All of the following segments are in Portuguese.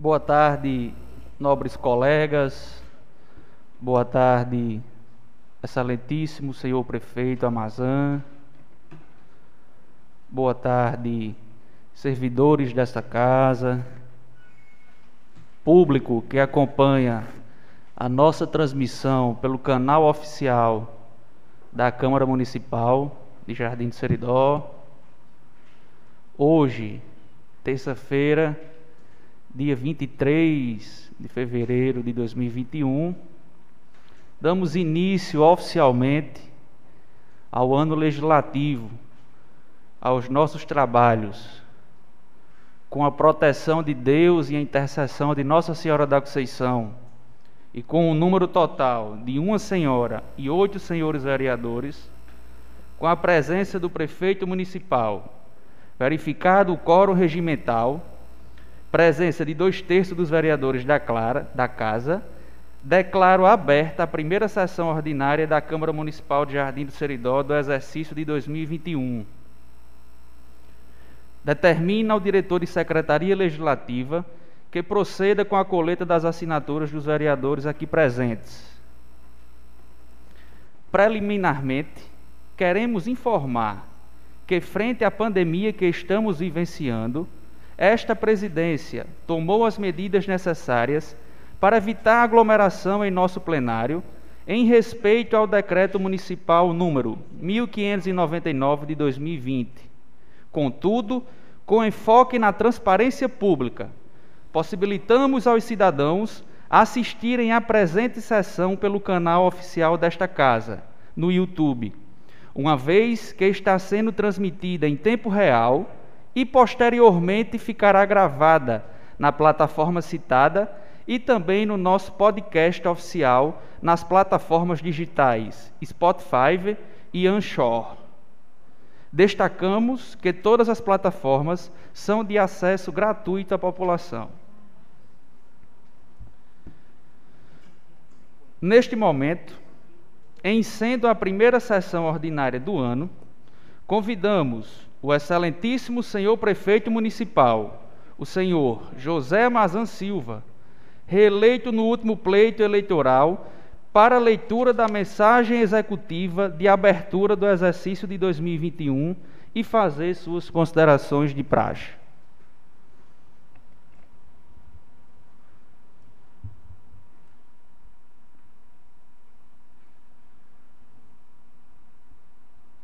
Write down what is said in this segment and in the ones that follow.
Boa tarde, nobres colegas. Boa tarde, excelentíssimo senhor prefeito Amazã. Boa tarde, servidores desta casa, público que acompanha a nossa transmissão pelo canal oficial da Câmara Municipal de Jardim do Seridó. Hoje, terça-feira, dia 23 de fevereiro de 2021, damos início oficialmente ao ano legislativo, aos nossos trabalhos, com a proteção de Deus e a intercessão de Nossa Senhora da Conceição, e com o um número total de uma senhora e oito senhores vereadores, com a presença do prefeito municipal, verificado o coro regimental, presença de dois terços dos vereadores da, Clara, da Casa, declaro aberta a primeira sessão ordinária da Câmara Municipal de Jardim do Seridó do exercício de 2021. Determina ao diretor de Secretaria Legislativa que proceda com a coleta das assinaturas dos vereadores aqui presentes. Preliminarmente, queremos informar que, frente à pandemia que estamos vivenciando, esta presidência tomou as medidas necessárias para evitar aglomeração em nosso plenário, em respeito ao decreto municipal número 1599 de 2020. Contudo, com enfoque na transparência pública, possibilitamos aos cidadãos assistirem à presente sessão pelo canal oficial desta casa, no YouTube, uma vez que está sendo transmitida em tempo real e posteriormente ficará gravada na plataforma citada e também no nosso podcast oficial nas plataformas digitais Spotify e Anchor. Destacamos que todas as plataformas são de acesso gratuito à população. Neste momento, em sendo a primeira sessão ordinária do ano, convidamos o excelentíssimo senhor prefeito municipal, o senhor José Mazan Silva, reeleito no último pleito eleitoral, para leitura da mensagem executiva de abertura do exercício de 2021 e fazer suas considerações de praxe.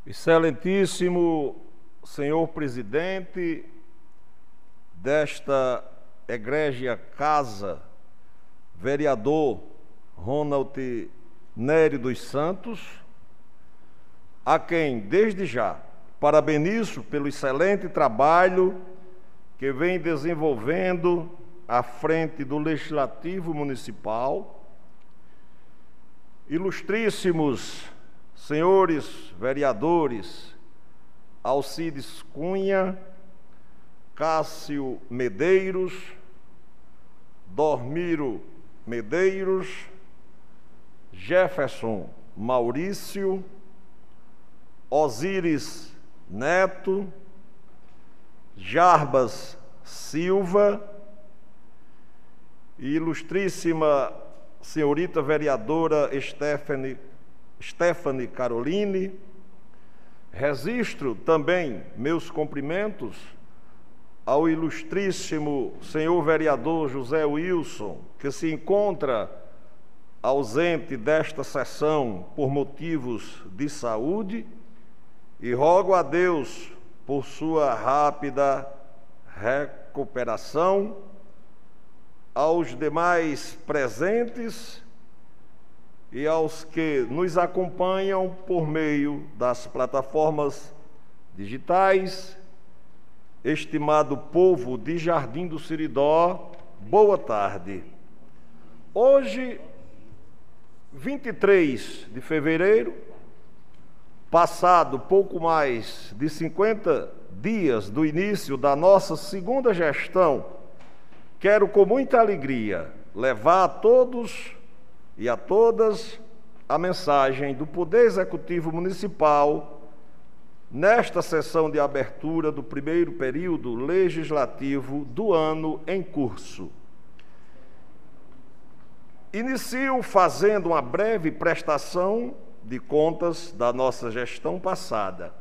Excelentíssimo senhor presidente desta egrégia casa, vereador Ronald Nério dos Santos, a quem, desde já, parabenizo pelo excelente trabalho que vem desenvolvendo à frente do Legislativo Municipal. Ilustríssimos senhores vereadores, Alcides Cunha, Cássio Medeiros, Dormiro Medeiros, Jefferson Maurício, Osíris Neto, Jarbas Silva e ilustríssima senhorita vereadora Stephanie, Stephanie Caroline, Registro também meus cumprimentos ao ilustríssimo senhor vereador José Wilson, que se encontra ausente desta sessão por motivos de saúde, e rogo a Deus por sua rápida recuperação, aos demais presentes e aos que nos acompanham por meio das plataformas digitais. Estimado povo de Jardim do Siridó, boa tarde. Hoje, 23 de fevereiro, passado pouco mais de 50 dias do início da nossa segunda gestão, quero com muita alegria levar a todos e a todas a mensagem do Poder Executivo Municipal nesta sessão de abertura do primeiro período legislativo do ano em curso. Inicio fazendo uma breve prestação de contas da nossa gestão passada.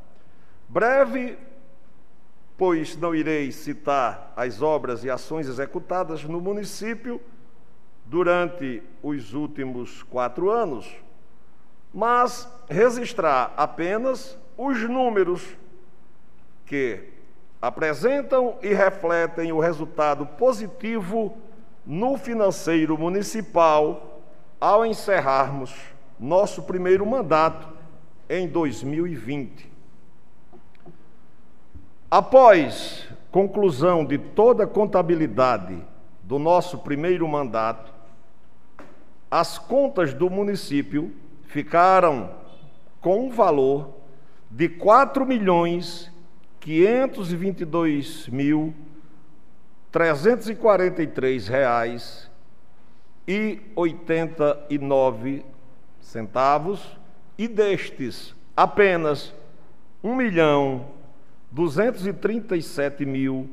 Breve, pois não irei citar as obras e ações executadas no município durante os últimos quatro anos, mas registrar apenas os números que apresentam e refletem o resultado positivo no financeiro municipal ao encerrarmos nosso primeiro mandato em 2020. Após conclusão de toda a contabilidade do nosso primeiro mandato, as contas do município ficaram com um valor de R$ milhões 522 mil 343 reais e 89 centavos e destes apenas um milhão duzentos e trinta e sete mil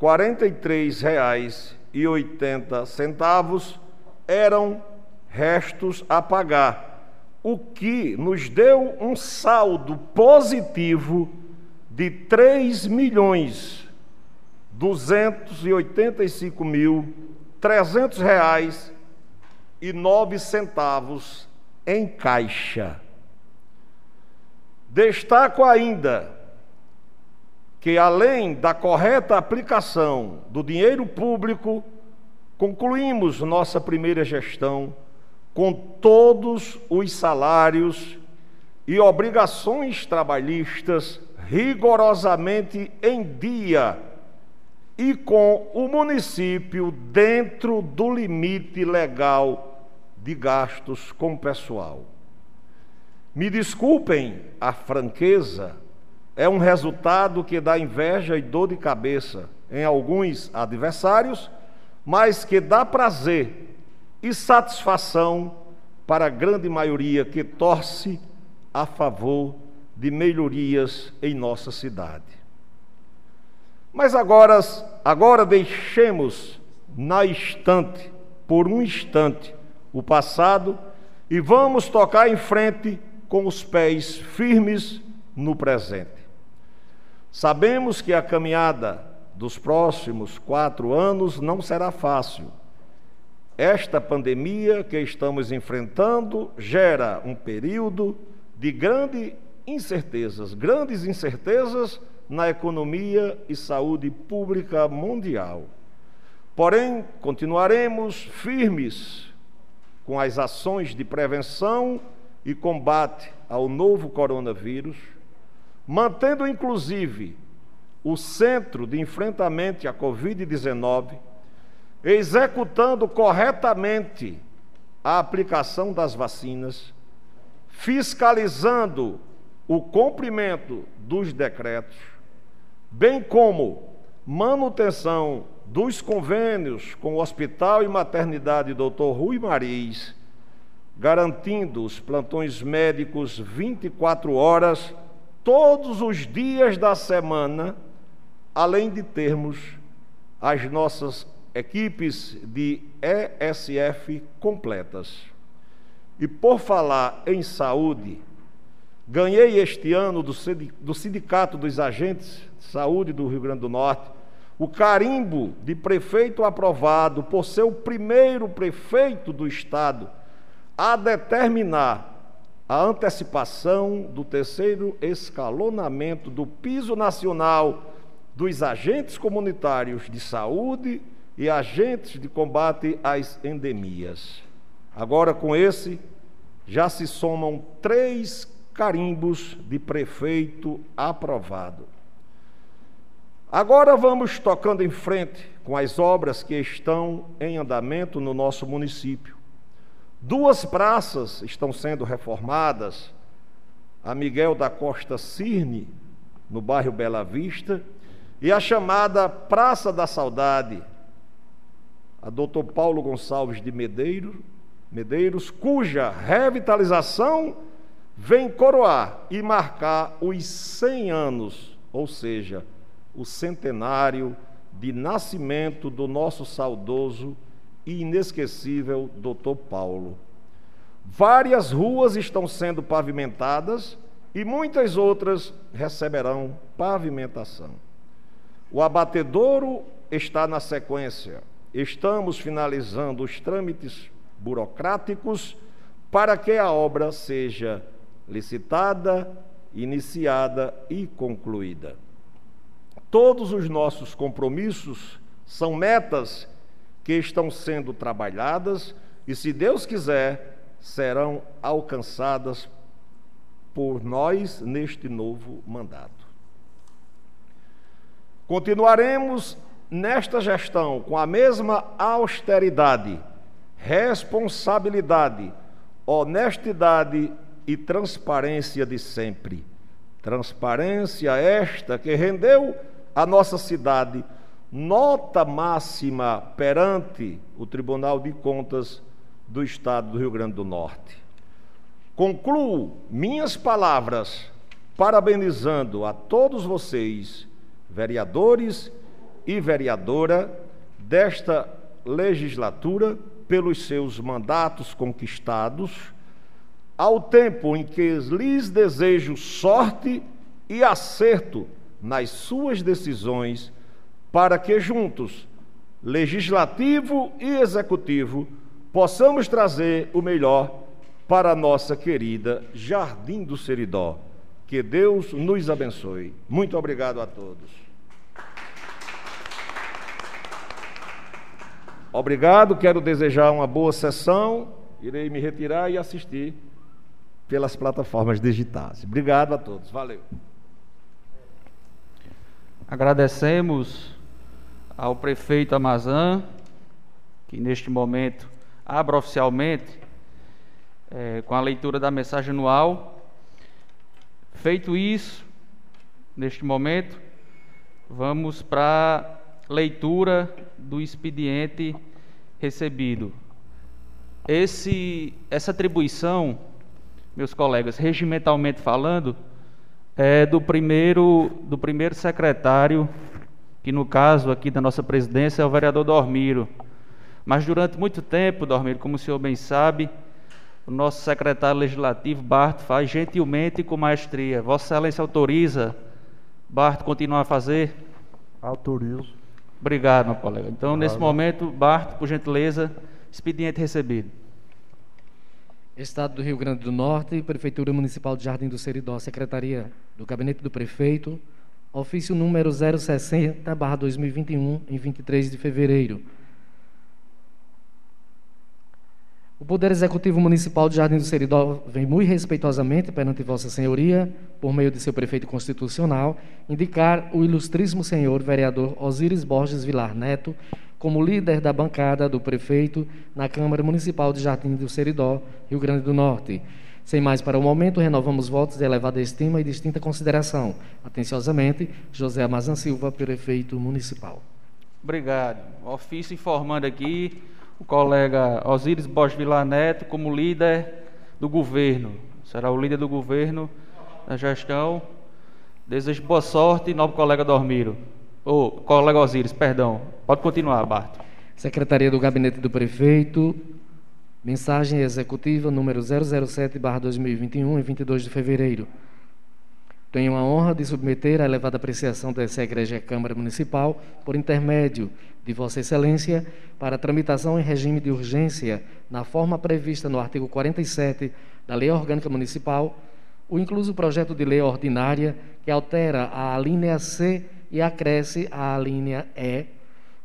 quarenta e três reais e oitenta centavos eram restos a pagar, o que nos deu um saldo positivo de três milhões duzentos e oitenta e cinco mil trezentos reais e nove centavos em caixa. Destaco ainda que, além da correta aplicação do dinheiro público, concluímos nossa primeira gestão com todos os salários e obrigações trabalhistas rigorosamente em dia e com o município dentro do limite legal de gastos com pessoal. Me desculpem a franqueza, é um resultado que dá inveja e dor de cabeça em alguns adversários, mas que dá prazer e satisfação para a grande maioria que torce a favor de melhorias em nossa cidade. Mas agora, agora deixemos na estante, por um instante, o passado e vamos tocar em frente com os pés firmes no presente. Sabemos que a caminhada dos próximos quatro anos não será fácil. Esta pandemia que estamos enfrentando gera um período de grandes incertezas, grandes incertezas na economia e saúde pública mundial. Porém, continuaremos firmes com as ações de prevenção e combate ao novo coronavírus, mantendo inclusive o centro de enfrentamento à Covid-19, executando corretamente a aplicação das vacinas, fiscalizando o cumprimento dos decretos, bem como manutenção dos convênios com o Hospital e Maternidade Dr. Rui Maris, garantindo os plantões médicos 24 horas, todos os dias da semana, além de termos as nossas equipes de ESF completas. E por falar em saúde, ganhei este ano do Sindicato dos Agentes de Saúde do Rio Grande do Norte o carimbo de prefeito aprovado por ser o primeiro prefeito do Estado a determinar a antecipação do terceiro escalonamento do piso nacional dos agentes comunitários de saúde e agentes de combate às endemias. Agora, com esse, já se somam três carimbos de prefeito aprovado. Agora vamos tocando em frente com as obras que estão em andamento no nosso município. Duas praças estão sendo reformadas: a Miguel da Costa Cirne, no bairro Bela Vista, e a chamada Praça da Saudade, a Dr. Paulo Gonçalves de Medeiros, Medeiros, cuja revitalização vem coroar e marcar os 100 anos, ou seja, o centenário de nascimento do nosso saudoso e inesquecível Dr. Paulo. Várias ruas estão sendo pavimentadas e muitas outras receberão pavimentação. O abatedouro está na sequência. Estamos finalizando os trâmites burocráticos para que a obra seja licitada, iniciada e concluída. Todos os nossos compromissos são metas que estão sendo trabalhadas e, se Deus quiser, serão alcançadas por nós neste novo mandato. Continuaremos nesta gestão com a mesma austeridade, responsabilidade, honestidade e transparência de sempre. Transparência esta que rendeu à nossa cidade nota máxima perante o Tribunal de Contas do Estado do Rio Grande do Norte. Concluo minhas palavras parabenizando a todos vocês, vereadores e vereadora desta legislatura, pelos seus mandatos conquistados, ao tempo em que lhes desejo sorte e acerto nas suas decisões para que juntos, legislativo e executivo, possamos trazer o melhor para a nossa querida Jardim do Seridó. Que Deus nos abençoe. Muito obrigado a todos. Obrigado, quero desejar uma boa sessão. Irei me retirar e assistir pelas plataformas digitais. Obrigado a todos. Valeu. Agradecemos ao prefeito Amazã, que neste momento abre oficialmente é, com a leitura da mensagem anual. Feito isso, neste momento, vamos para leitura do expediente recebido. Esse, essa atribuição, meus colegas, regimentalmente falando, é do primeiro, do primeiro secretário que no caso aqui da nossa presidência é o vereador Dormiro. Mas durante muito tempo, Dormiro, como o senhor bem sabe, o nosso secretário legislativo, Bart, faz gentilmente com maestria. Vossa Excelência autoriza Bart continuar a fazer? Autorizo. Obrigado, meu colega. Então, nesse momento, Bart, por gentileza, expediente recebido. Estado do Rio Grande do Norte, Prefeitura Municipal de Jardim do Seridó, Secretaria do Gabinete do Prefeito, ofício número 060, barra 2021, em 23 de fevereiro. O Poder Executivo Municipal de Jardim do Seridó vem muito respeitosamente perante Vossa Senhoria, por meio de seu prefeito constitucional, indicar o ilustríssimo senhor vereador Osíris Borges Vilar Neto como líder da bancada do prefeito na Câmara Municipal de Jardim do Seridó, Rio Grande do Norte sem mais para o momento, renovamos votos de elevada estima e distinta consideração. Atenciosamente, José Amazan Silva, prefeito municipal. Obrigado. Ofício informando aqui o colega Osíris Bosch Vilar Neto como líder do governo. Será o líder do governo na gestão. Desejo boa sorte, novo colega Dormiro. Ô, oh, colega Osíris, perdão. Pode continuar, Bart. Secretaria do Gabinete do Prefeito, Mensagem executiva número 007/2021 em 22 de fevereiro. Tenho a honra de submeter à elevada apreciação dessa Igreja Câmara Municipal, por intermédio de Vossa Excelência, para tramitação em regime de urgência, na forma prevista no artigo 47 da Lei Orgânica Municipal, o incluso projeto de lei ordinária que altera a linha C e acresce a linha E.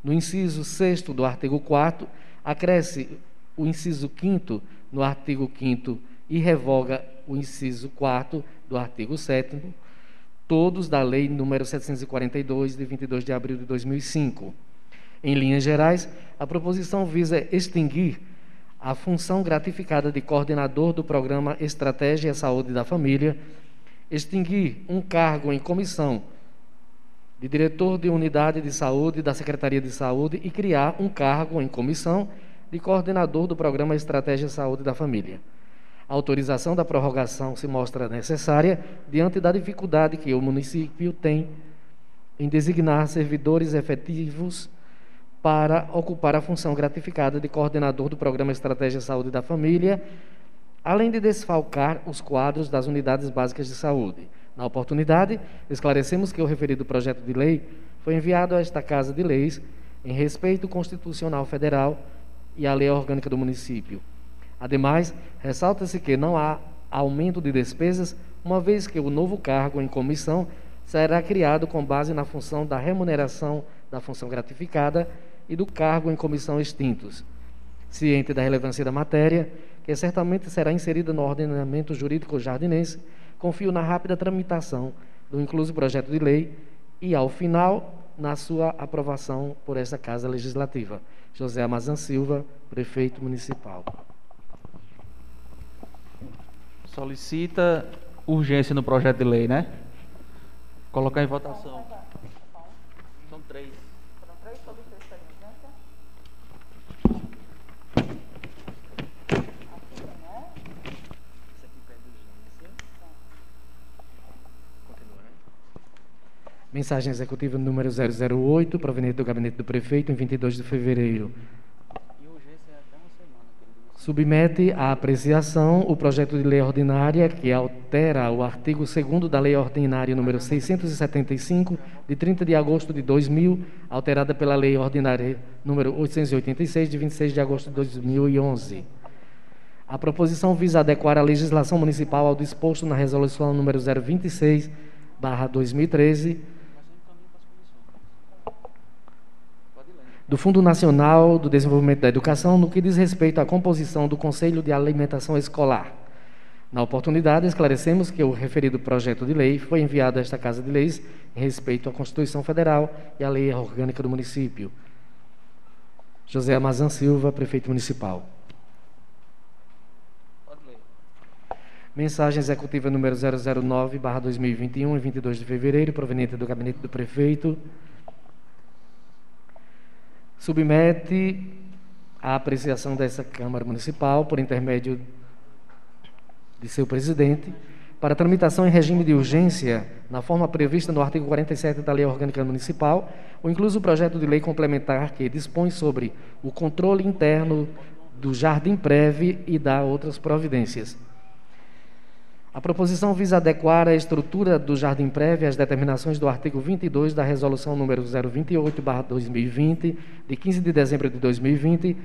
No inciso 6 do artigo 4 acresce o inciso 5 no artigo 5 e revoga o inciso 4 do artigo 7 todos da Lei número 742 de 22 de abril de 2005. Em linhas gerais, a proposição visa extinguir a função gratificada de coordenador do programa Estratégia Saúde da Família, extinguir um cargo em comissão de diretor de unidade de saúde da Secretaria de Saúde e criar um cargo em comissão de coordenador do Programa Estratégia Saúde da Família. A autorização da prorrogação se mostra necessária diante da dificuldade que o município tem em designar servidores efetivos para ocupar a função gratificada de coordenador do Programa Estratégia Saúde da Família, além de desfalcar os quadros das unidades básicas de saúde. Na oportunidade, esclarecemos que o referido projeto de lei foi enviado a esta Casa de Leis em respeito constitucional federal e à lei orgânica do município. Ademais, ressalta-se que não há aumento de despesas, uma vez que o novo cargo em comissão será criado com base na função da remuneração da função gratificada e do cargo em comissão extintos. Ciente da relevância da matéria, que certamente será inserida no ordenamento jurídico jardinense, confio na rápida tramitação do incluso projeto de lei e, ao final, na sua aprovação por esta Casa Legislativa. José Amazan Silva, prefeito municipal. Solicita urgência no projeto de lei, né? Colocar em votação. São três. São três solicitações Mensagem executiva número 008, proveniente do gabinete do prefeito, em 22 de fevereiro. Submete à apreciação o projeto de lei ordinária que altera o artigo 2 da Lei Ordinária número 675, de 30 de agosto de 2000, alterada pela Lei Ordinária número 886, de 26 de agosto de 2011. A proposição visa adequar a legislação municipal ao disposto na resolução número 026, barra 2013, do Fundo Nacional do Desenvolvimento da Educação no que diz respeito à composição do Conselho de Alimentação Escolar. Na oportunidade, esclarecemos que o referido projeto de lei foi enviado a esta Casa de Leis em respeito à Constituição Federal e à Lei Orgânica do Município. José Amazan Silva, Prefeito Municipal. Mensagem executiva número 009/2021, 22 de fevereiro, proveniente do gabinete do prefeito submete à apreciação dessa Câmara Municipal, por intermédio de seu presidente, para tramitação em regime de urgência, na forma prevista no artigo 47 da Lei Orgânica Municipal, o incluso projeto de lei complementar que dispõe sobre o controle interno do Jardim Preve e dá outras providências. A proposição visa adequar a estrutura do Jardim Prévio às determinações do artigo 22 da Resolução número 028/2020, de 15 de dezembro de 2020,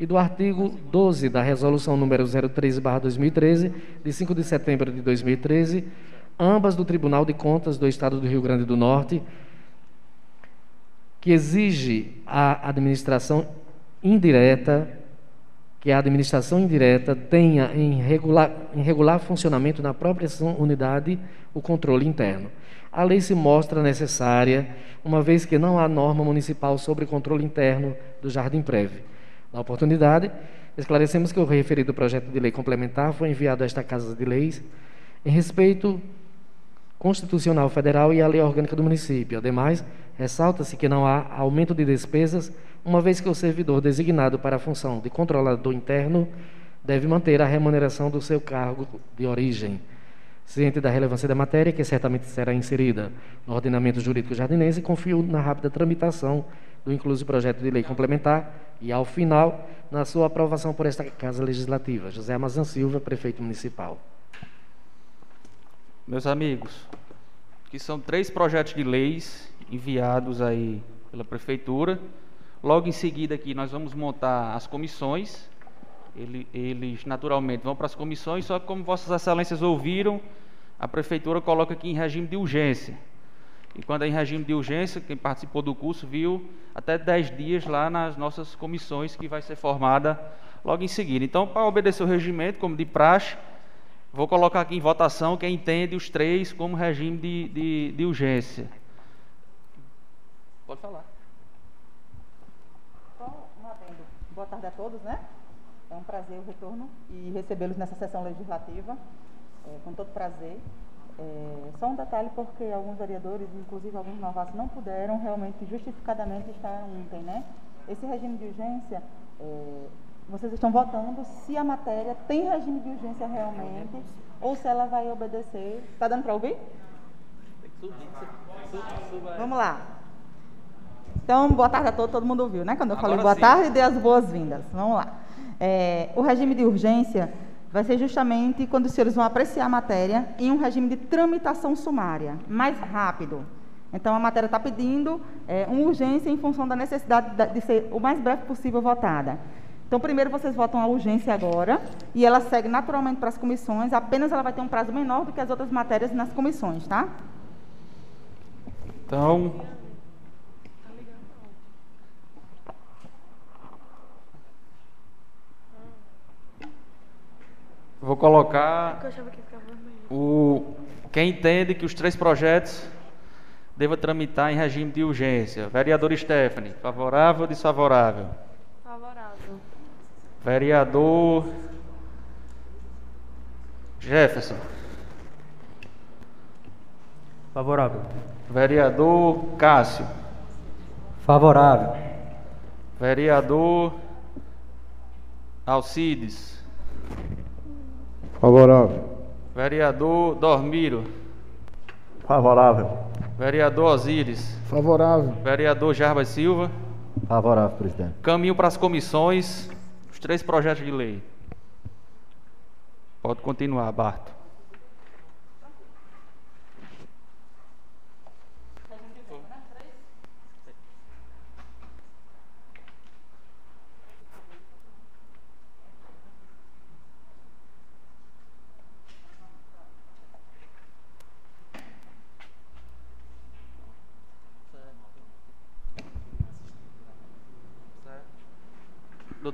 e do artigo 12 da Resolução número 013/2013, de 5 de setembro de 2013, ambas do Tribunal de Contas do Estado do Rio Grande do Norte, que exige a administração indireta que a administração indireta tenha em regular, em regular funcionamento na própria unidade o controle interno. A lei se mostra necessária, uma vez que não há norma municipal sobre controle interno do Jardim Preve. Na oportunidade, esclarecemos que o referido projeto de lei complementar foi enviado a esta Casa de Leis em respeito constitucional federal e à lei orgânica do município. Ademais, ressalta-se que não há aumento de despesas uma vez que o servidor designado para a função de controlador interno deve manter a remuneração do seu cargo de origem. Ciente da relevância da matéria, que certamente será inserida no ordenamento jurídico jardinense, confio na rápida tramitação do incluso projeto de lei complementar e, ao final, na sua aprovação por esta Casa Legislativa. José Amazan Silva, Prefeito Municipal. Meus amigos, que são três projetos de leis enviados aí pela Prefeitura, Logo em seguida aqui nós vamos montar as comissões. Eles naturalmente vão para as comissões, só que como vossas excelências ouviram, a prefeitura coloca aqui em regime de urgência. E quando é em regime de urgência, quem participou do curso viu até 10 dias lá nas nossas comissões que vai ser formada logo em seguida. Então, para obedecer o regimento, como de praxe, vou colocar aqui em votação quem entende os três como regime de, de, de urgência. Pode falar. Boa tarde a todos, né? É um prazer o retorno e recebê-los nessa sessão legislativa, é, com todo prazer. É, só um detalhe, porque alguns vereadores, inclusive alguns novatos, não puderam realmente, justificadamente, estar ontem, né? Esse regime de urgência, é, vocês estão votando se a matéria tem regime de urgência realmente ou se ela vai obedecer. Está dando para ouvir? Vamos lá. Então, boa tarde a todos, todo mundo ouviu, né? Quando eu falei Agora boa sim. tarde, dei as boas-vindas. Vamos lá. É, o regime de urgência vai ser justamente quando os senhores vão apreciar a matéria em um regime de tramitação sumária, mais rápido. Então, a matéria está pedindo é, uma urgência em função da necessidade da- de ser o mais breve possível votada. Então, primeiro vocês votam a urgência agora e ela segue naturalmente para as comissões, apenas ela vai ter um prazo menor do que as outras matérias nas comissões, tá? Então. Vou colocar o quem entende que os três projetos deva tramitar em regime de urgência. Vereador Stephanie, favorável ou desfavorável? Favorável. Vereador Jefferson. Favorável. Vereador Cássio. Favorável. Vereador Alcides. Favorável. Vereador Dormiro. Favorável. Vereador Osíris. Favorável. Vereador Jarbas Silva. Favorável, presidente. Caminho para as comissões. Os três projetos de lei. Pode continuar, Barto.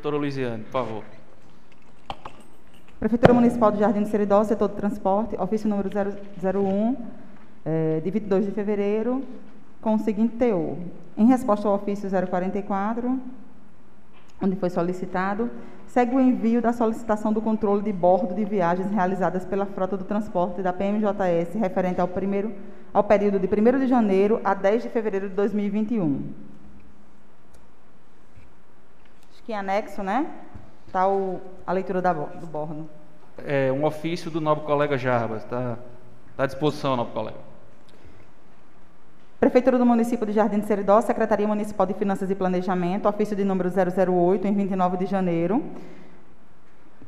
Doutora Luiziane, por favor. Prefeitura Municipal de Jardim do Seridó, setor de transporte, ofício número 001, eh, de 22 de fevereiro, com o seguinte teor. Em resposta ao ofício 044, onde foi solicitado, segue o envio da solicitação do controle de bordo de viagens realizadas pela frota do transporte da PMJS referente ao, primeiro, ao período de 1º de janeiro a 10 de fevereiro de 2021. Que em anexo, né? Está a leitura da do bordo. É um ofício do novo colega Jarbas. Está tá à disposição, novo colega. Prefeitura do Município de Jardim de Seridó, Secretaria Municipal de Finanças e Planejamento, ofício de número 008, em 29 de janeiro.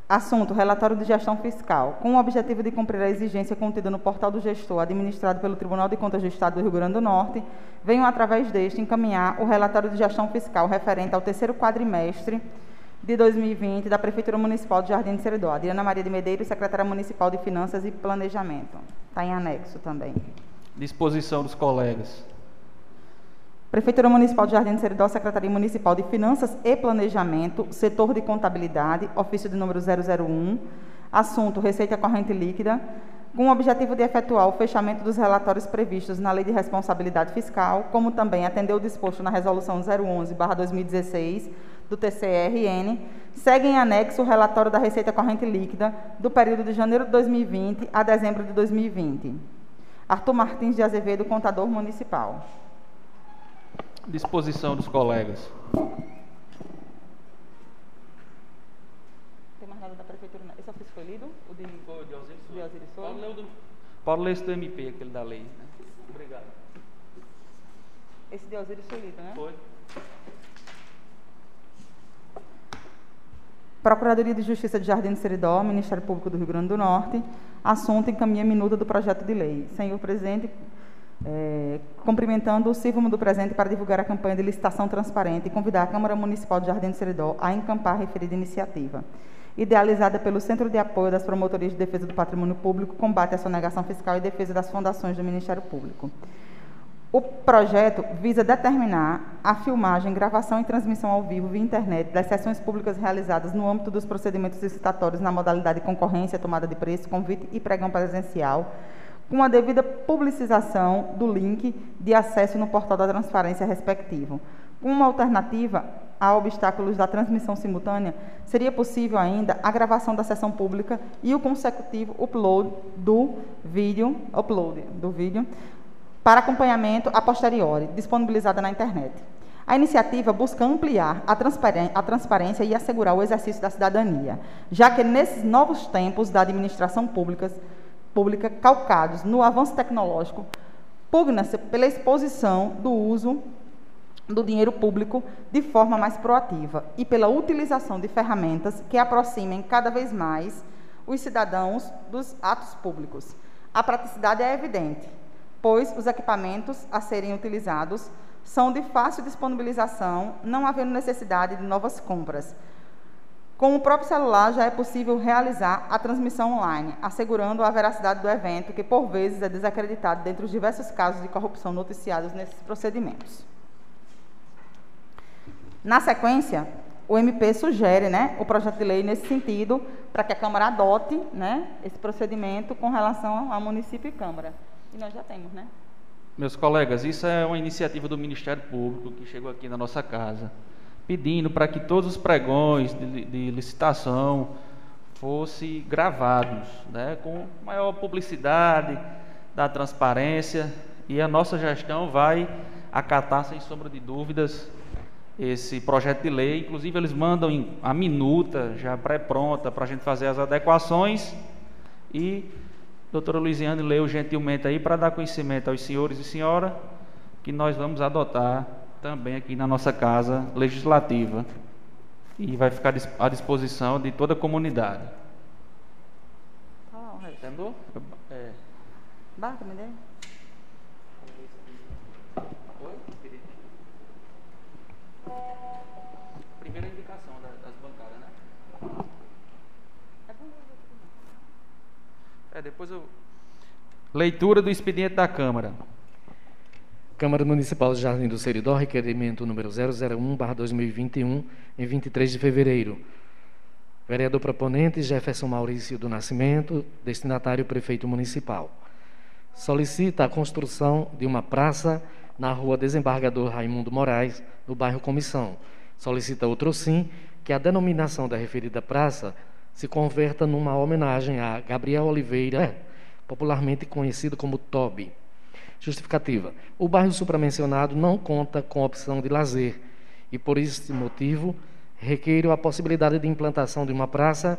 Assunto: Relatório de Gestão Fiscal. Com o objetivo de cumprir a exigência contida no portal do gestor, administrado pelo Tribunal de Contas do Estado do Rio Grande do Norte, venho, através deste, encaminhar o relatório de gestão fiscal referente ao terceiro quadrimestre de 2020 da Prefeitura Municipal de Jardim de Seridó. Adriana Maria de Medeiros, Secretária Municipal de Finanças e Planejamento. Está em anexo também. Disposição dos colegas. Prefeitura Municipal de Jardim de Seridó, Secretaria Municipal de Finanças e Planejamento, Setor de Contabilidade, ofício de número 001, assunto Receita Corrente Líquida, com o objetivo de efetuar o fechamento dos relatórios previstos na Lei de Responsabilidade Fiscal, como também atender o disposto na Resolução 011-2016 do TCRN, segue em anexo o relatório da Receita Corrente Líquida do período de janeiro de 2020 a dezembro de 2020. Arthur Martins de Azevedo, Contador Municipal. Disposição dos colegas. Tem mais nada da prefeitura? não? Esse ofício foi lido? O de, Foi, de Osiris de Osiris foi? Pode ler, o do, esse do MP, aquele da lei. Né? Obrigado. Esse de foi lido, né? Foi. Procuradoria de Justiça de Jardim do Seridó, Ministério Público do Rio Grande do Norte, assunto encaminha minuta do projeto de lei. Senhor presidente, eh, cumprimentando, sirvo-me do presente para divulgar a campanha de licitação transparente e convidar a Câmara Municipal de Jardim do Seridó a encampar a referida iniciativa. Idealizada pelo Centro de Apoio das Promotorias de Defesa do Patrimônio Público, combate à sonegação fiscal e defesa das fundações do Ministério Público. O projeto visa determinar a filmagem, gravação e transmissão ao vivo via internet das sessões públicas realizadas no âmbito dos procedimentos licitatórios na modalidade concorrência, tomada de preço, convite e pregão presencial, com a devida publicização do link de acesso no portal da transparência respectivo. Com uma alternativa a obstáculos da transmissão simultânea, seria possível ainda a gravação da sessão pública e o consecutivo upload do vídeo, upload do vídeo, para acompanhamento a posteriori, disponibilizada na internet. A iniciativa busca ampliar a transparência e assegurar o exercício da cidadania, já que nesses novos tempos da administração pública, pública calcados no avanço tecnológico, pugna-se pela exposição do uso do dinheiro público de forma mais proativa e pela utilização de ferramentas que aproximem cada vez mais os cidadãos dos atos públicos. A praticidade é evidente, pois os equipamentos a serem utilizados são de fácil disponibilização, não havendo necessidade de novas compras. Com o próprio celular já é possível realizar a transmissão online, assegurando a veracidade do evento, que por vezes é desacreditado dentre os diversos casos de corrupção noticiados nesses procedimentos. Na sequência, o MP sugere né, o projeto de lei nesse sentido, para que a Câmara adote né, esse procedimento com relação ao município e Câmara. E nós já temos, né? Meus colegas, isso é uma iniciativa do Ministério Público que chegou aqui na nossa casa, pedindo para que todos os pregões de, de licitação fossem gravados, né, com maior publicidade, da transparência, e a nossa gestão vai acatar, sem sombra de dúvidas, esse projeto de lei. Inclusive, eles mandam a minuta já pré-pronta para a gente fazer as adequações. E a doutora Luiziane leu gentilmente aí para dar conhecimento aos senhores e senhora que nós vamos adotar também aqui na nossa casa legislativa. E vai ficar à disposição de toda a comunidade. Entendeu? É. Barca, me dê. primeira indicação das bancadas, né? É, depois eu. Leitura do expediente da Câmara. Câmara Municipal de Jardim do Seridó, requerimento número 001-2021, em 23 de fevereiro. Vereador proponente Jefferson Maurício do Nascimento, destinatário prefeito municipal. Solicita a construção de uma praça na rua Desembargador Raimundo Moraes, no bairro Comissão, Solicita outro sim que a denominação da referida praça se converta numa homenagem a Gabriel Oliveira, popularmente conhecido como Toby. Justificativa: o bairro supramencionado não conta com opção de lazer e, por esse motivo, requeiro a possibilidade de implantação de uma praça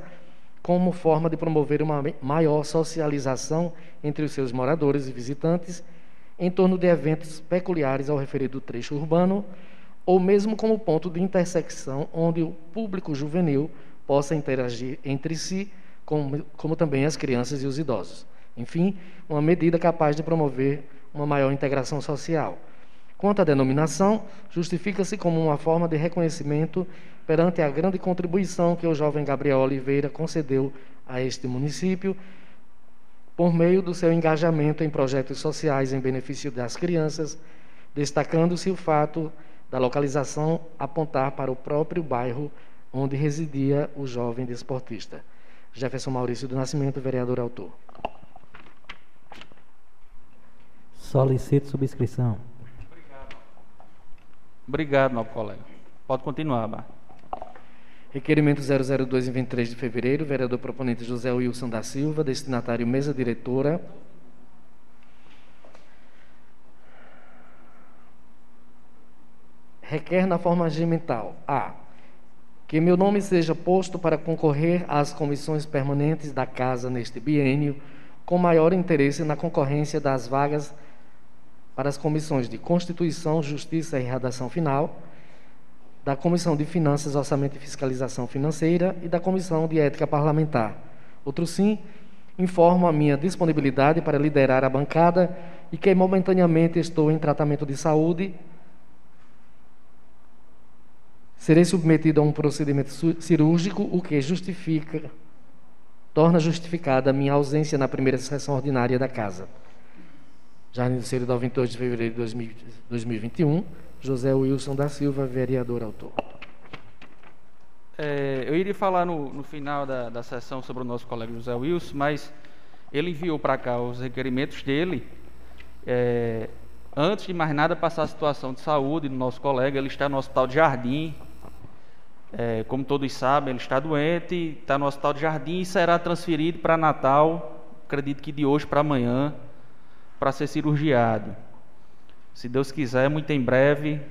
como forma de promover uma maior socialização entre os seus moradores e visitantes em torno de eventos peculiares ao referido trecho urbano ou mesmo como ponto de intersecção onde o público juvenil possa interagir entre si, como, como também as crianças e os idosos. Enfim, uma medida capaz de promover uma maior integração social. Quanto à denominação, justifica-se como uma forma de reconhecimento perante a grande contribuição que o jovem Gabriel Oliveira concedeu a este município por meio do seu engajamento em projetos sociais em benefício das crianças, destacando-se o fato da localização apontar para o próprio bairro onde residia o jovem desportista. Jefferson Maurício do Nascimento, vereador autor. Solicito subscrição. Obrigado. Obrigado, novo colega. Pode continuar, Bar. Requerimento 002 em 23 de fevereiro, vereador proponente José Wilson da Silva, destinatário mesa diretora requer na forma regimental a que meu nome seja posto para concorrer às comissões permanentes da Casa neste biênio, com maior interesse na concorrência das vagas para as comissões de Constituição, Justiça e Redação Final, da Comissão de Finanças, Orçamento e Fiscalização Financeira e da Comissão de Ética Parlamentar. Outro sim, informo a minha disponibilidade para liderar a bancada e que momentaneamente estou em tratamento de saúde serei submetido a um procedimento cirúrgico, o que justifica, torna justificada a minha ausência na primeira sessão ordinária da Casa. Jardim do Seridó, 28 de fevereiro de 2021, José Wilson da Silva, vereador autor. É, eu iria falar no, no final da, da, sessão sobre o nosso colega José Wilson, mas ele enviou para cá os requerimentos dele. É, antes de mais nada, passar a situação de saúde do nosso colega. Ele está no Hospital de Jardim, é, como todos sabem, ele está doente, está no Hospital de Jardim e será transferido para Natal, acredito que de hoje para amanhã, para ser cirurgiado. Se Deus quiser, muito em breve,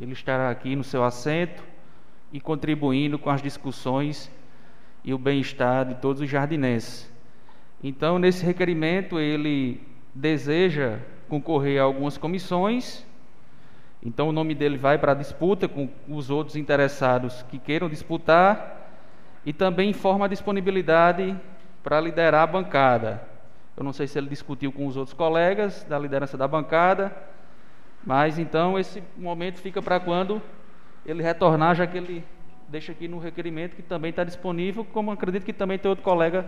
ele estará aqui no seu assento e contribuindo com as discussões e o bem-estar de todos os jardinenses. Então, nesse requerimento, ele deseja concorrer a algumas comissões Então o nome dele vai para a disputa com os outros interessados que queiram disputar e também informa a disponibilidade para liderar a bancada. Eu não sei se ele discutiu com os outros colegas da liderança da bancada, mas então esse momento fica para quando ele retornar, já que ele deixa aqui no requerimento que também está disponível, como acredito que também tem outro colega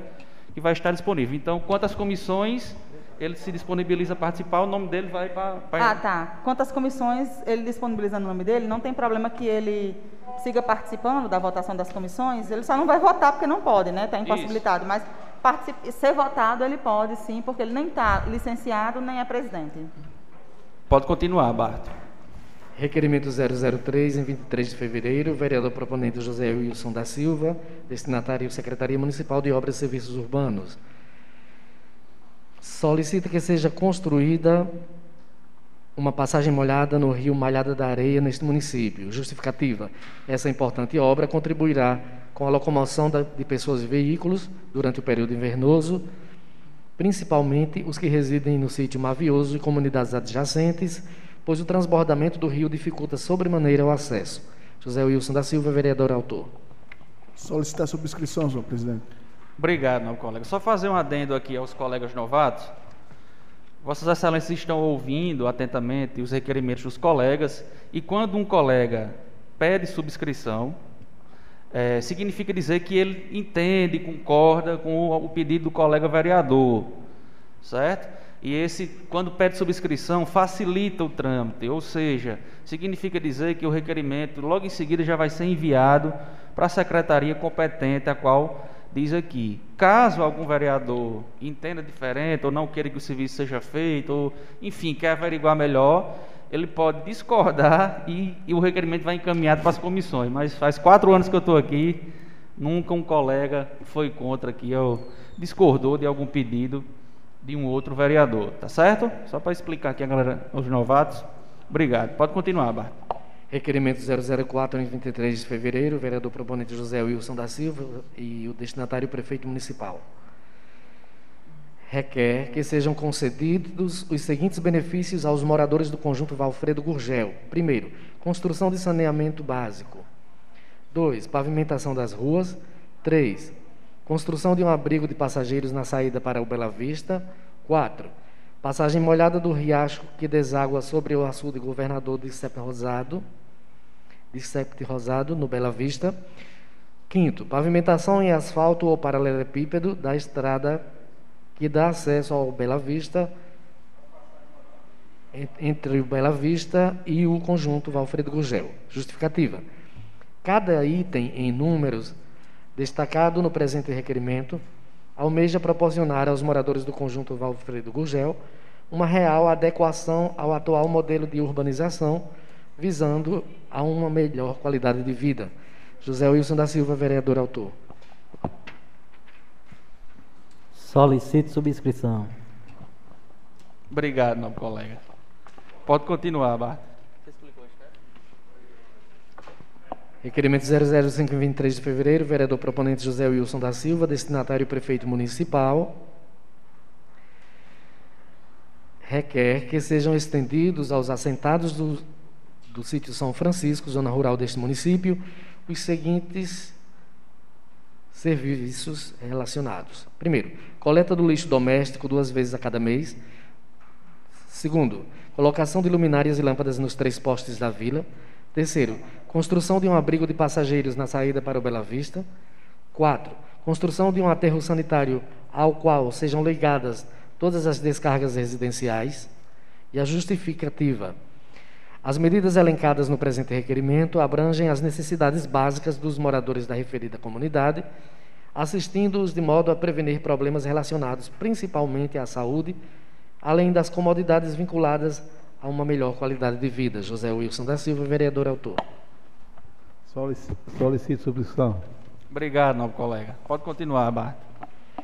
que vai estar disponível. Então, quantas comissões ele se disponibiliza a participar, o nome dele vai para. Ah, tá. Quantas comissões ele disponibiliza o nome dele, não tem problema que ele siga participando da votação das comissões, ele só não vai votar porque não pode, né? Está impossibilitado. Mas ser votado ele pode sim, porque ele nem está licenciado nem é presidente. Pode continuar, Bart. Requerimento 003, em 23 de fevereiro, vereador proponente José Wilson da Silva, destinatário Secretaria Municipal de Obras e Serviços Urbanos solicita que seja construída uma passagem molhada no rio Malhada da Areia, neste município. Justificativa: essa importante obra contribuirá com a locomoção de pessoas e veículos durante o período invernoso, principalmente os que residem no sítio Mavioso e comunidades adjacentes, pois o transbordamento do rio dificulta sobremaneira o acesso. José Wilson da Silva, vereador autor. Solicitar subscrição, senhor presidente. Obrigado, meu colega. Só fazer um adendo aqui aos colegas novatos. Vossas Excelências estão ouvindo atentamente os requerimentos dos colegas e quando um colega pede subscrição, é, significa dizer que ele entende, concorda com o, pedido do colega vereador, certo? E esse, quando pede subscrição, facilita o trâmite, ou seja, significa dizer que o requerimento logo em seguida já vai ser enviado para a secretaria competente, a qual diz aqui: caso algum vereador entenda diferente ou não queira que o serviço seja feito, ou enfim, quer averiguar melhor, ele pode discordar e, e o requerimento vai encaminhado para as comissões. Mas faz quatro anos que eu estou aqui, nunca um colega foi contra aqui, ou discordou de algum pedido de um outro vereador, tá certo? Só para explicar aqui a galera, os novatos. Obrigado. Pode continuar, Bart. Requerimento 004, em 23 de fevereiro, vereador proponente José Wilson da Silva e o destinatário prefeito municipal. Requer que sejam concedidos os seguintes benefícios aos moradores do conjunto Valfredo Gurgel. Primeiro, construção de saneamento básico. Dois, pavimentação das ruas. Três, construção de um abrigo de passageiros na saída para o Bela Vista. Quatro, passagem molhada do riacho que deságua sobre o açude governador de Sepe Rosado de septe rosado no Bela Vista. Quinto, pavimentação em asfalto ou paralelepípedo da estrada que dá acesso ao Bela Vista entre o Bela Vista e o conjunto Valfredo Gugel. Justificativa. Cada item em números destacado no presente requerimento almeja proporcionar aos moradores do conjunto Valfredo Gugel uma real adequação ao atual modelo de urbanização visando a uma melhor qualidade de vida. José Wilson da Silva, vereador autor. Solicito subscrição. Obrigado, meu colega. Pode continuar, Bart. Requerimento 00523 de fevereiro, vereador proponente José Wilson da Silva, destinatário prefeito municipal, requer que sejam estendidos aos assentados do do sítio São Francisco, zona rural deste município, os seguintes serviços relacionados. Primeiro, coleta do lixo doméstico duas vezes a cada mês. Segundo, colocação de luminárias e lâmpadas nos três postes da vila. Terceiro, construção de um abrigo de passageiros na saída para o Bela Vista. Quatro, construção de um aterro sanitário ao qual sejam ligadas todas as descargas residenciais. E a justificativa as medidas elencadas no presente requerimento abrangem as necessidades básicas dos moradores da referida comunidade, assistindo-os de modo a prevenir problemas relacionados principalmente à saúde, além das comodidades vinculadas a uma melhor qualidade de vida. José Wilson da Silva, vereador autor. Solicito subscrição. Obrigado, novo colega. Pode continuar, Bart.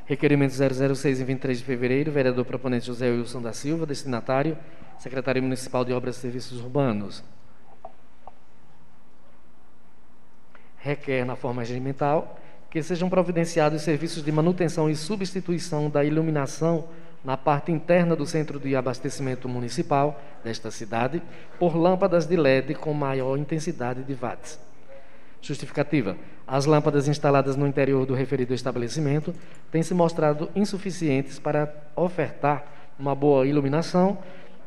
Requerimento 006 em 23 de fevereiro, vereador proponente José Wilson da Silva, destinatário Secretaria Municipal de Obras e Serviços Urbanos, requer, na forma regimental, que sejam providenciados serviços de manutenção e substituição da iluminação na parte interna do centro de abastecimento municipal desta cidade por lâmpadas de LED com maior intensidade de watts. Justificativa: as lâmpadas instaladas no interior do referido estabelecimento têm se mostrado insuficientes para ofertar uma boa iluminação,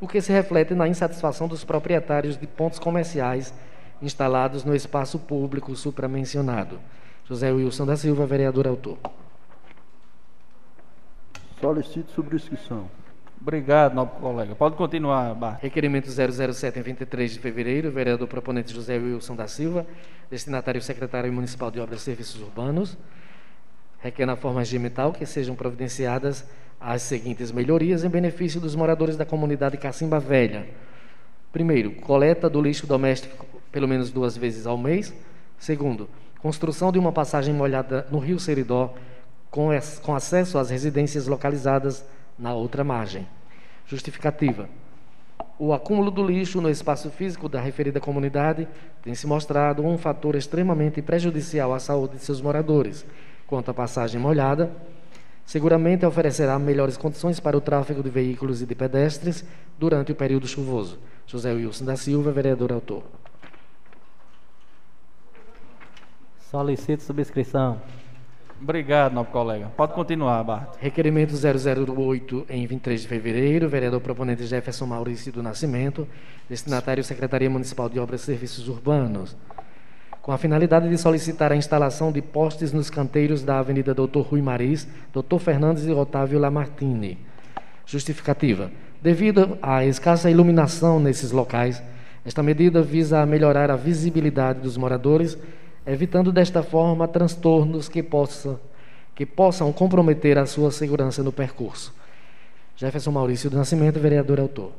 o que se reflete na insatisfação dos proprietários de pontos comerciais instalados no espaço público supramencionado. José Wilson da Silva, vereador autor. Solicito subscrição. Obrigado, nobre colega. Pode continuar, Bart. Requerimento 007, em 23 de fevereiro, vereador proponente José Wilson da Silva, destinatário secretário municipal de Obras e Serviços Urbanos, requer na forma regimental que sejam providenciadas as seguintes melhorias em benefício dos moradores da comunidade Cacimba Velha. Primeiro, coleta do lixo doméstico pelo menos duas vezes ao mês. Segundo, construção de uma passagem molhada no Rio Seridó com, com acesso às residências localizadas na outra margem. Justificativa. O acúmulo do lixo no espaço físico da referida comunidade tem se mostrado um fator extremamente prejudicial à saúde de seus moradores. Quanto à passagem molhada, seguramente oferecerá melhores condições para o tráfego de veículos e de pedestres durante o período chuvoso. José Wilson da Silva, vereador autor. Solicito subscrição. Obrigado, nobre colega. Pode continuar, Bart. Requerimento 008, em 23 de fevereiro, vereador proponente Jefferson Maurício do Nascimento, destinatário Secretaria Municipal de Obras e Serviços Urbanos, com a finalidade de solicitar a instalação de postes nos canteiros da Avenida Doutor Rui Maris, Doutor Fernandes e Otávio Lamartine. Justificativa. Devido à escassa iluminação nesses locais, esta medida visa melhorar a visibilidade dos moradores evitando desta forma transtornos que, possa, que possam comprometer a sua segurança no percurso. Jefferson Maurício do Nascimento, vereador autor.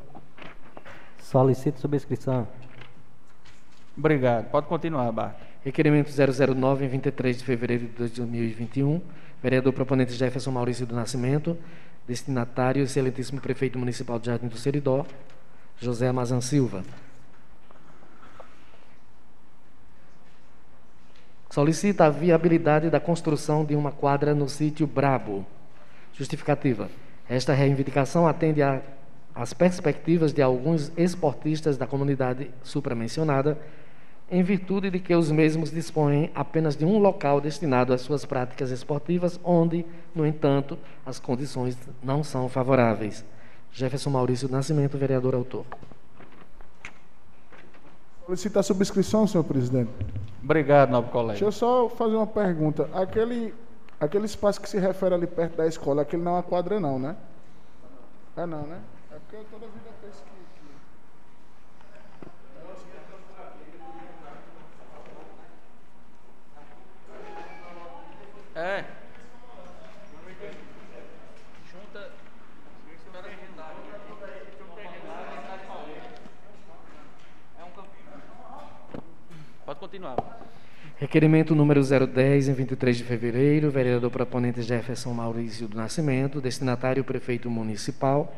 Solicito subscrição. Obrigado. Pode continuar, Bart. Requerimento 009, em 23 de fevereiro de 2021. Vereador proponente Jefferson Maurício do Nascimento. Destinatário, excelentíssimo prefeito municipal de Jardim do Seridó, José Amazan Silva. Solicita a viabilidade da construção de uma quadra no sítio Brabo. Justificativa. Esta reivindicação atende às perspectivas de alguns esportistas da comunidade supramencionada, em virtude de que os mesmos dispõem apenas de um local destinado às suas práticas esportivas, onde, no entanto, as condições não são favoráveis. Jefferson Maurício Nascimento, vereador autor. Solicitar subscrição, senhor presidente. Obrigado, nobre colega. Deixa eu só fazer uma pergunta. Aquele, aquele espaço que se refere ali perto da escola, aquele não é uma quadra não, né? É não, né? É porque eu toda vida penso que... É. Pode continuar. Requerimento número 010, em 23 de fevereiro, vereador proponente Jefferson Maurício do Nascimento, destinatário prefeito municipal.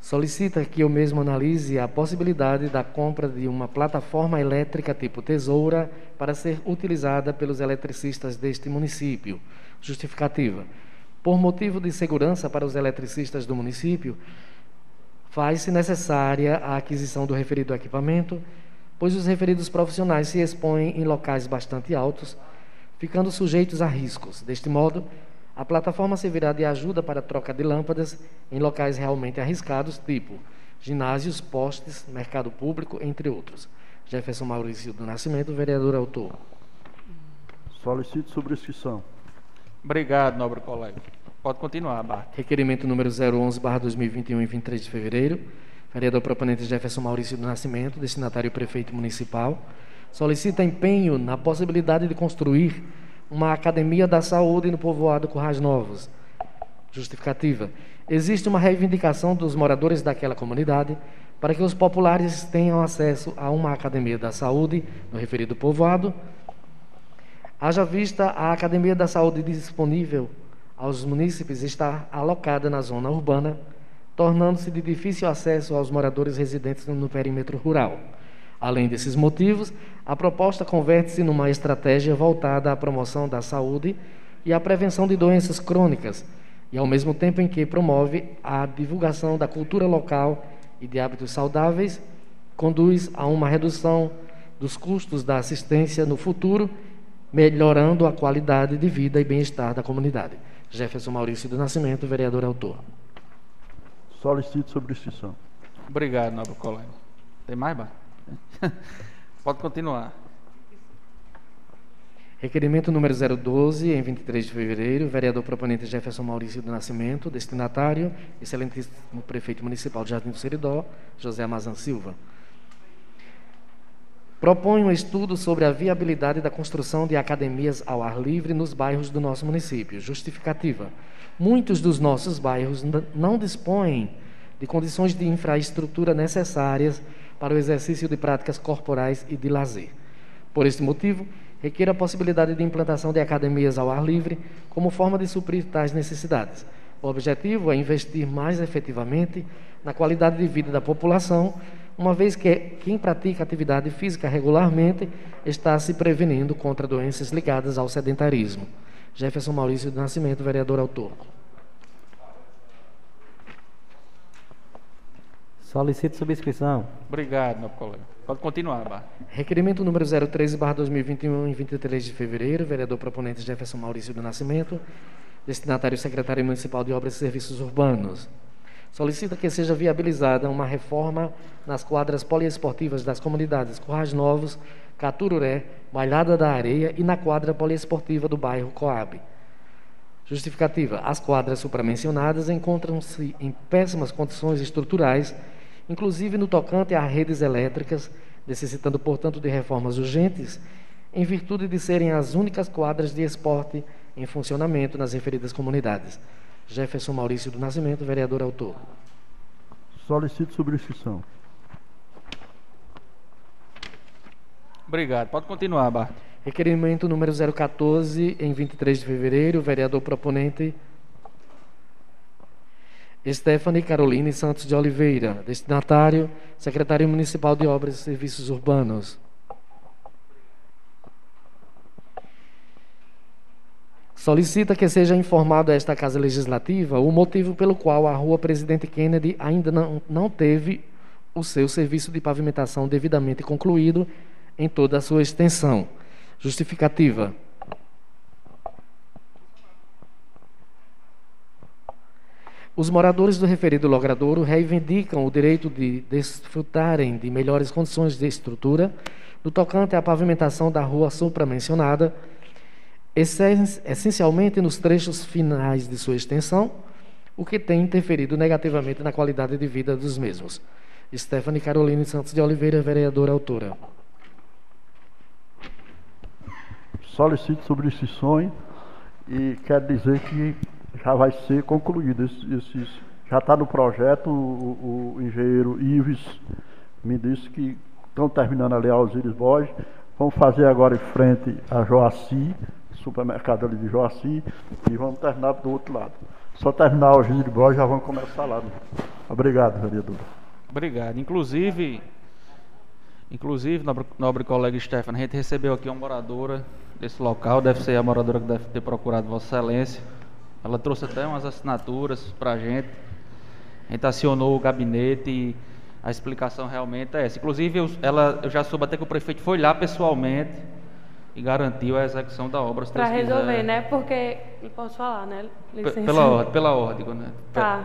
Solicita que eu mesmo analise a possibilidade da compra de uma plataforma elétrica tipo tesoura para ser utilizada pelos eletricistas deste município. Justificativa. Por motivo de segurança para os eletricistas do município, faz-se necessária a aquisição do referido equipamento, pois os referidos profissionais se expõem em locais bastante altos, ficando sujeitos a riscos. Deste modo, a plataforma servirá de ajuda para a troca de lâmpadas em locais realmente arriscados, tipo ginásios, postes, mercado público, entre outros. Jefferson Maurício do Nascimento, vereador autor. Solicito subscrição. Obrigado, nobre colega. Pode continuar, Bart. Requerimento número 011, barra 2021, em 23 de fevereiro. Vereador proponente Jefferson Maurício do Nascimento, destinatário prefeito municipal, solicita empenho na possibilidade de construir uma academia da saúde no povoado Currais Novos. Justificativa. Existe uma reivindicação dos moradores daquela comunidade para que os populares tenham acesso a uma academia da saúde no referido povoado. Haja vista a academia da saúde disponível aos munícipes está alocada na zona urbana, tornando-se de difícil acesso aos moradores residentes no perímetro rural. Além desses motivos, a proposta converte-se numa estratégia voltada à promoção da saúde e a prevenção de doenças crônicas, e ao mesmo tempo em que promove a divulgação da cultura local e de hábitos saudáveis, conduz a uma redução dos custos da assistência no futuro, melhorando a qualidade de vida e bem-estar da comunidade. Jefferson Maurício do Nascimento, vereador autor. Solicito subscrição. Obrigado, nobre colega. Tem mais, Bar? Pode continuar. Requerimento número 012, em 23 de fevereiro, vereador proponente Jefferson Maurício do Nascimento, destinatário, excelentíssimo prefeito municipal de Jardim do Seridó, José Amazan Silva. Propõe um estudo sobre a viabilidade da construção de academias ao ar livre nos bairros do nosso município. Justificativa. Muitos dos nossos bairros não dispõem de condições de infraestrutura necessárias para o exercício de práticas corporais e de lazer. Por este motivo, requer a possibilidade de implantação de academias ao ar livre como forma de suprir tais necessidades. O objetivo é investir mais efetivamente na qualidade de vida da população, uma vez que quem pratica atividade física regularmente está se prevenindo contra doenças ligadas ao sedentarismo. Jefferson Maurício do Nascimento, vereador autor. Solicito subscrição. Obrigado, meu colega. Pode continuar, Bar. Requerimento número 013, barra 2021, em 23 de fevereiro, vereador proponente Jefferson Maurício do Nascimento, destinatário secretário municipal de Obras e Serviços Urbanos. Solicita que seja viabilizada uma reforma nas quadras poliesportivas das comunidades Currais Novos, Catururé, Malhada da Areia e na quadra poliesportiva do bairro Coab. Justificativa: as quadras supramencionadas encontram-se em péssimas condições estruturais inclusive no tocante a redes elétricas, necessitando, portanto, de reformas urgentes, em virtude de serem as únicas quadras de esporte em funcionamento nas referidas comunidades. Jefferson Maurício do Nascimento, vereador autor. Solicito subscrição. Obrigado. Pode continuar, Bart. Requerimento número 014, em 23 de fevereiro, vereador proponente Stephanie Caroline Santos de Oliveira, destinatário, secretário municipal de Obras e Serviços Urbanos. Solicita que seja informado a esta Casa Legislativa o motivo pelo qual a Rua Presidente Kennedy ainda não, não teve o seu serviço de pavimentação devidamente concluído em toda a sua extensão. Justificativa. Os moradores do referido logradouro reivindicam o direito de desfrutarem de melhores condições de estrutura no tocante à pavimentação da rua supramencionada, essencialmente nos trechos finais de sua extensão, o que tem interferido negativamente na qualidade de vida dos mesmos. Stephanie Caroline Santos de Oliveira, vereadora autora. Solicito sobre esse sonho e quero dizer que já vai ser concluído. Esses, já está no projeto, o, o, engenheiro Ives me disse que estão terminando ali a Alzires Borges. Vamos fazer agora em frente a Joaci, supermercado ali de Joaci, e vamos terminar do outro lado. Só terminar o Alzires Borges já vamos começar lá. Obrigado, vereador. Obrigado. Inclusive, inclusive, nobre, nobre colega Stefano, a gente recebeu aqui uma moradora desse local, deve ser a moradora que deve ter procurado Vossa Excelência ela trouxe até umas assinaturas para a gente. A gente acionou o gabinete e a explicação realmente é essa. Inclusive, eu, ela, eu já soube até que o prefeito foi lá pessoalmente e garantiu a execução da obra. Para resolver, quiser. né? Porque. Posso falar, né? Licença. Pela ordem, pela ordem, né? Tá.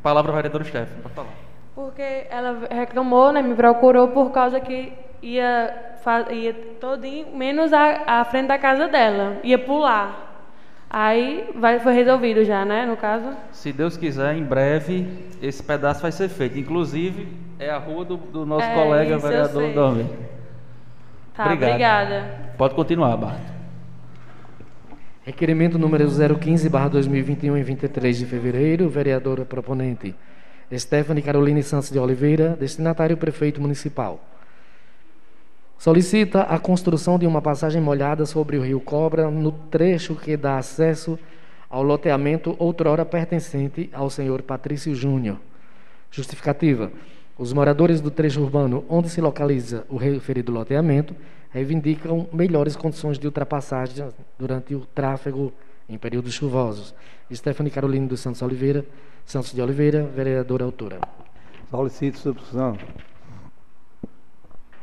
Palavra vereador Stefano, pode falar. Porque ela reclamou, né? Me procurou por causa que ia, ia todinho, menos a, a frente da casa dela. Ia pular. Aí vai, foi resolvido já, né, no caso? Se Deus quiser, em breve esse pedaço vai ser feito. Inclusive, é a rua do, do nosso é, colega vereador Domi. Tá, Obrigado. obrigada. Pode continuar, Bart. Requerimento número 015, barra 2021, em 23 de fevereiro, vereadora proponente Stephanie Caroline Santos de Oliveira, destinatário prefeito municipal. Solicita a construção de uma passagem molhada sobre o rio Cobra no trecho que dá acesso ao loteamento outrora pertencente ao senhor Patrício Júnior. Justificativa. Os moradores do trecho urbano onde se localiza o referido loteamento reivindicam melhores condições de ultrapassagem durante o tráfego em períodos chuvosos. Stephanie Carolina dos Santos Oliveira, Santos de Oliveira, vereadora autora. Solicito subscrição.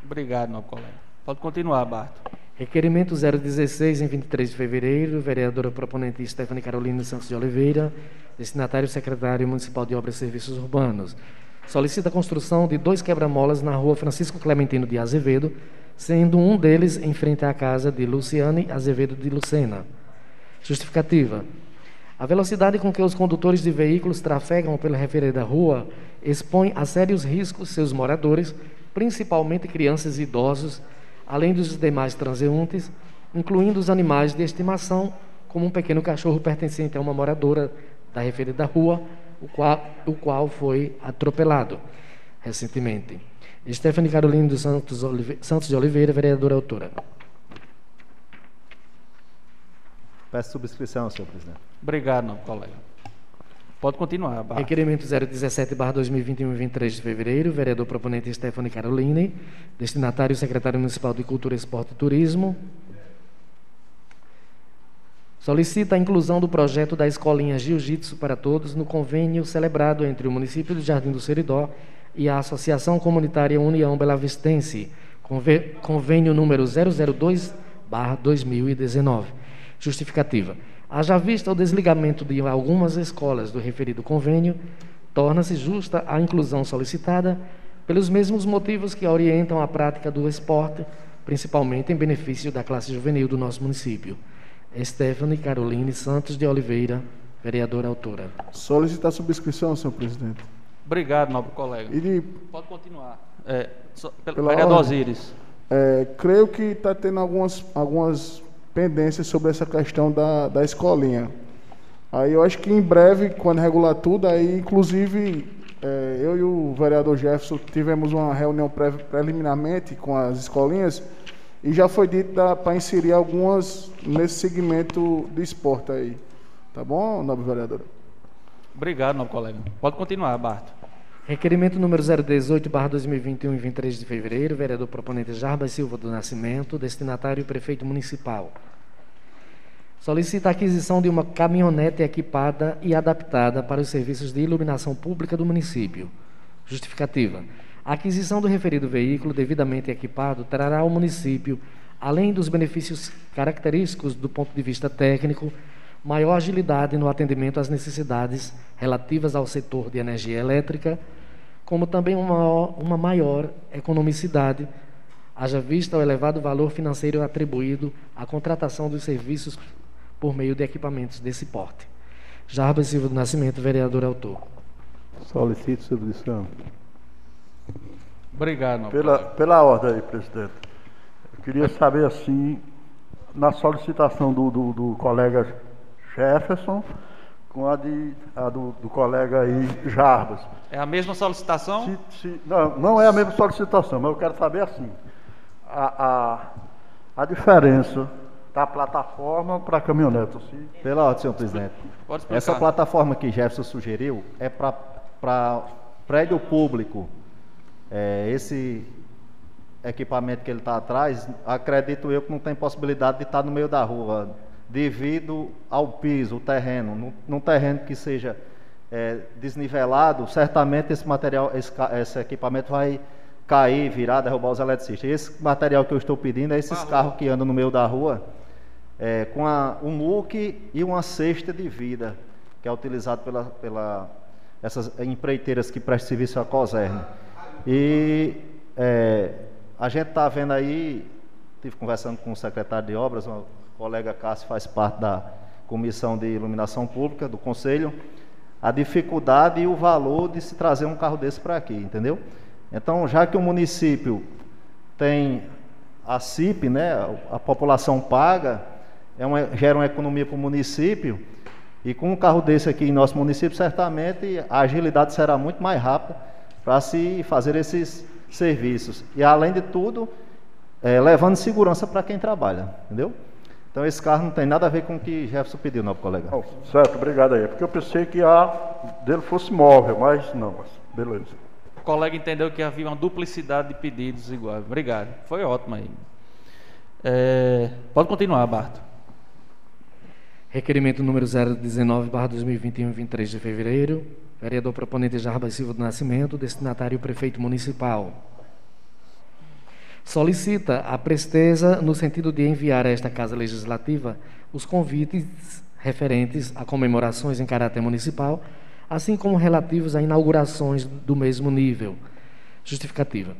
Obrigado, nobre colega. Pode continuar, Barto. Requerimento 016, em 23 de fevereiro, vereadora proponente Stephanie Carolina Santos de Oliveira, destinatário secretário municipal de Obras e Serviços Urbanos. Solicita a construção de dois quebra-molas na rua Francisco Clementino de Azevedo, sendo um deles em frente à casa de Luciane Azevedo de Lucena. Justificativa. A velocidade com que os condutores de veículos trafegam pela referida rua expõe a sérios riscos seus moradores, principalmente crianças e idosos, além dos demais transeuntes, incluindo os animais de estimação, como um pequeno cachorro pertencente a uma moradora da referida rua, o qual, o qual foi atropelado recentemente. Stephanie Carolina dos Santos, Olive, Santos de Oliveira, vereadora autora. Peço subscrição, senhor presidente. Obrigado, nobre colega. Pode continuar, Barto. Requerimento 017, barra 2021, 23 de fevereiro, vereador proponente Stephanie Caroline, destinatário secretário municipal de Cultura, Esporte e Turismo. Solicita a inclusão do projeto da Escolinha Jiu-Jitsu para Todos no convênio celebrado entre o município de Jardim do Seridó e a Associação Comunitária União Belavistense, convênio número 002, barra 2019. Justificativa. Haja vista o desligamento de algumas escolas do referido convênio, torna-se justa a inclusão solicitada pelos mesmos motivos que orientam a prática do esporte, principalmente em benefício da classe juvenil do nosso município. Stephanie Caroline Santos de Oliveira, vereadora autora. Solicitar subscrição, senhor presidente. Obrigado, nobre colega. E de, Pode continuar. É, so, Pela vereador ordem. Osiris. é, creio que está tendo algumas, algumas pendências sobre essa questão da, da escolinha. Aí eu acho que em breve, quando regular tudo, aí inclusive é, eu e o vereador Jefferson tivemos uma reunião pre, preliminarmente com as escolinhas e já foi dito para inserir algumas nesse segmento de esporte aí. Tá bom, nobre vereadora? Obrigado, nobre colega. Pode continuar, Barto. Requerimento número 018, barra 2021, 23 de fevereiro, vereador proponente Jarbas Silva do Nascimento, destinatário prefeito municipal. Solicita a aquisição de uma caminhonete equipada e adaptada para os serviços de iluminação pública do município. Justificativa. A aquisição do referido veículo devidamente equipado trará ao município, além dos benefícios característicos do ponto de vista técnico, maior agilidade no atendimento às necessidades relativas ao setor de energia elétrica, como também uma, uma maior economicidade, haja vista o elevado valor financeiro atribuído à contratação dos serviços por meio de equipamentos desse porte. Jarbas Silva do Nascimento, vereador autor. Solicito subscrição. Obrigado, Pela, pela ordem aí, presidente. Eu queria saber assim, na solicitação do, do, do colega Jefferson, com a, de, a do, do colega aí Jarbas. É a mesma solicitação? Se- se- não, não é a mesma solicitação, mas eu quero saber assim, a, a, a diferença da plataforma para a caminhonete. Se, Pela ordem, senhor presidente. Essa plataforma que Jefferson sugeriu é para prédio público. É, esse equipamento que ele está atrás, acredito eu que não tem possibilidade de estar no meio da rua, devido ao piso, o terreno. Num, num terreno que seja é, desnivelado, certamente esse material, esse, esse equipamento vai cair, virar, derrubar os eletricistas. Esse material que eu estou pedindo é esses carros que andam no meio da rua, é, com a, um muque e uma cesta de vida, que é utilizado pela, pela essas empreiteiras que prestam serviço à COSERN. E é, a gente está vendo aí, estive conversando com o secretário de obras, o colega Cássio faz parte da comissão de iluminação pública do conselho, a dificuldade e o valor de se trazer um carro desse para aqui, entendeu? Então, já que o município tem a CIP, né, a população paga, é uma, gera uma economia para o município, e com um carro desse aqui em nosso município, certamente a agilidade será muito mais rápida para se fazer esses serviços. E além de tudo, é, levando segurança para quem trabalha, entendeu? Então esse carro não tem nada a ver com o que Jefferson pediu, não, colega. Oh, certo, obrigado aí. Porque eu pensei que a dele fosse móvel, mas não, mas beleza. O colega entendeu que havia uma duplicidade de pedidos iguais. Obrigado. Foi ótimo aí. É, pode continuar, Barto. Requerimento número 019-2021, 23 de fevereiro. Vereador proponente Jarbas Silva do Nascimento, destinatário prefeito municipal. Solicita a presteza no sentido de enviar a esta Casa Legislativa os convites referentes a comemorações em caráter municipal, assim como relativos a inaugurações do mesmo nível. Justificativa.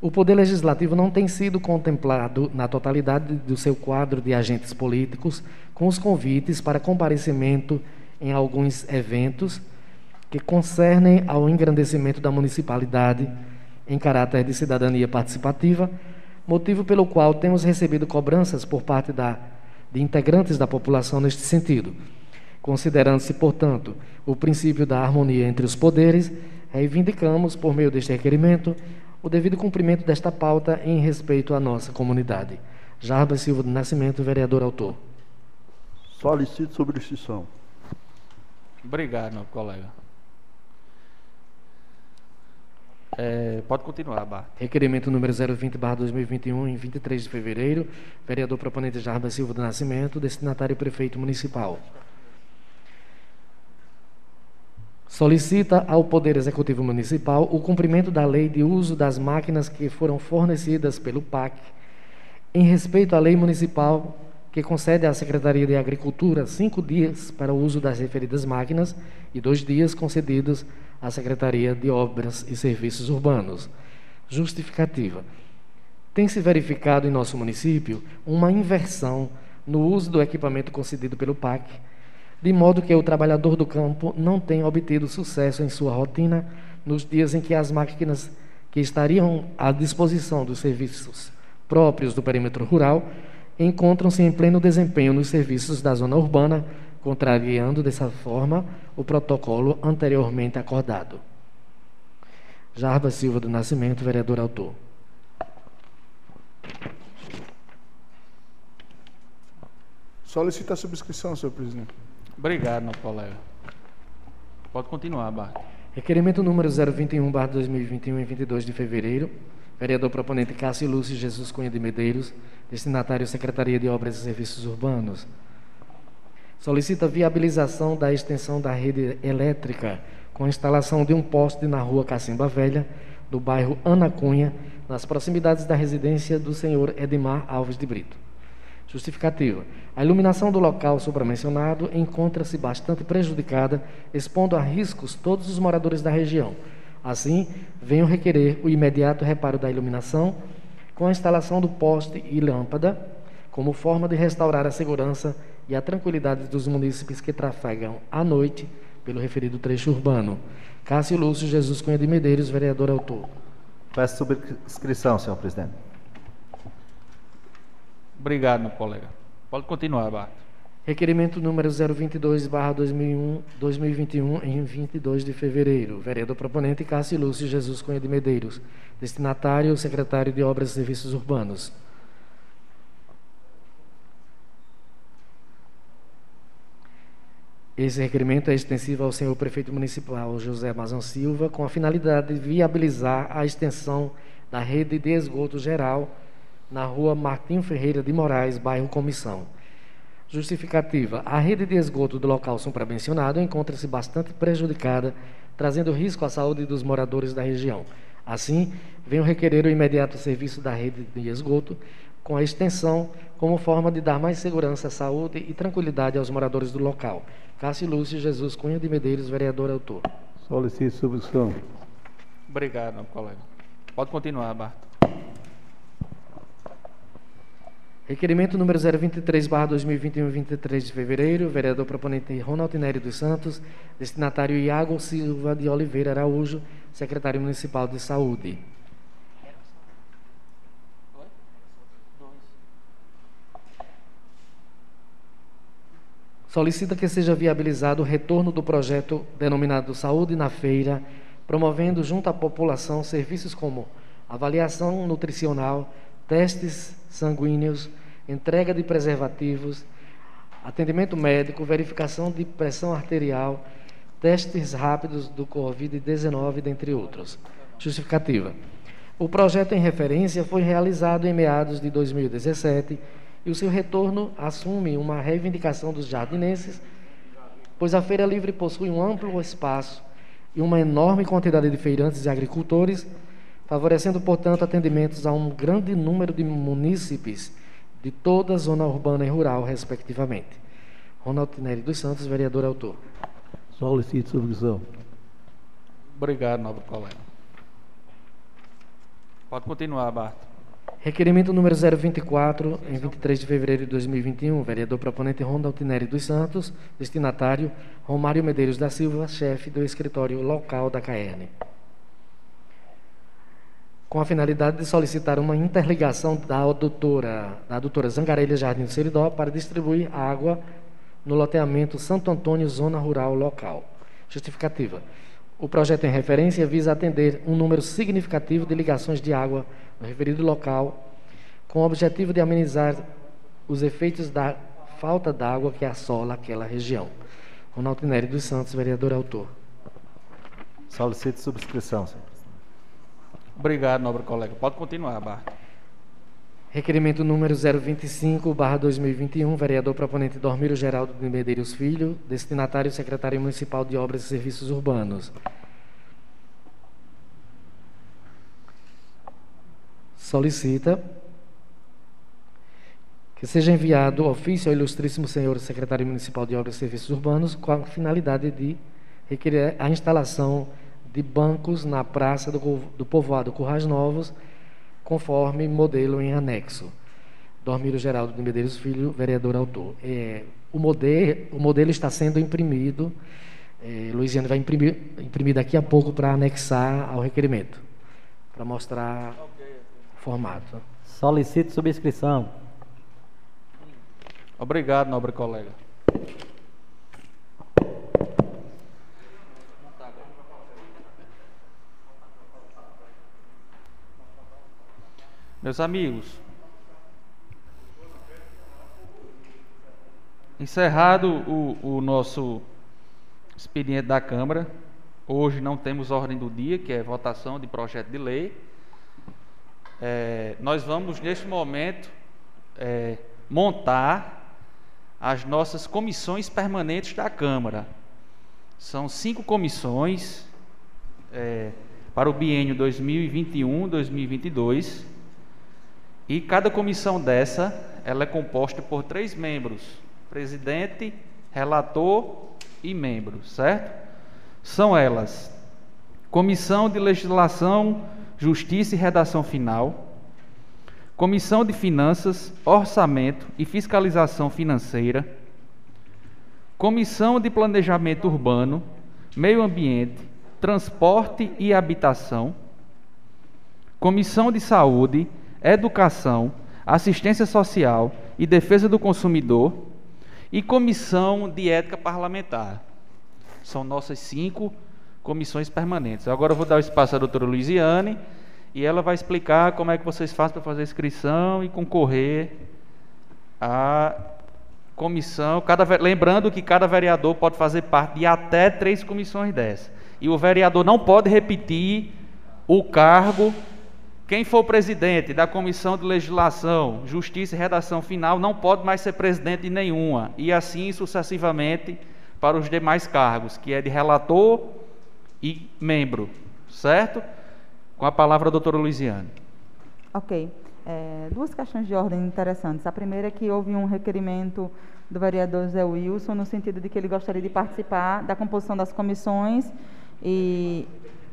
O Poder Legislativo não tem sido contemplado na totalidade do seu quadro de agentes políticos com os convites para comparecimento em alguns eventos que concernem ao engrandecimento da municipalidade em caráter de cidadania participativa, motivo pelo qual temos recebido cobranças por parte da, de integrantes da população neste sentido. Considerando-se, portanto, o princípio da harmonia entre os poderes, reivindicamos, por meio deste requerimento, o devido cumprimento desta pauta em respeito à nossa comunidade. Jarbas Silva do Nascimento, vereador autor. Solicito substituição. Obrigado, meu colega. É, pode continuar, Bart. Requerimento número 020-2021, em 23 de fevereiro. Vereador proponente Jarbas Silva do Nascimento, destinatário prefeito municipal. Solicita ao Poder Executivo Municipal o cumprimento da lei de uso das máquinas que foram fornecidas pelo PAC, em respeito à lei municipal que concede à Secretaria de Agricultura cinco dias para o uso das referidas máquinas e dois dias concedidos à Secretaria de Obras e Serviços Urbanos. Justificativa. Tem se verificado em nosso município uma inversão no uso do equipamento concedido pelo PAC de modo que o trabalhador do campo não tenha obtido sucesso em sua rotina nos dias em que as máquinas que estariam à disposição dos serviços próprios do perímetro rural encontram-se em pleno desempenho nos serviços da zona urbana, contrariando dessa forma o protocolo anteriormente acordado. Jarba Silva do Nascimento, vereador autor. Solicita a subscrição, senhor presidente. Obrigado, meu colega. Pode continuar, Bart. Requerimento número 021, barra 2021, em 22 de fevereiro. Vereador proponente Cássio Lúcio Jesus Cunha de Medeiros, destinatário Secretaria de Obras e Serviços Urbanos. Solicita viabilização da extensão da rede elétrica com a instalação de um poste na rua Cacimba Velha, do bairro Ana Cunha, nas proximidades da residência do senhor Edmar Alves de Brito. Justificativa. A iluminação do local supramencionado encontra-se bastante prejudicada, expondo a riscos todos os moradores da região. Assim, venho requerer o imediato reparo da iluminação com a instalação do poste e lâmpada, como forma de restaurar a segurança e a tranquilidade dos munícipes que trafegam à noite pelo referido trecho urbano. Cássio Lúcio Jesus Cunha de Medeiros, vereador autor. Peço subscrição, senhor presidente. Obrigado, meu colega. Pode continuar, Bart. Requerimento número 022, barra 2001, 2021, em 22 de fevereiro. Vereador proponente Cássio Lúcio Jesus Cunha de Medeiros. Destinatário, secretário de Obras e Serviços Urbanos. Esse requerimento é extensivo ao senhor prefeito municipal José Mazão Silva, com a finalidade de viabilizar a extensão da rede de esgoto geral na rua Martim Ferreira de Moraes, bairro Comissão. Justificativa: a rede de esgoto do local supramencionado encontra-se bastante prejudicada, trazendo risco à saúde dos moradores da região. Assim, venho requerer o imediato serviço da rede de esgoto, com a extensão, como forma de dar mais segurança, saúde e tranquilidade aos moradores do local. Cássio Lúcio Jesus Cunha de Medeiros, vereador autor. Solicito subscrição. Obrigado, colega. Pode continuar, Bart. Requerimento número 023, barra 2021, 23 de fevereiro, vereador proponente Ronaldo Nery dos Santos, destinatário Iago Silva de Oliveira Araújo, secretário municipal de saúde. Solicita que seja viabilizado o retorno do projeto denominado Saúde na Feira, promovendo junto à população serviços como avaliação nutricional, testes sanguíneos, entrega de preservativos, atendimento médico, verificação de pressão arterial, testes rápidos do Covid-19, dentre outros. Justificativa. O projeto em referência foi realizado em meados de 2017 e o seu retorno assume uma reivindicação dos jardinenses, pois a Feira Livre possui um amplo espaço e uma enorme quantidade de feirantes e agricultores, favorecendo, portanto, atendimentos a um grande número de munícipes de toda a zona urbana e rural, respectivamente. Ronaldo Tinelli dos Santos, vereador autor. Solicito submissão. Obrigado, nobre colega. Pode continuar, Bart. Requerimento número 024, em 23 de fevereiro de 2021, vereador proponente Ronda Altineri dos Santos, destinatário Romário Medeiros da Silva, chefe do escritório local da CAERN. Com a finalidade de solicitar uma interligação da adutora, da adutora Zangarelha Jardim do Seridó para distribuir água no loteamento Santo Antônio, zona rural local. Justificativa. O projeto em referência visa atender um número significativo de ligações de água no referido local, com o objetivo de amenizar os efeitos da falta d'água que assola aquela região. Ronaldo Nery dos Santos, vereador autor. Solicito subscrição, senhor. Obrigado, nobre colega. Pode continuar, Bart. Requerimento número 025, barra 2021, vereador proponente Dormiro Geraldo de Medeiros Filho, destinatário secretário municipal de Obras e Serviços Urbanos. Solicita que seja enviado ofício ao ilustríssimo senhor secretário municipal de Obras e Serviços Urbanos com a finalidade de requerer a instalação de bancos na praça do, do povoado Currais Novos, conforme modelo em anexo. Dormiro Geraldo de Medeiros Filho, vereador autor. É, o, modelo, o modelo está sendo imprimido, é, Luiziane vai imprimir, imprimir daqui a pouco para anexar ao requerimento, para mostrar o formato. Solicito subscrição. Obrigado, nobre colega. Meus amigos, encerrado o, o, nosso expediente da Câmara, hoje não temos ordem do dia, que é votação de projeto de lei. É, nós vamos, neste momento, é, montar as nossas comissões permanentes da Câmara. São cinco comissões é, para o biênio 2021-2022 e cada comissão dessa, ela é composta por três membros: presidente, relator e membros, certo? São elas: Comissão de Legislação, Justiça e Redação Final, Comissão de Finanças, Orçamento e Fiscalização Financeira, Comissão de Planejamento Urbano, Meio Ambiente, Transporte e Habitação, Comissão de Saúde, Educação, Assistência Social e Defesa do Consumidor e Comissão de Ética Parlamentar. São nossas cinco comissões permanentes. Agora eu vou dar o espaço à doutora Luiziane e ela vai explicar como é que vocês fazem para fazer a inscrição e concorrer à comissão. Cada, lembrando que cada vereador pode fazer parte de até três comissões dessas. E o vereador não pode repetir o cargo quem for presidente da Comissão de Legislação, Justiça e Redação Final não pode mais ser presidente de nenhuma, e assim sucessivamente para os demais cargos, que é de relator e membro, certo? Com a palavra a doutora Luiziane. Ok. É, duas questões de ordem interessantes. A primeira é que houve um requerimento do vereador Zé Wilson, no sentido de que ele gostaria de participar da composição das comissões e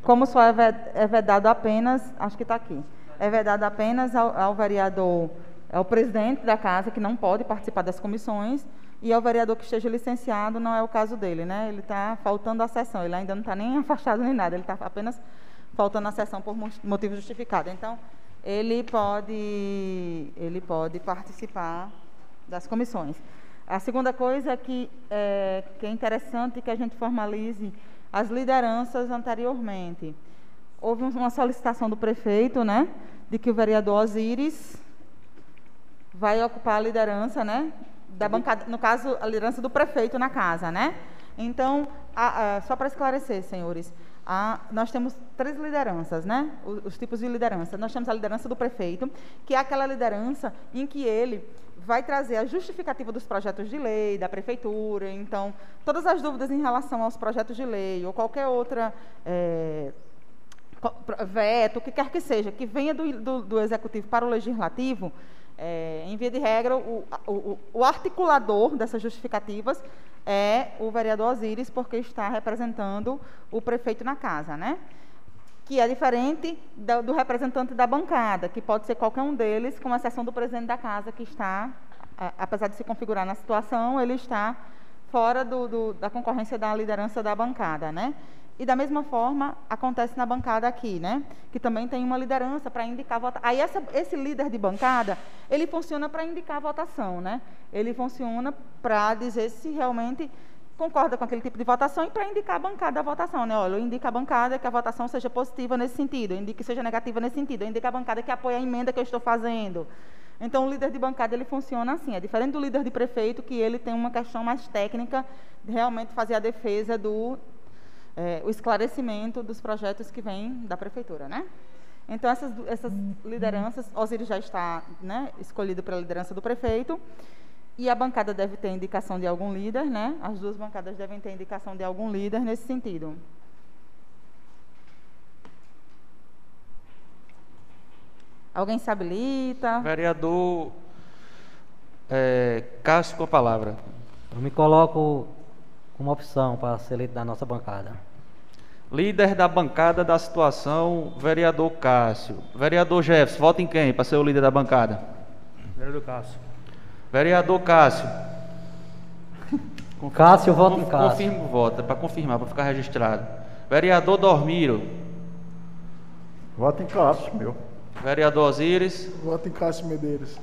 como só é, é vedado apenas, acho que está aqui, é vedado apenas ao, ao vereador, ao presidente da casa, que não pode participar das comissões, e ao vereador que esteja licenciado, não é o caso dele, né? Ele está faltando a sessão, ele ainda não está nem afastado nem nada, ele está apenas faltando a sessão por motivo justificado. Então, ele pode, ele pode participar das comissões. A segunda coisa é que é, que é interessante que a gente formalize as lideranças anteriormente. Houve uma solicitação do prefeito, né, de que o vereador Osiris vai ocupar a liderança, né, da bancada, no caso, a liderança do prefeito na casa, né? Então, a, a, só para esclarecer, senhores, a, nós temos três lideranças, né? Os, os, tipos de liderança. Nós temos a liderança do prefeito, que é aquela liderança em que ele vai trazer a justificativa dos projetos de lei da prefeitura. Então, todas as dúvidas em relação aos projetos de lei ou qualquer outra é, veto, o que quer que seja, que venha do, do, do executivo para o legislativo, é, em via de regra, o, o, o, articulador dessas justificativas é o vereador Osíris, porque está representando o prefeito na casa, né? Que é diferente do, do representante da bancada, que pode ser qualquer um deles, com exceção do presidente da casa, que está, apesar de se configurar na situação, ele está fora do, do, da concorrência da liderança da bancada, né? E da mesma forma acontece na bancada aqui, né? Que também tem uma liderança para indicar a votação. Aí essa, esse líder de bancada, ele funciona para indicar a votação, né? Ele funciona para dizer se realmente concorda com aquele tipo de votação e para indicar a bancada a votação, né? Olha, eu indico a bancada que a votação seja positiva nesse sentido, eu indico que seja negativa nesse sentido, eu indico a bancada que apoia a emenda que eu estou fazendo. Então, o líder de bancada ele funciona assim, é diferente do líder de prefeito, que ele tem uma questão mais técnica de realmente fazer a defesa do é, o esclarecimento dos projetos que vêm da prefeitura, né? Então, essas, essas lideranças, Osiris já está né, escolhido para a liderança do prefeito, e a bancada deve ter indicação de algum líder, né? As duas bancadas devem ter indicação de algum líder nesse sentido. Alguém se habilita? Vereador é, Cássio com a palavra. Eu me coloco como opção para ser eleito da nossa bancada. Líder da bancada da situação, vereador Cássio. Vereador Jefferson, vota em quem para ser o líder da bancada? Vereador Cássio. Vereador Cássio. Cássio, voto em Cássio. Confirma o voto, é para confirmar, para ficar registrado. Vereador Dormiro. Voto em Cássio, meu. Vereador Osíris. Voto em Cássio Medeiros.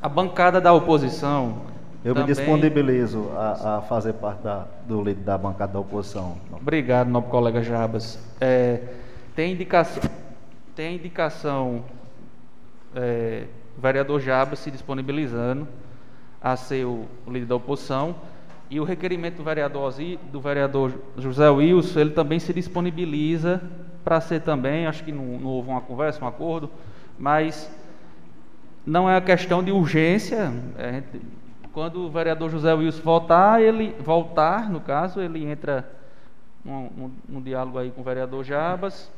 A bancada da oposição, eu Também... me disponibilizo a, a fazer parte da, do líder da bancada da oposição. Obrigado, nobre colega Jabas. É, tem indicação, tem indicação é, o vereador Jabas se disponibilizando a ser o, líder da oposição e o requerimento do vereador, do vereador José Wilson, ele também se disponibiliza para ser também, acho que não, não houve uma conversa, um acordo, mas não é a questão de urgência, é, quando o vereador José Wilson voltar, ele voltar, no caso, ele entra num, num diálogo aí com o vereador Jabas.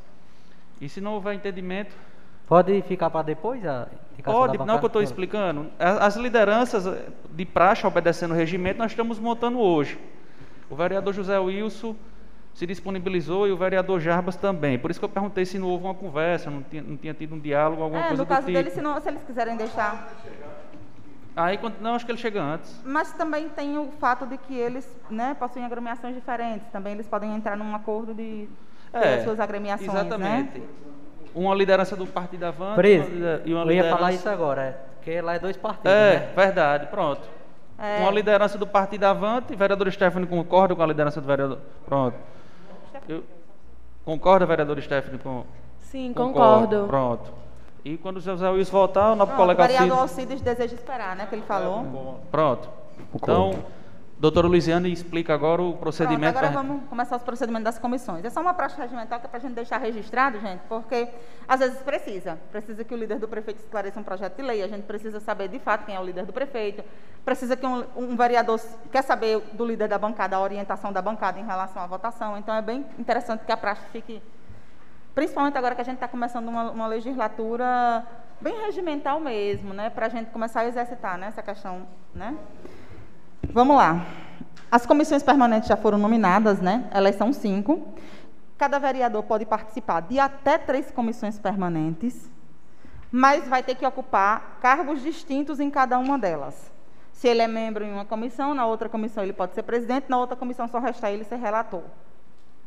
E se não houver entendimento. Pode ficar para depois a Pode, não que eu estou explicando. As lideranças de praxe obedecendo o regimento nós estamos montando hoje. O vereador José Wilson se disponibilizou e o vereador Jarbas também. Por isso que eu perguntei se não houve uma conversa, não tinha, não tinha tido um diálogo, alguma é, coisa no caso tipo. dele, se, não, se eles quiserem deixar. Aí, não, acho que ele chega antes. Mas também tem o fato de que eles né, possuem agremiações diferentes. Também eles podem entrar num acordo de é, suas agremiações. Né? Exatamente. Né? Uma liderança do Partido Avante Preso, e uma eu liderança... ia falar isso agora, é, porque lá é dois partidos. É, né? verdade, pronto. É. Uma liderança do Partido Avante, vereador Stephanie concorda com a liderança do vereador. Pronto. Eu... Concorda, vereador Stephanie? Com... Sim, concordo. Pronto. E quando o José Wilson voltar, o nosso Pronto, colega O vereador Alcides deseja esperar, né? Que ele falou. Pronto. Então, doutora Luiziane explica agora o procedimento. Pronto, agora vamos começar os procedimentos das comissões. É só uma praxe regimental que é para a gente deixar registrado, gente, porque às vezes precisa. Precisa que o líder do prefeito esclareça um projeto de lei, a gente precisa saber de fato quem é o líder do prefeito. Precisa que um, um vereador quer saber do líder da bancada a orientação da bancada em relação à votação. Então é bem interessante que a praxe fique Principalmente agora que a gente está começando uma, uma, legislatura bem regimental mesmo, né? Para a gente começar a exercitar né? essa questão, né? Vamos lá. As comissões permanentes já foram nominadas, né? Elas são cinco. Cada vereador pode participar de até três comissões permanentes, mas vai ter que ocupar cargos distintos em cada uma delas. Se ele é membro em uma comissão, na outra comissão ele pode ser presidente, na outra comissão só resta ele ser relator.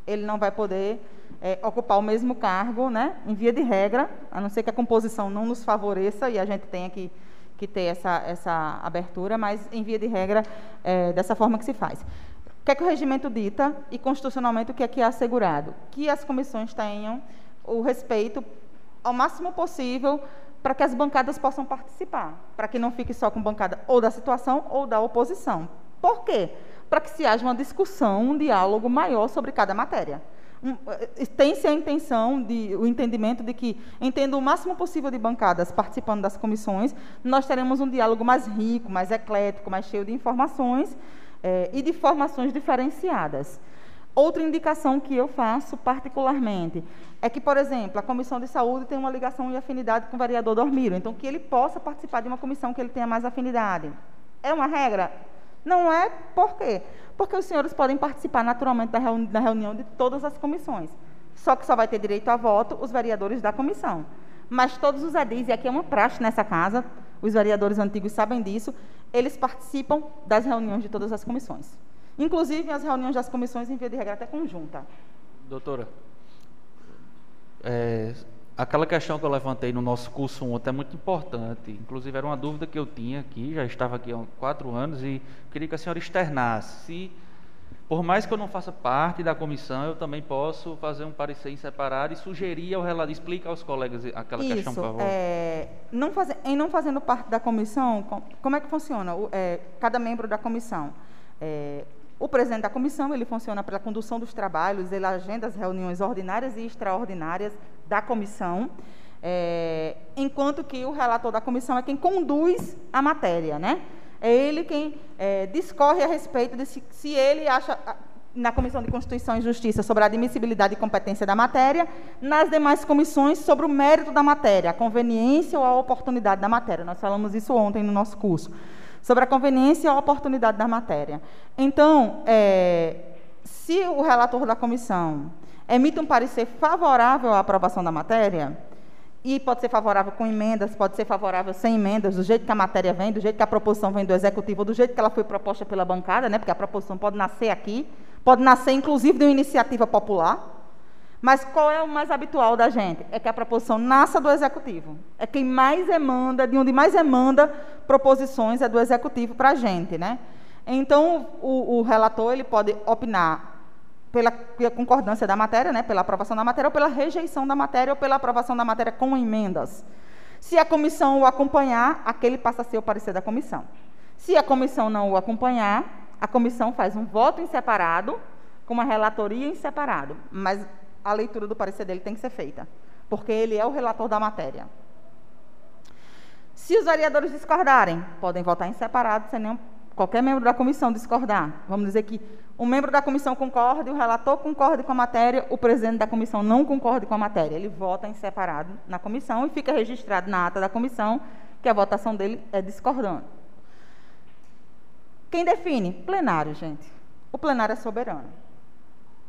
Ele não vai poder é, ocupar o mesmo cargo, né, em via de regra, a não ser que a composição não nos favoreça e a gente tenha que, que ter essa, essa abertura, mas em via de regra, é dessa forma que se faz. O que é que o regimento dita e constitucionalmente o que é que é assegurado? Que as comissões tenham o respeito ao máximo possível para que as bancadas possam participar, para que não fique só com bancada ou da situação ou da oposição. Por quê? Para que se haja uma discussão, um diálogo maior sobre cada matéria. Eh, tem-se a intenção, de, o entendimento de que, entendo o máximo possível de bancadas participando das comissões, nós teremos um diálogo mais rico, mais eclético, mais cheio de informações eh, e de formações diferenciadas. Outra indicação que eu faço particularmente é que, por exemplo, a Comissão de Saúde tem uma ligação e afinidade com o vereador Dormiro, então que ele possa participar de uma comissão que ele tenha mais afinidade. É uma regra? Não é, por quê? Porque os senhores podem participar naturalmente da, reuni reunião de todas as comissões. Só que só vai ter direito a voto os vereadores da comissão. Mas todos os edis, e aqui é uma praxe nessa casa, os vereadores antigos sabem disso, eles participam das reuniões de todas as comissões. Inclusive, as reuniões das comissões, em via de regra, até conjunta. Doutora, é, aquela questão que eu levantei no nosso curso ontem é muito importante. Inclusive, era uma dúvida que eu tinha aqui, já estava aqui há quatro anos, e queria que a senhora externasse. Se, por mais que eu não faça parte da comissão, eu também posso fazer um parecer em separado e sugerir ao relator, explica aos colegas aquela Isso, questão, por favor. É, não em não fazendo parte da comissão, como é que funciona? O, é, cada membro da comissão. É, o presidente da comissão, ele funciona pela condução dos trabalhos, ele agenda as reuniões ordinárias e extraordinárias da comissão, é, enquanto que o relator da comissão é quem conduz a matéria, né? É ele quem é, discorre a respeito de se, se ele acha na Comissão de Constituição e Justiça sobre a admissibilidade e competência da matéria, nas demais comissões sobre o mérito da matéria, a conveniência ou a oportunidade da matéria. Nós falamos isso ontem no nosso curso sobre a conveniência e a oportunidade da matéria. Então, é, se o relator da comissão emite um parecer favorável à aprovação da matéria, e pode ser favorável com emendas, pode ser favorável sem emendas, do jeito que a matéria vem, do jeito que a proposição vem do executivo, do jeito que ela foi proposta pela bancada, né, porque a proposição pode nascer aqui, pode nascer inclusive de uma iniciativa popular. Mas qual é o mais habitual da gente? É que a proposição nasça do executivo. É quem mais emanda, de onde mais emanda proposições é do executivo para a gente, né? Então, o, o, relator ele pode opinar pela, concordância da matéria, né, pela aprovação da matéria, ou pela rejeição da matéria, ou pela aprovação da matéria com emendas. Se a comissão o acompanhar, aquele passa a ser o parecer da comissão. Se a comissão não o acompanhar, a comissão faz um voto em separado, com uma relatoria em separado. Mas a leitura do parecer dele tem que ser feita, porque ele é o relator da matéria. Se os vereadores discordarem, podem votar em separado, sem nenhum, qualquer membro da comissão discordar. Vamos dizer que um membro da comissão concorde, o relator concorde com a matéria, o presidente da comissão não concorde com a matéria. Ele vota em separado na comissão e fica registrado na ata da comissão que a votação dele é discordante. Quem define? Plenário, gente. O plenário é soberano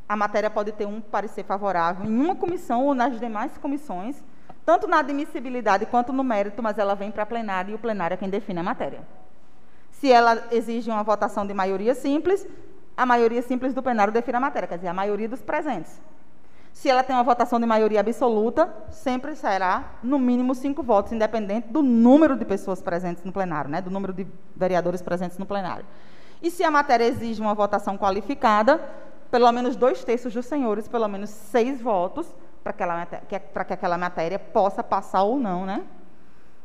a matéria pode ter um parecer favorável em uma comissão ou nas demais comissões, tanto na admissibilidade quanto no mérito, mas ela vem para a plenária e o plenário é quem define a matéria. Se ela exige uma votação de maioria simples, a maioria simples do plenário define a matéria, quer dizer, a maioria dos presentes. Se ela tem uma votação de maioria absoluta, sempre será, no mínimo, cinco votos, independente do número de pessoas presentes no plenário, né, do número de vereadores presentes no plenário. E se a matéria exige uma votação qualificada, pelo menos dois terços dos senhores, pelo menos seis votos, para que, que aquela matéria possa passar ou não né,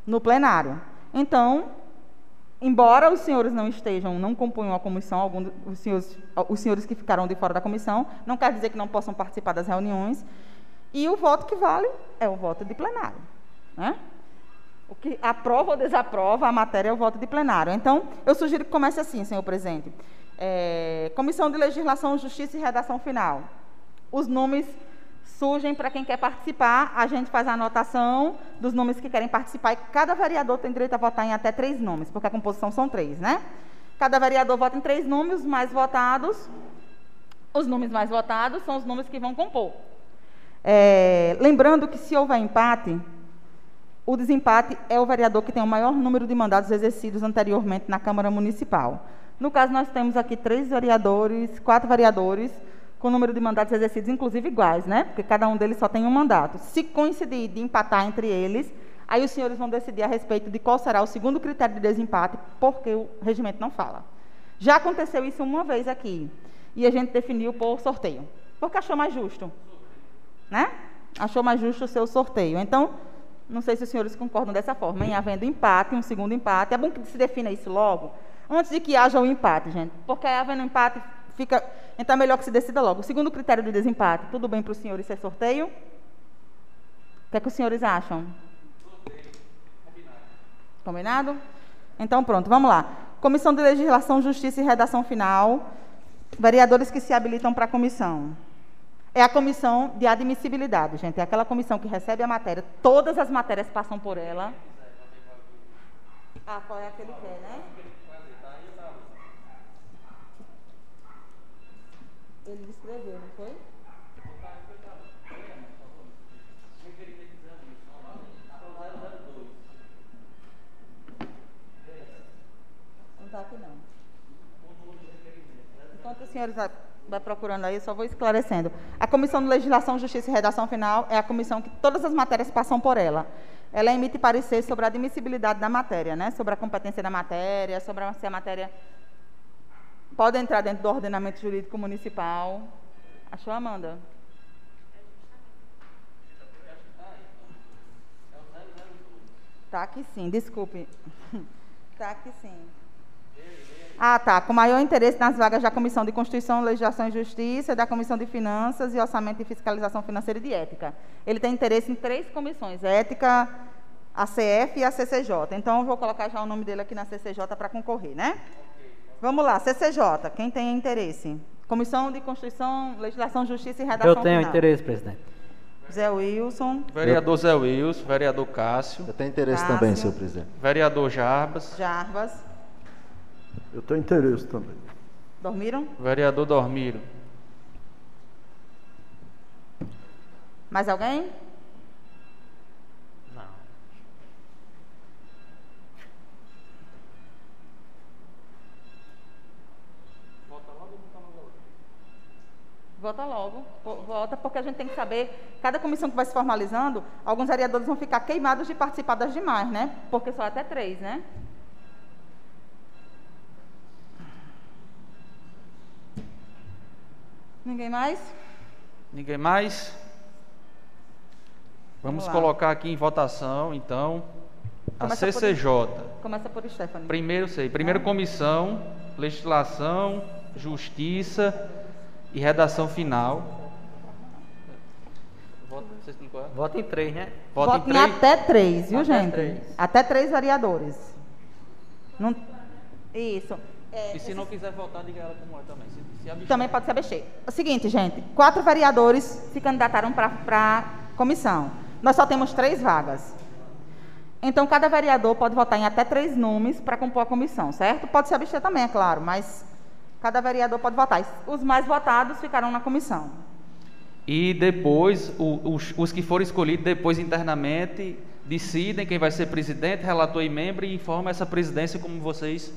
no plenário. Então, embora os senhores não estejam, não compunham a comissão, alguns, os, senhores, os senhores que ficaram de fora da comissão, não quer dizer que não possam participar das reuniões, e o voto que vale é o voto de plenário. Né? O que aprova ou desaprova a matéria é o voto de plenário. Então, eu sugiro que comece assim, senhor presidente. É, Comissão de Legislação, Justiça e Redação Final. Os nomes surgem para quem quer participar, a gente faz a anotação dos nomes que querem participar e cada vereador tem direito a votar em até três nomes, porque a composição são três, né? Cada vereador vota em três nomes, mais votados, os nomes mais votados são os nomes que vão compor. É, lembrando que se houver empate, o desempate é o vereador que tem o maior número de mandatos exercidos anteriormente na Câmara Municipal. No caso, nós temos aqui três vereadores, quatro vereadores, com o número de mandatos exercidos, inclusive iguais, né? Porque cada um deles só tem um mandato. Se coincidir de empatar entre eles, aí os senhores vão decidir a respeito de qual será o segundo critério de desempate, porque o regimento não fala. Já aconteceu isso uma vez aqui, e a gente definiu por sorteio, porque achou mais justo, né? Achou mais justo o seu sorteio. Então, não sei se os senhores concordam dessa forma, em havendo empate, um segundo empate, é bom que se defina isso logo, antes de que haja o empate, gente. Porque havendo empate, Fica, então é melhor que se decida logo. O segundo critério de desempate, tudo bem para os senhores ser sorteio? O que é que os senhores acham? Combinado? Então pronto, vamos lá. Comissão de Legislação, Justiça e Redação Final. Vereadores que se habilitam para a comissão. É a comissão de admissibilidade, gente. É aquela comissão que recebe a matéria. Todas as matérias passam por ela. Ah, qual é aquele que quer, né? Ele descreveu, não foi? Não. Enquanto os senhores vai- procurando aí, eu só vou esclarecendo. A Comissão de Legislação, Justiça e Redação Final é a comissão que todas as matérias passam por ela. Ela emite parecer sobre a admissibilidade da matéria, né? sobre a competência da matéria, sobre se a matéria pode entrar dentro do ordenamento jurídico municipal. Achou, Amanda? Tá aqui sim, desculpe. Tá aqui sim. Ah, tá. Com maior interesse nas vagas da Comissão de Constituição, Legislação e Justiça, da Comissão de Finanças e Orçamento e Fiscalização Financeira e de Ética. Ele tem interesse em três comissões: Ética, a CF e a CCJ. Então, eu vou colocar já o nome dele aqui na CCJ para concorrer, né? Vamos lá, CCJ. Quem tem interesse? Comissão de Constituição, Legislação, Justiça e Redação Eu tenho Final. interesse, presidente. Zé Wilson, Vereador Zé Wilson, vereador Cássio, Eu tenho interesse Cássio. também, senhor presidente. vereador Jarbas, Jarbas. Eu tenho interesse também. Dormiram? vereador Dormiro. Mais alguém? Logo. Vo- Vota, porque a gente tem que saber, cada comissão que vai se formalizando, alguns vereadores vão ficar queimados de participar das demais, né? Porque só até três, né? Ninguém mais? Ninguém mais? Vamos Vamos colocar aqui em votação, então, a Começa por- CCJ. Começa por Stephanie. Primeiro, sei. Primeiro, comissão, legislação, justiça e redação final. É? Voto em três, né? Voto Voto em em três? até três, viu, Até gente? três. Até três vereadores. Não... Isso. É, E se não quiser votar, diga ela como é também. Se, se abster. Também pode se abster. O seguinte, gente, quatro vereadores se candidataram para a comissão. Nós só temos três vagas. Então, cada vereador pode votar em até três nomes para compor a comissão, certo? Pode se abster também, é claro, mas cada vereador pode votar. Os mais votados ficarão na comissão. E depois, o- os, os que forem escolhidos depois internamente decidem quem vai ser presidente, relator e membro e informam essa presidência como vocês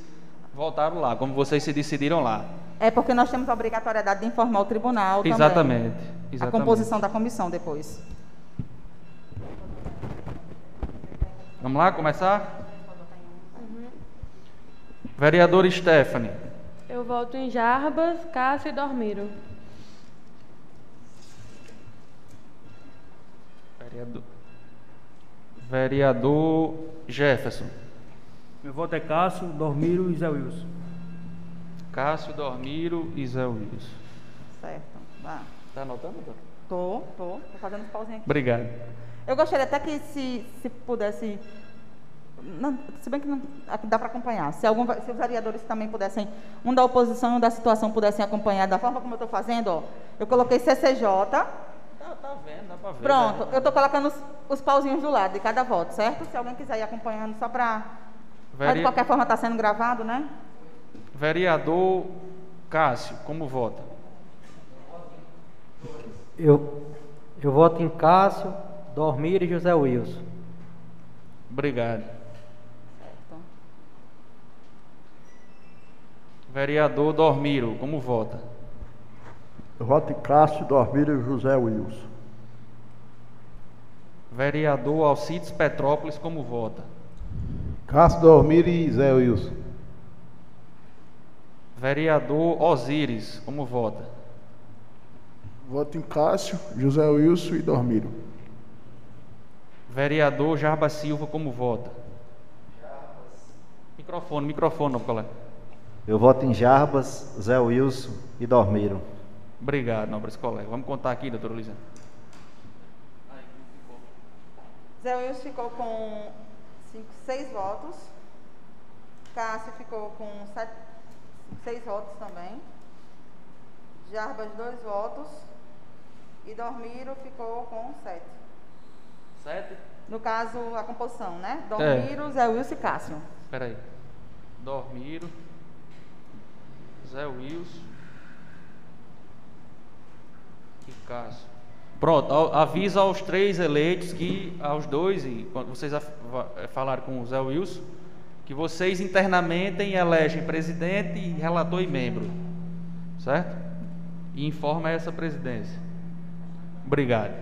votaram lá, como vocês se decidiram lá. É porque nós temos a obrigatoriedade de informar o tribunal também. Exatamente. A exatamente. composição da comissão depois. Vamos lá, começar? Vereador Stephanie. Eu voto em Jarbas, Cássio e Dormiro. Vereador, Vereador Jefferson. Meu voto é Cássio, Dormiro e Zé Wilson. Cássio Dormiro e Zé Wilson. Certo. Vá. Tá anotando? doutor? Tô, tô. Tô fazendo os pauzinhos aqui. Obrigado. Eu gostaria até que se, se pudesse. Não, se bem que não, dá para acompanhar. Se, algum, se os vereadores também pudessem, um da oposição e um da situação pudessem acompanhar da forma como eu estou fazendo, ó. Eu coloquei CCJ. Tá, tá vendo, dá pra ver. Pronto, né? eu estou colocando os, os pauzinhos do lado de cada voto, certo? Se alguém quiser ir acompanhando só para. Mas de Vere- qualquer forma está sendo gravado, né? Vereador Cássio, como vota? Eu, eu voto em Cássio, Dormir e José Wilson. Obrigado. Vereador Dormiro, como vota? Eu voto em Cássio, Dormiro e José Wilson. Vereador Alcides Petrópolis, como vota? Cássio Dormir e Zé Wilson. Vereador Osíris, como vota? Voto em Cássio, José Wilson e Dormiro. Vereador Jarba Silva, como vota? Microfone, microfone, colega. Eu voto em Jarbas, Zé Wilson e Dormiro. Obrigado, nobres colegas. Vamos contar aqui, doutora Luizana. Zé Wilson ficou com cinco, seis votos. Cássio ficou com sete, seis votos também. Jarbas, dois votos. E Dormiro ficou com sete. Sete? No caso, a composição, né? Dormiro, Zé Wilson e Cássio. Espera aí. Dormiro, Zé Wilson e Cássio. Pronto, avisa aos três eleitos que, aos dois, e vocês eh, falaram com o Zé Wilson, que vocês internamente elegem presidente, relator e membro. Certo? E informa essa presidência. Obrigado.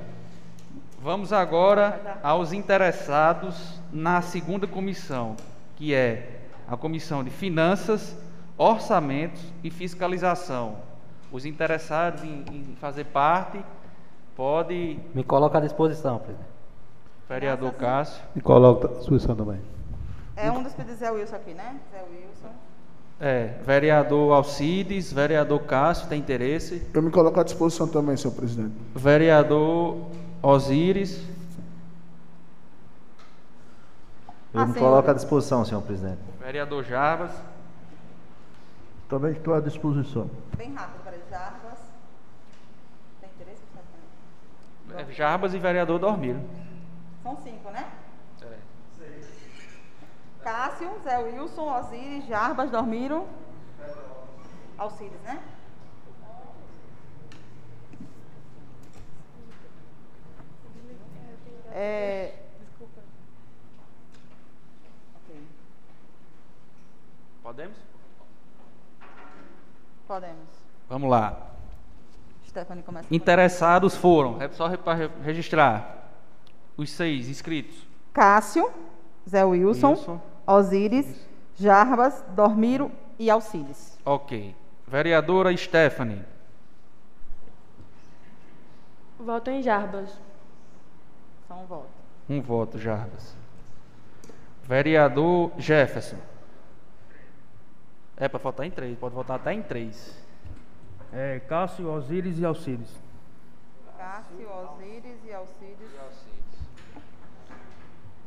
Vamos agora aos interessados na segunda comissão, que é a comissão de finanças, orçamentos e fiscalização. Os interessados em, em fazer parte, pode, Me coloca à disposição, presidente. vereador Cássio. E coloca a disposição também. É um dos pedidos Zé Wilson aqui, né? Zé Wilson. É, vereador Alcides, vereador Cássio, tem interesse? Eu me coloco à disposição também, senhor presidente. Vereador Osíris, Eu Ah, me senhor. coloco à disposição, senhor presidente. vereador Jarbas, Também estou à disposição. Bem rápido para Jarbas. Tem interesse? é, Jarbas e vereador Dormiro. São cinco, né? É. Cássio, Zé Wilson, Osiris, Jarbas, Dormiro. Alcides, né? É... Ok, Podemos? Podemos. Vamos lá. Stephanie começa. Interessados foram, é só para registrar, os seis inscritos. Cássio, Zé Wilson, Wilson. Osiris, Jarbas, Dormiro e Alcides. Ok. Vereadora Stephanie. Voto em Jarbas. Só um voto. Um voto, Jarbas. Vereador Jefferson. É para votar em três, pode votar até em três. É, Cássio, Osíris e Alcides. Cássio, Osiris e Alcides.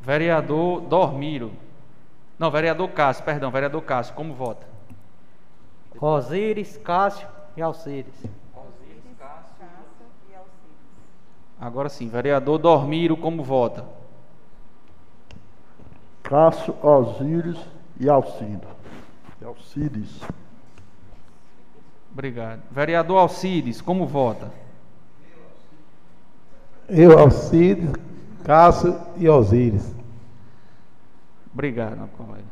Vereador Dormiro. Não, vereador Cássio, perdão, vereador Cássio, como vota? Osíris, Cássio e Alcides. Cássio e Alcides. Agora sim, vereador Dormiro, como vota? Cássio, Osíris e Alcindo. Alcides. Obrigado. Vereador Alcides, como vota? Eu, Alcides, Cássio e Osíris. Obrigado, meu colega.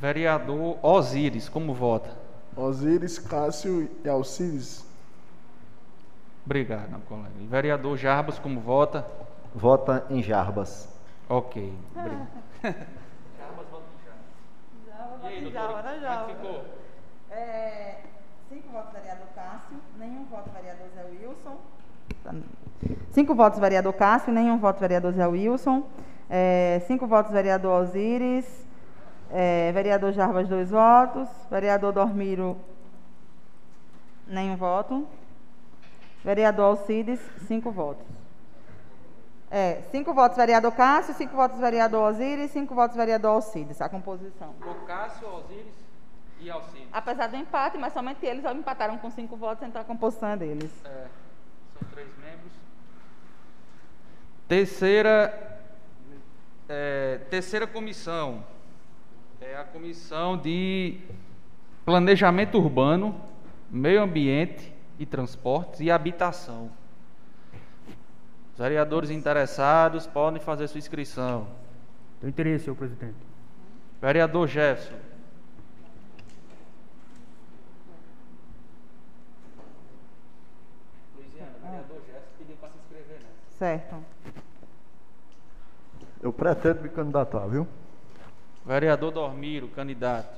Vereador Osíris, como vota? Osíris, Cássio e Alcides. Obrigado, meu colega. Vereador Jarbas, como vota? Vota em Jarbas. Ok. Obrigado. E aí, né, como é ficou? É, cinco votos vereador Cássio, nenhum voto vereador Zé Wilson. Cinco votos vereador Cássio, nenhum voto vereador Zé Wilson. É, cinco votos vereador Osíris. É, vereador Jarbas, dois votos. Vereador Dormiro, nenhum voto. Vereador Alcides, cinco votos. É, cinco votos vereador Cássio, cinco votos vereador Osíris, cinco votos vereador Alcides, a composição. O Cássio, Osíris e Alcides. Apesar do empate, mas somente eles empataram com cinco votos, então a composição é deles. É, são três membros. Terceira, é, terceira comissão é a comissão de planejamento urbano, meio ambiente e transportes e habitação. Os vereadores interessados podem fazer sua inscrição. Tem interesse, senhor presidente. Vereador Jefferson. Luiziana, vereador Jefferson pediu para se inscrever, né? Certo. Eu pretendo me candidatar, viu? Vereador Dormiro, candidato.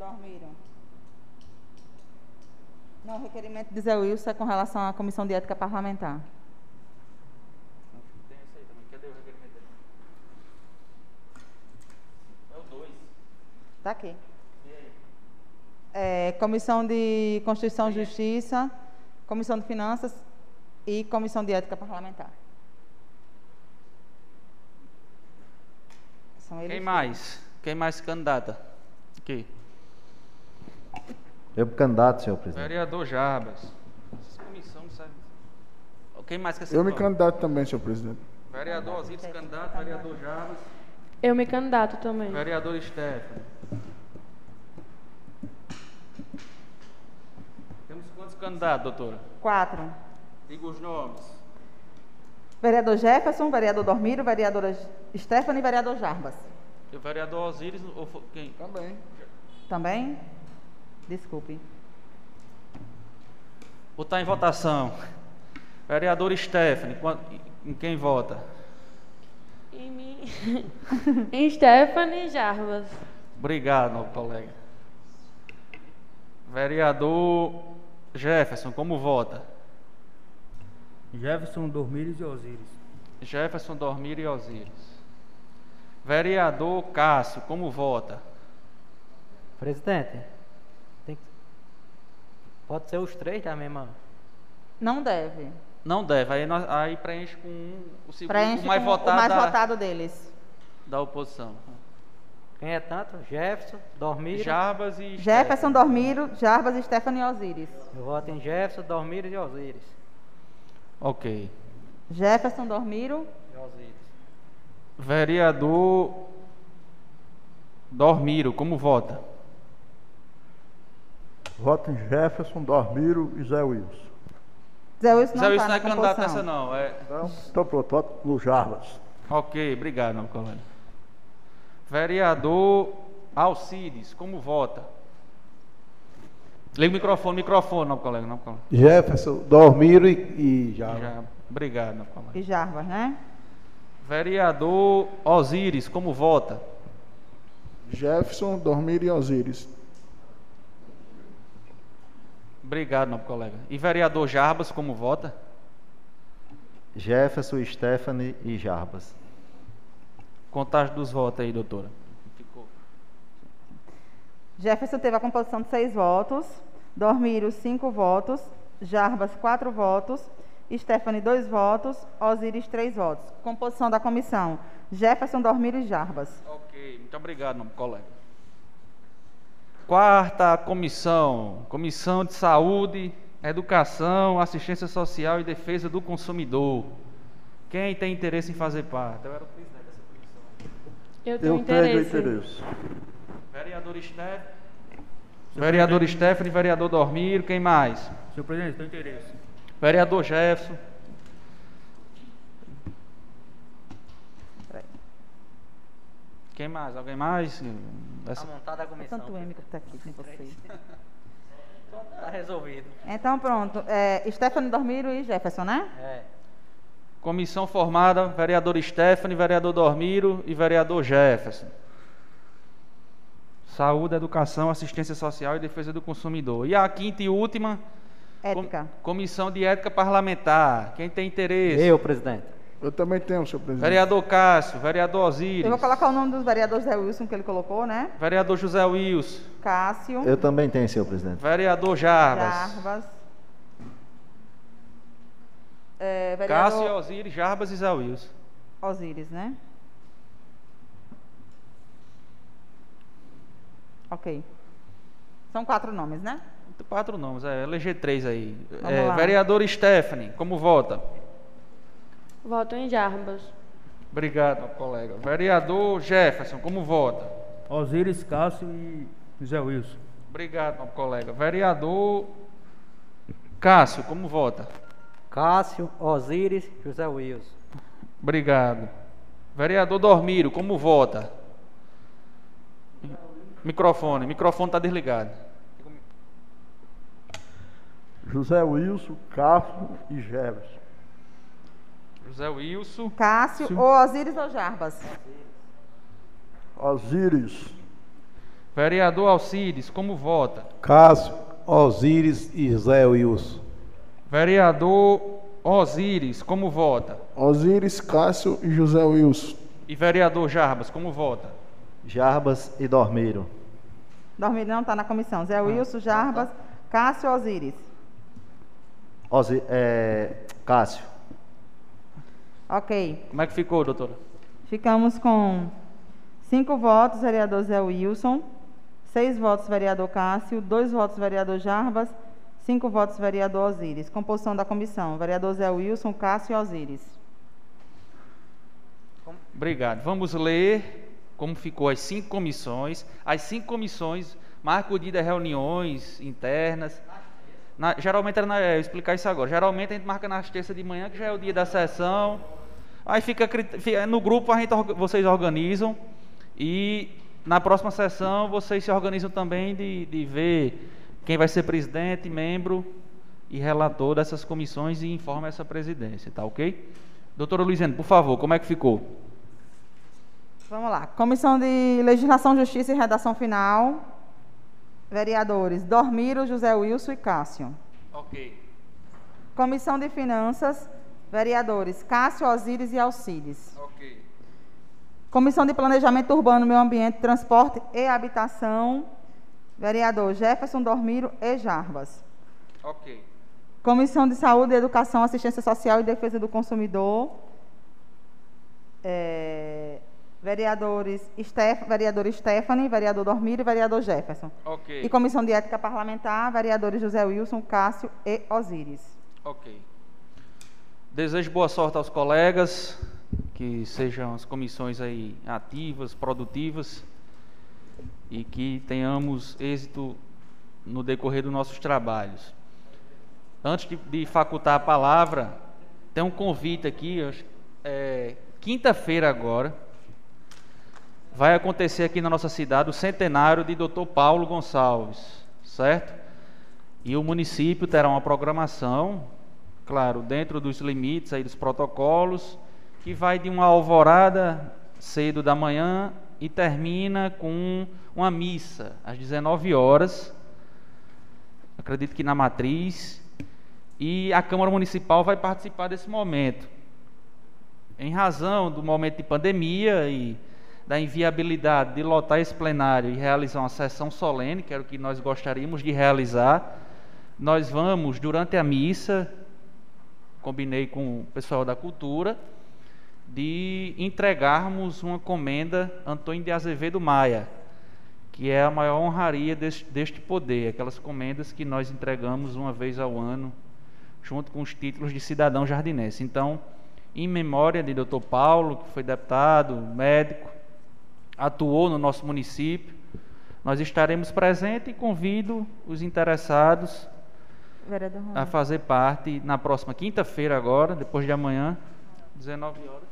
Dormiram. Não, o requerimento de Zé Wilson é com relação à Comissão de Ética Parlamentar. Tem esse aí também. Cadê o requerimento dele? É o 2. Tá aqui. É, comissão de Constituição e Justiça, Comissão de Finanças e Comissão de Ética Parlamentar. São eles Quem mais? Quem mais candidata? Aqui. Eu candidato, senhor presidente. Vereador Jarbas. Essa comissão não sabe. Quem mais quer ser Eu me candidato? também, senhor presidente. Vereador Osíris, candidato. Vereador Jarbas. Eu me candidato também. Vereador Stefano. Temos quantos candidatos, doutora? Quatro. Diga os nomes. Vereador Jefferson, vereador Dormiro, vereadora Stephanie e vereador Jarbas. E o vereador Osíris, ou quem? Também. Também? Desculpe. Botar em votação. Vereador Stephanie, em quem vota? Em mim. em Stephanie Jarbas. Obrigado, meu colega. Vereador Jefferson, como vota? Jefferson, Dormires e Osíris. Jefferson, Dormir e Osíris. Vereador Cássio, como vota? Presidente, pode ser os três da mesma. Não deve. Não deve, aí, nós- aí preenche com um, o segundo Preenche o mais com votado, o mais da, votado deles. da oposição. Quem é tanto? Jefferson, Dormiro. Jarbas e Jefferson, Dormiro, Jarbas, Stephanie e Osíris. Eu voto em Jefferson, Dormiro e Osíris. Ok. Jefferson, Dormiro, E Osíris. Vereador Dormiro, como vota? Voto em Jefferson, Dormiro e Zé Wilson. Zé Wilson não Zé Wilson está não é candidato nessa não. É... Então, então pronto, voto no Jarbas. Ok, obrigado, meu colega. Vereador Alcides, como vota? Liga o microfone, microfone, não, colega, não, colega. Jefferson, Dormiro e, e. Já, obrigado, meu colega. E Jarbas, né? Vereador Osíris, como vota? Jefferson, Dormir e Osíris. Obrigado, meu colega. E vereador Jarbas, como vota? Jefferson, Stephanie e Jarbas. Contagem dos votos aí, doutora. Jefferson teve a composição de seis votos, Dormiro, cinco votos, Jarbas, quatro votos, Stephanie, dois votos, Osíris, três votos. Composição da comissão, Jefferson, Dormiro e Jarbas. Ok, muito obrigado, meu colega. Quarta comissão, Comissão de Saúde, Educação, Assistência Social e Defesa do Consumidor. Quem tem interesse em fazer parte? Eu era o presidente dessa comissão. Eu tenho Eu tenho interesse. interesse. Vereador Stephanie. Vereador Stephanie, vereador Dormiro, quem mais? Senhor presidente, tenho interesse. Vereador Jefferson. Quem mais? Alguém mais? Essa- Tá montada a É comissão. tanto M que está aqui com vocês. Tá resolvido. Então, pronto. É, Stephanie, Dormiro e Jefferson, né? É. Comissão formada, vereador Stephanie, vereador Dormiro e vereador Jefferson. Saúde, Educação, Assistência Social e Defesa do Consumidor. E a quinta e última, com- Ética. Comissão de Ética Parlamentar. Quem tem interesse? Eu, presidente. Eu também tenho, senhor presidente. Vereador Cássio, vereador Osíris, Eu vou colocar o nome dos vereadores Zé Wilson que ele colocou, né? vereador José Wilson, Cássio, Eu também tenho, senhor presidente. vereador Jarbas, Jarbas. É, Cássio, vereador Osíris, Jarbas e Zé Wilson. Osíris, né? Ok. São quatro nomes, né? Quatro nomes, é, eleger três aí. Vamos É, vereador Stephanie, como vota? Voto em Jarbas. Obrigado, meu colega. Vereador Jefferson, como vota? Osíris, Cássio e Zé Wilson. Obrigado, meu colega. Vereador Cássio, como vota? Cássio, Osíris, José Wilson. Obrigado. Vereador Dormiro, como vota? Microfone, microfone está desligado. José Wilson, Cássio e Jefferson. José Wilson. Cássio, ou Osíris ou Jarbas? Osíris, Vereador Alcides, como vota? Cássio, Osíris e Zé Wilson. Vereador Osíris, como vota? Osíris, Cássio e José Wilson. E vereador Jarbas, como vota? Jarbas e Dormiro. Dormir não está na comissão. Zé Wilson, Jarbas, Cássio Osíris. Osi, é, Cássio. Ok. Como é que ficou, doutora? Ficamos com cinco votos, vereador Zé Wilson, seis votos, vereador Cássio, dois votos, vereador Jarbas, cinco votos, vereador Osíris. Composição da comissão, vereador Zé Wilson, Cássio e Osíris. Obrigado. Vamos ler como ficou as cinco comissões. As cinco comissões marcam o dia das reuniões internas. Na- geralmente é, eu explicar isso agora. Geralmente a gente marca nas terças de manhã, que já é o dia da sessão. Aí fica, fica- no grupo a gente, vocês organizam e na próxima sessão vocês se organizam também de, de ver quem vai ser presidente, membro e relator dessas comissões e informa essa presidência, tá ok? Doutora Luiziane, por favor, como é que ficou? Vamos lá. Comissão de Legislação, Justiça e Redação Final. Vereadores Dormiro, José Wilson e Cássio. Ok. Comissão de Finanças, vereadores Cássio, Osíris e Alcides. Ok. Comissão de Planejamento Urbano, Meio Ambiente, Transporte e Habitação, vereador Jefferson Dormiro e Jarbas. Ok. Comissão de Saúde, Educação, Assistência Social e Defesa do Consumidor, é, vereadores Steph, vereador Stephanie, vereador Dormiro e vereador Jefferson. Ok. E Comissão de Ética Parlamentar, vereadores José Wilson, Cássio e Osíris. Ok. Desejo boa sorte aos colegas, que sejam as comissões aí ativas, produtivas e que tenhamos êxito no decorrer dos nossos trabalhos. Antes de, de facultar a palavra, tem um convite aqui, é, quinta-feira agora, vai acontecer aqui na nossa cidade o centenário de Dr. Paulo Gonçalves, certo? E o município terá uma programação, claro, dentro dos limites aí dos protocolos, que vai de uma alvorada cedo da manhã e termina com uma missa às 19 horas. Acredito que na matriz. E a Câmara Municipal vai participar desse momento. Em razão do momento de pandemia e da inviabilidade de lotar esse plenário e realizar uma sessão solene, que era o que nós gostaríamos de realizar, nós vamos, durante a missa, combinei com o pessoal da cultura, de entregarmos uma comenda Antônio de Azevedo Maia, que é a maior honraria deste, deste poder, aquelas comendas que nós entregamos uma vez ao ano, junto com os títulos de cidadão jardinense. Então, em memória de Dr. Paulo, que foi deputado, médico, atuou no nosso município, nós estaremos presentes e convido os interessados a fazer parte na próxima quinta-feira agora, depois de amanhã, 19 horas.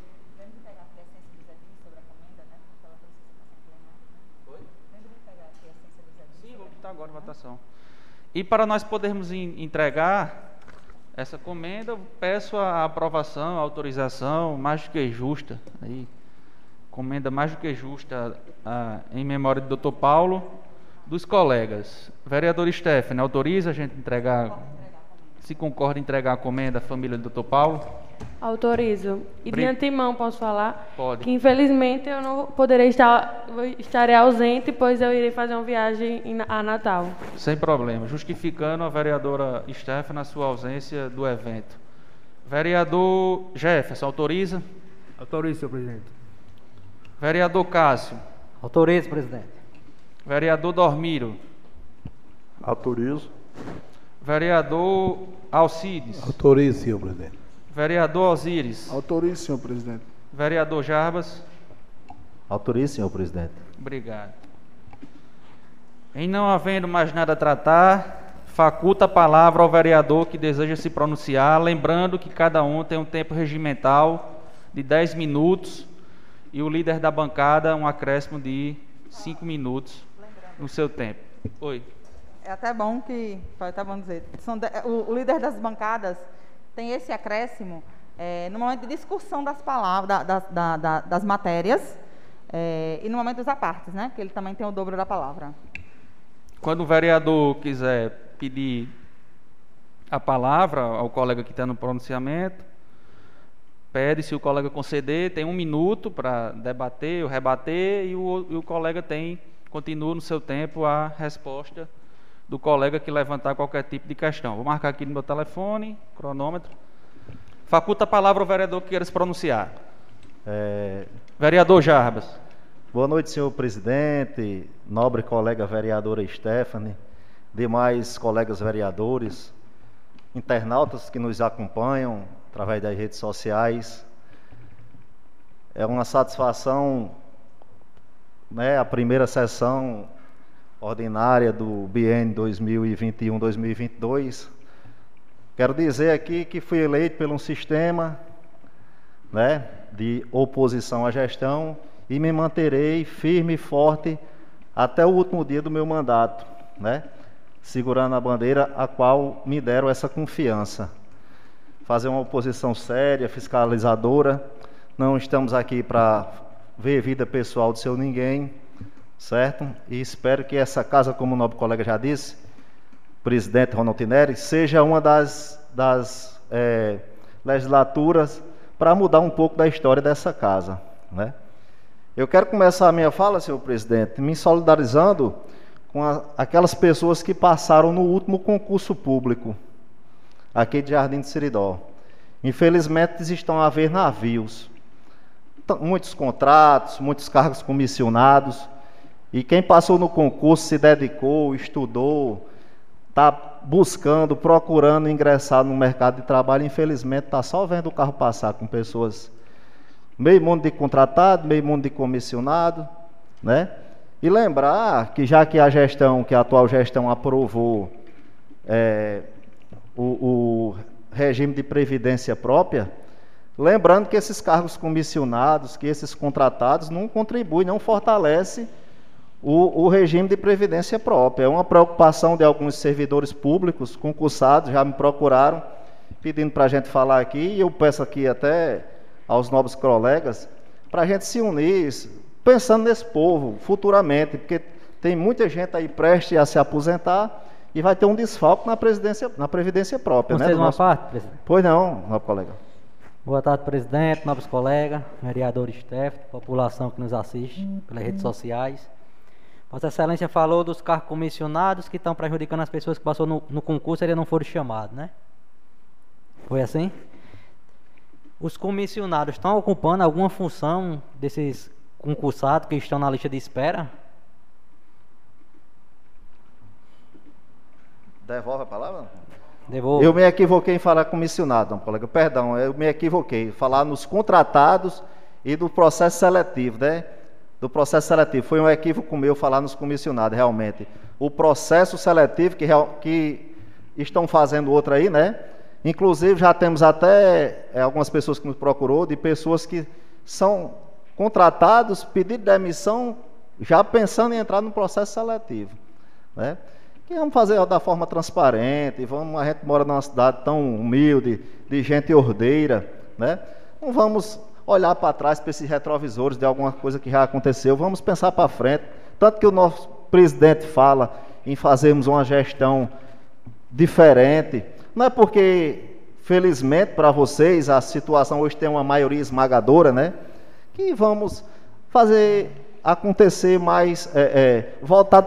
Sim, vou botar agora votação. E para nós podermos en- entregar essa comenda, eu peço a aprovação, a autorização mais do que justa. Aí, comenda mais do que justa ah, em memória do Dr. Paulo, dos colegas. Vereador Stephanie, autoriza a gente entregar, se concorda em entregar a comenda à família do Dr. Paulo? Autorizo. E de Bri- antemão posso falar Pode. que infelizmente eu não poderei estar, estarei ausente, pois eu irei fazer uma viagem em- a Natal. Sem problema. Justificando a vereadora Stephanie a sua ausência do evento. Vereador Jefferson, autoriza? Autorize, senhor presidente. Vereador Cássio. Autorizo, presidente. Vereador Dormiro. Autorizo. Vereador Alcides. Autorize, senhor presidente. Vereador Osíris. Autorize, senhor presidente. Vereador Jarbas. Autorize, senhor presidente. Obrigado. Em não havendo mais nada a tratar, faculta a palavra ao vereador que deseja se pronunciar, lembrando que cada um tem um tempo regimental de 10 minutos e o líder da bancada um acréscimo de 5 minutos no seu tempo. Oi. É até bom que, foi até bom dizer, de- o, o líder das bancadas tem esse acréscimo eh, no momento de discussão das palavras, da- da- da- da- das matérias eh, e no momento dos apartes, né? Que ele também tem o dobro da palavra. Quando o vereador quiser pedir a palavra ao colega que está no pronunciamento, pede, se o colega conceder, tem um minuto para debater ou rebater, e o, e o colega tem continuo no seu tempo a resposta do colega que levantar qualquer tipo de questão. Vou marcar aqui no meu telefone, cronômetro. Faculta a palavra ao vereador que queira se pronunciar. É, Vereador Jarbas. Boa noite, senhor presidente, nobre colega vereadora Stephanie, demais colegas vereadores, internautas que nos acompanham através das redes sociais. É uma satisfação, né, a primeira sessão ordinária do BN 2021-2022. Quero dizer aqui que fui eleito por um sistema, né, de oposição à gestão e me manterei firme e forte até o último dia do meu mandato, né? Segurando a bandeira a qual me deram essa confiança. Fazer uma oposição séria, fiscalizadora. Não estamos aqui para ver vida pessoal do seu ninguém, certo? E espero que essa casa, como o nobre colega já disse, presidente Ronald Tineri, seja uma das, das é, legislaturas para mudar um pouco da história dessa casa, né? Eu quero começar a minha fala, senhor presidente, me solidarizando com a, aquelas pessoas que passaram no último concurso público, aqui de Jardim de Seridó. Infelizmente, estão a haver navios, muitos contratos, muitos cargos comissionados, e quem passou no concurso se dedicou, estudou, está buscando, procurando ingressar no mercado de trabalho, infelizmente está só vendo o carro passar com pessoas meio mundo de contratado, meio mundo de comissionado, né? E lembrar que já que a gestão, que a atual gestão aprovou é, o, o regime de previdência própria, lembrando que esses cargos comissionados, que esses contratados não contribuem, não fortalece o, o, regime de previdência própria. É uma preocupação de alguns servidores públicos concursados, já me procuraram pedindo para a gente falar aqui, e eu peço aqui até aos nobres colegas, para a gente se unir, pensando nesse povo futuramente, porque tem muita gente aí prestes a se aposentar e vai ter um desfalque na, presidência, na Previdência própria. Você né, uma nosso... parte, presidente? Pois não, nobre colega. Boa tarde, presidente, nobres colegas, vereador Steph, população que nos assiste pelas redes sociais. Vossa Excelência falou dos cargos comissionados que estão prejudicando as pessoas que passou no, no concurso e eles não foram chamados, né? Foi assim? Os comissionados estão ocupando alguma função desses concursados que estão na lista de espera? Devolve a palavra? Eu me equivoquei em falar comissionado, colega. Perdão, eu me equivoquei. Falar nos contratados e do processo seletivo, né? Do processo seletivo. Foi um equívoco meu falar nos comissionados, realmente. O processo seletivo que, que estão fazendo outro aí, né? Inclusive, já temos até é, algumas pessoas que nos procurou, de pessoas que são contratados, pedido de demissão, já pensando em entrar no processo seletivo. Né? Que vamos fazer da forma transparente, vamos, a gente mora numa cidade tão humilde, de gente ordeira, né? Não vamos olhar para trás para esses retrovisores de alguma coisa que já aconteceu, vamos pensar para frente. Tanto que o nosso presidente fala em fazermos uma gestão diferente, não é porque, felizmente para vocês, a situação hoje tem uma maioria esmagadora, né? Que vamos fazer acontecer mais é, é, voltado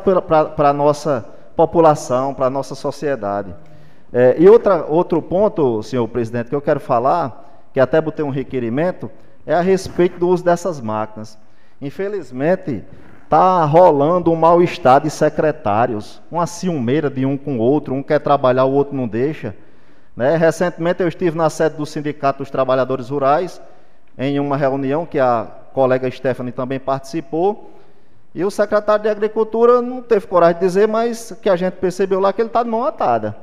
para a nossa população, para a nossa sociedade. É, e outra, outro ponto, senhor presidente, que eu quero falar, que até botei um requerimento, é a respeito do uso dessas máquinas. Infelizmente, está rolando um mal-estar de secretários, uma ciumeira de um com o outro, um quer trabalhar, o outro não deixa. Né? Recentemente eu estive na sede do Sindicato dos Trabalhadores Rurais, em uma reunião que a colega Stephanie também participou, e o secretário de Agricultura não teve coragem de dizer, mas que a gente percebeu lá que ele está de mão atada.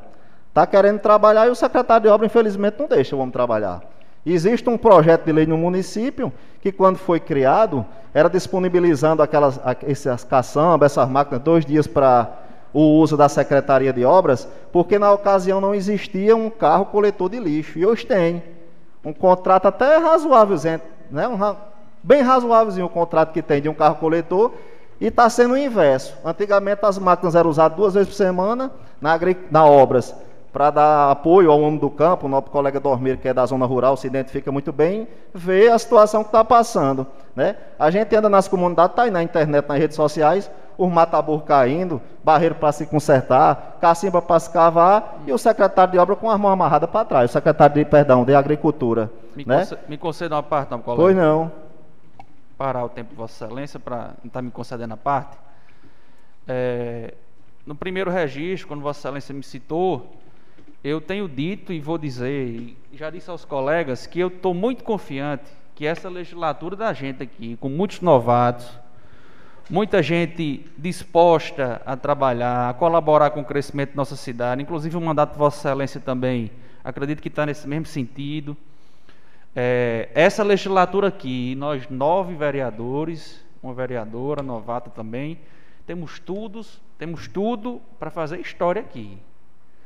Está querendo trabalhar e o secretário de obra, infelizmente, não deixa o homem trabalhar. Existe um projeto de lei no município que, quando foi criado, era disponibilizando aquelas, essas caçambas, essas máquinas, dois dias para o uso da Secretaria de Obras, porque na ocasião não existia um carro coletor de lixo. E hoje tem. Um contrato até razoável, né? Um, bem razoávelzinho o contrato que tem de um carro coletor, e está sendo o inverso. Antigamente as máquinas eram usadas duas vezes por semana na, na obras para dar apoio ao homem do campo, o nosso colega Dormir, que é da zona rural, se identifica muito bem, vê a situação que está passando. Né? A gente anda nas comunidades, está aí na internet, nas redes sociais, os mataburros caindo, barreiro para se consertar, cacimba para se cavar e o secretário de obra com as mãos amarradas para trás, o secretário de, perdão, de agricultura. Me, né? conceda uma parte, não, colega. Pois não. Parar o tempo de Vossa Excelência para estar me concedendo a parte. É, no primeiro registro, quando Vossa Excelência me citou, eu tenho dito e vou dizer, e já disse aos colegas, que eu estou muito confiante que essa legislatura da gente aqui, com muitos novatos, muita gente disposta a trabalhar, a colaborar com o crescimento da nossa cidade, inclusive o mandato de Vossa Excelência também, acredito que está nesse mesmo sentido. É, essa legislatura aqui, nós nove vereadores, uma vereadora novata também, temos tudo, temos tudo para fazer história aqui.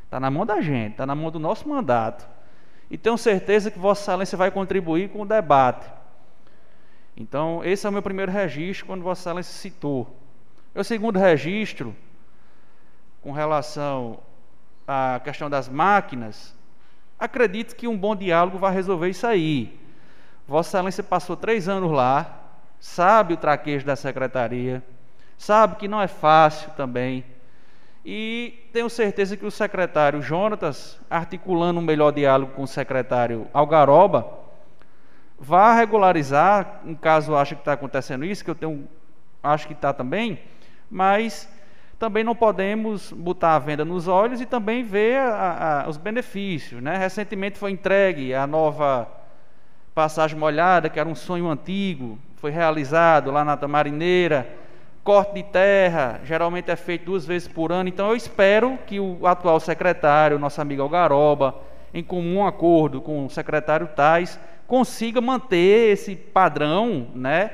Está na mão da gente, está na mão do nosso mandato. E tenho certeza que Vossa Excelência vai contribuir com o debate. Então, esse é o meu primeiro registro, quando Vossa Excelência citou. O segundo registro, com relação à questão das máquinas, acredito que um bom diálogo vai resolver isso aí. Vossa Excelência passou três anos lá, sabe o traquejo da secretaria, sabe que não é fácil também. E tenho certeza que o secretário Jonatas, articulando um melhor diálogo com o secretário Algaroba, vai regularizar, em caso ache que está acontecendo isso, que eu tenho, acho que está também, mas também não podemos botar a venda nos olhos e também ver a, a, os benefícios. Né? Recentemente foi entregue a nova passagem molhada, que era um sonho antigo, foi realizado lá na Tamarineira, corte de terra, geralmente é feito duas vezes por ano, então eu espero que o atual secretário, nosso amigo Algaroba, em comum acordo com o secretário Tais, consiga manter esse padrão, né?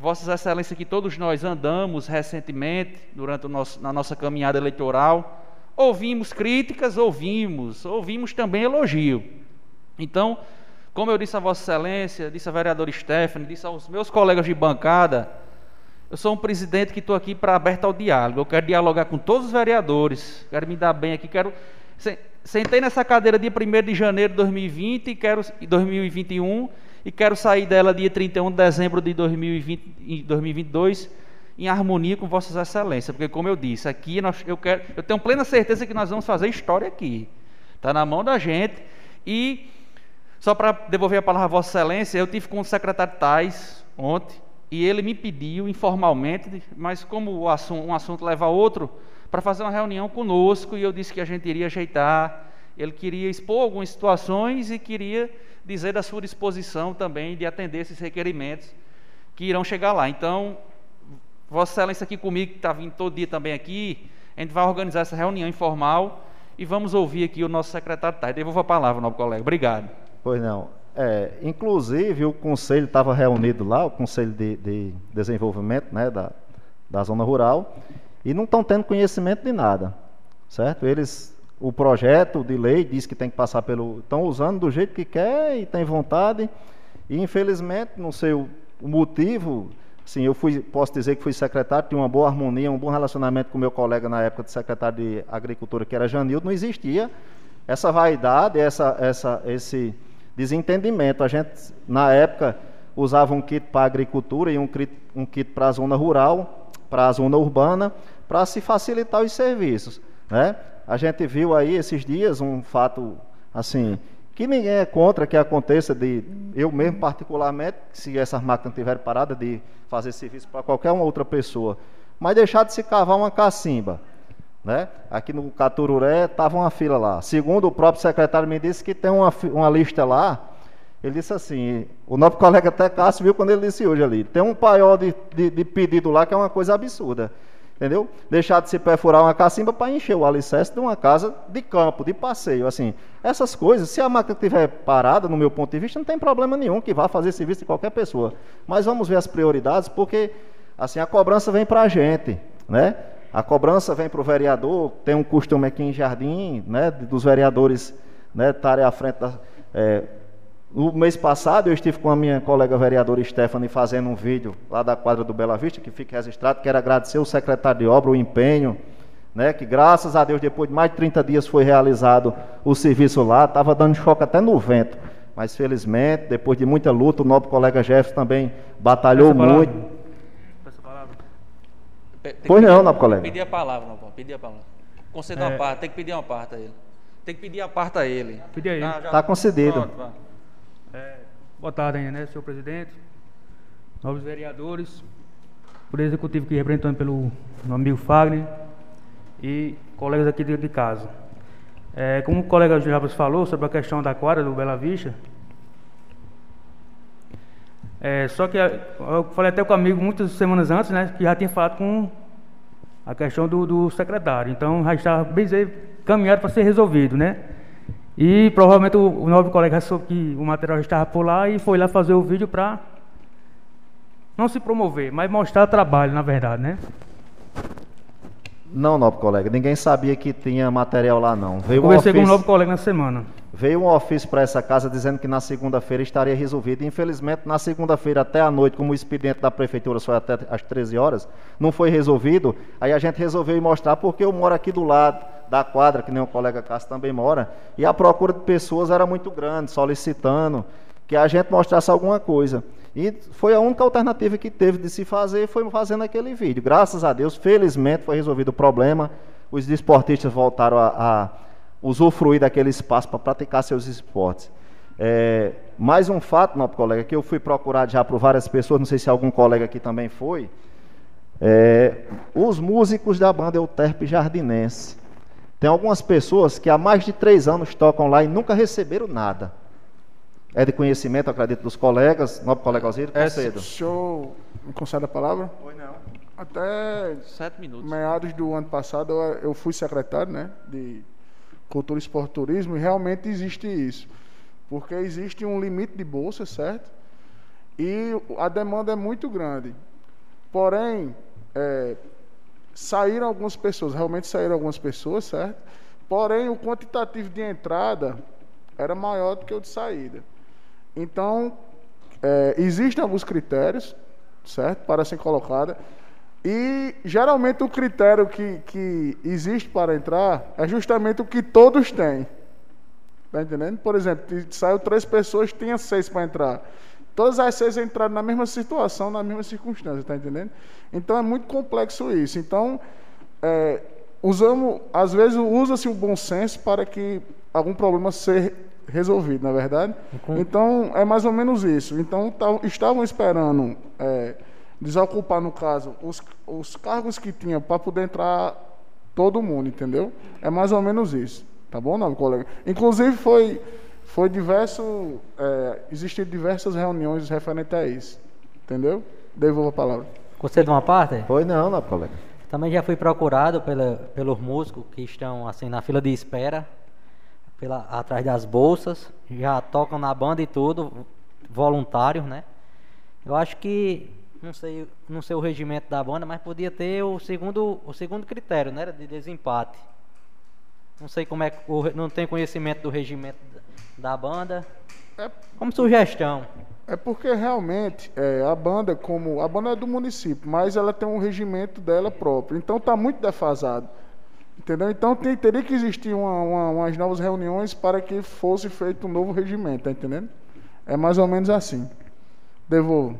Vossas Excelências, que todos nós andamos recentemente, durante nosso, na nossa caminhada eleitoral, ouvimos críticas, ouvimos, ouvimos também elogio. Então, como eu disse a Vossa Excelência, disse a vereadora Stephanie, disse aos meus colegas de bancada, eu sou um presidente que estou aqui para aberto ao diálogo. Eu quero dialogar com todos os vereadores, quero me dar bem aqui, quero. Sentei nessa cadeira dia 1 de janeiro de 2020 e quero, 2021 e quero sair dela dia 31 de dezembro de 2020, 2022 em harmonia com Vossas Excelências, porque como eu disse, aqui nós, eu, quero, eu tenho plena certeza que nós vamos fazer história aqui. Está na mão da gente. E só para devolver a palavra a Vossa Excelência, eu tive com o secretário Tais ontem, e ele me pediu informalmente, mas como assunto, um assunto leva a outro, para fazer uma reunião conosco, e eu disse que a gente iria ajeitar. Ele queria expor algumas situações e queria dizer da sua disposição também de atender esses requerimentos que irão chegar lá. Então, Vossa Excelência aqui comigo, que está vindo todo dia também aqui, a gente vai organizar essa reunião informal e vamos ouvir aqui o nosso secretário Tais. Devolvo a palavra, nobre colega. Obrigado. Pois não. É, inclusive o conselho estava reunido lá, o Conselho de, de Desenvolvimento né, da, da Zona Rural, e não estão tendo conhecimento de nada, certo? Eles, o projeto de lei diz que tem que passar pelo, estão usando do jeito que quer e tem vontade, e infelizmente, não sei o, motivo, sim, eu fui, posso dizer que fui secretário, tinha uma boa harmonia, um bom relacionamento com meu colega na época de secretário de Agricultura, que era Janildo, não existia essa vaidade, essa, essa, esse desentendimento. A gente, na época, usava um kit para a agricultura e um kit, um kit para a zona rural, para a zona urbana, para se facilitar os serviços. Né? A gente viu aí esses dias um fato assim que ninguém é contra que aconteça de eu mesmo particularmente, se essas máquinas estiverem paradas, de fazer serviço para qualquer outra pessoa, mas deixar de se cavar uma cacimba. Né? Aqui no Catururé estava uma fila lá. Segundo o próprio secretário me disse que tem uma, uma lista lá. Ele disse assim, o nosso colega até Cássio viu quando ele disse hoje ali, tem um paiol de, de, de pedido lá que é uma coisa absurda. Entendeu? Deixar de se perfurar uma cacimba para encher o alicerce de uma casa de campo, de passeio. Assim, essas coisas, se a máquina estiver parada, no meu ponto de vista, não tem problema nenhum que vá fazer serviço de qualquer pessoa. Mas vamos ver as prioridades, porque assim a cobrança vem para a gente, né? A cobrança vem para o vereador, tem um costume aqui em Jardim, né, dos vereadores né, estarem à frente da. É, no mês passado eu estive com a minha colega vereadora Stephanie fazendo um vídeo lá da quadra do Bela Vista, que fica registrado. Quero agradecer o secretário de obra, o empenho, né, que graças a Deus, depois de mais de 30 dias foi realizado o serviço lá. Estava dando choque até no vento. Mas felizmente, depois de muita luta, o nobre colega Jefferson também batalhou muito. Tem Pois não, nobre colega. Pedir a palavra, não pode. Pedir a palavra. Conceder É. uma parte, tem que pedir uma parte a ele. Tem que pedir a parte a ele. Pedir a ele. Ah, já- Tá concedido. Pronto, vá. É, boa tarde né, senhor presidente, novos vereadores, por executivo que representando pelo meu amigo Fagner e colegas aqui de, de casa. É, como o colega Jabas falou sobre a questão da quadra do Bela Vista, é, só que eh, eu falei até com o amigo muitas semanas antes, né, que já tinha falado com a questão do, do secretário. Então já estava bem caminhado para ser resolvido, né? E provavelmente o, o novo colega soube que o material já estava por lá e foi lá fazer o vídeo para não se promover, mas mostrar trabalho, na verdade, né? Não, nobre colega, ninguém sabia que tinha material lá não. Veio Conversei com um novo colega na semana. Veio um ofício para essa casa dizendo que na segunda-feira estaria resolvido. Infelizmente, na segunda-feira até a noite, como o expediente da prefeitura foi até às 13 horas, não foi resolvido. Aí a gente resolveu mostrar porque eu moro aqui do lado da quadra, que nem o colega Cássio também mora, e a procura de pessoas era muito grande, solicitando que a gente mostrasse alguma coisa. E foi a única alternativa que teve de se fazer, foi fazendo aquele vídeo. Graças a Deus, felizmente foi resolvido o problema. Os desportistas voltaram a, a usufruir daquele espaço para praticar seus esportes. É, mais um fato, nobre colega, que eu fui procurado já por várias pessoas, não sei se algum colega aqui também foi. É, os músicos da banda Euterpe Jardinense. Tem algumas pessoas que há mais de três anos tocam lá e nunca receberam nada. É de conhecimento, acredito, dos colegas. Nobre colega Alzira, É, concedo. O senhor me concede a palavra? Pois não. Até Sete minutos. meados do ano passado eu, eu fui secretário né, de Cultura, Esporte Turismo e realmente existe isso. Porque existe um limite de bolsa, certo? E a demanda é muito grande. Porém, é, saíram algumas pessoas, realmente saíram algumas pessoas, certo? Porém, o quantitativo de entrada era maior do que o de saída. Então, é, existem alguns critérios, certo? Para ser colocada. E geralmente o critério que, que existe para entrar é justamente o que todos têm. Tá entendendo? Por exemplo, saiu três pessoas, tinha seis para entrar. Todas as seis entraram na mesma situação, na mesma circunstância, tá entendendo? Então é muito complexo isso. Então, é, usamos, às vezes usa-se o bom senso para que algum problema seja resolvido, na verdade. Então é mais ou menos isso. Então tavam- estavam esperando é, desocupar, no caso, os, os cargos que tinha para poder entrar todo mundo, entendeu? É mais ou menos isso. Tá bom, nobre colega? Inclusive foi, foi diverso, é, existiram diversas reuniões referentes a isso. Entendeu? Devolvo a palavra. Gostei de uma parte? Foi não, nobre colega. Também já fui procurado pela, pelos músicos que estão assim na fila de espera, pela, atrás das bolsas, já tocam na banda e tudo, voluntários, né? Eu acho que não sei, não sei o regimento da banda, mas podia ter o segundo, o segundo critério, né, de desempate. Não sei como é, não tenho conhecimento do regimento da da banda. É Como sugestão. É porque realmente é, a banda, como a banda é do município, mas ela tem um regimento dela próprio. Então está muito defasado. Entendeu? Então tem- teria que existir uma- uma- umas novas reuniões para que fosse feito um novo regimento, tá entendendo? É mais ou menos assim. Devolvo.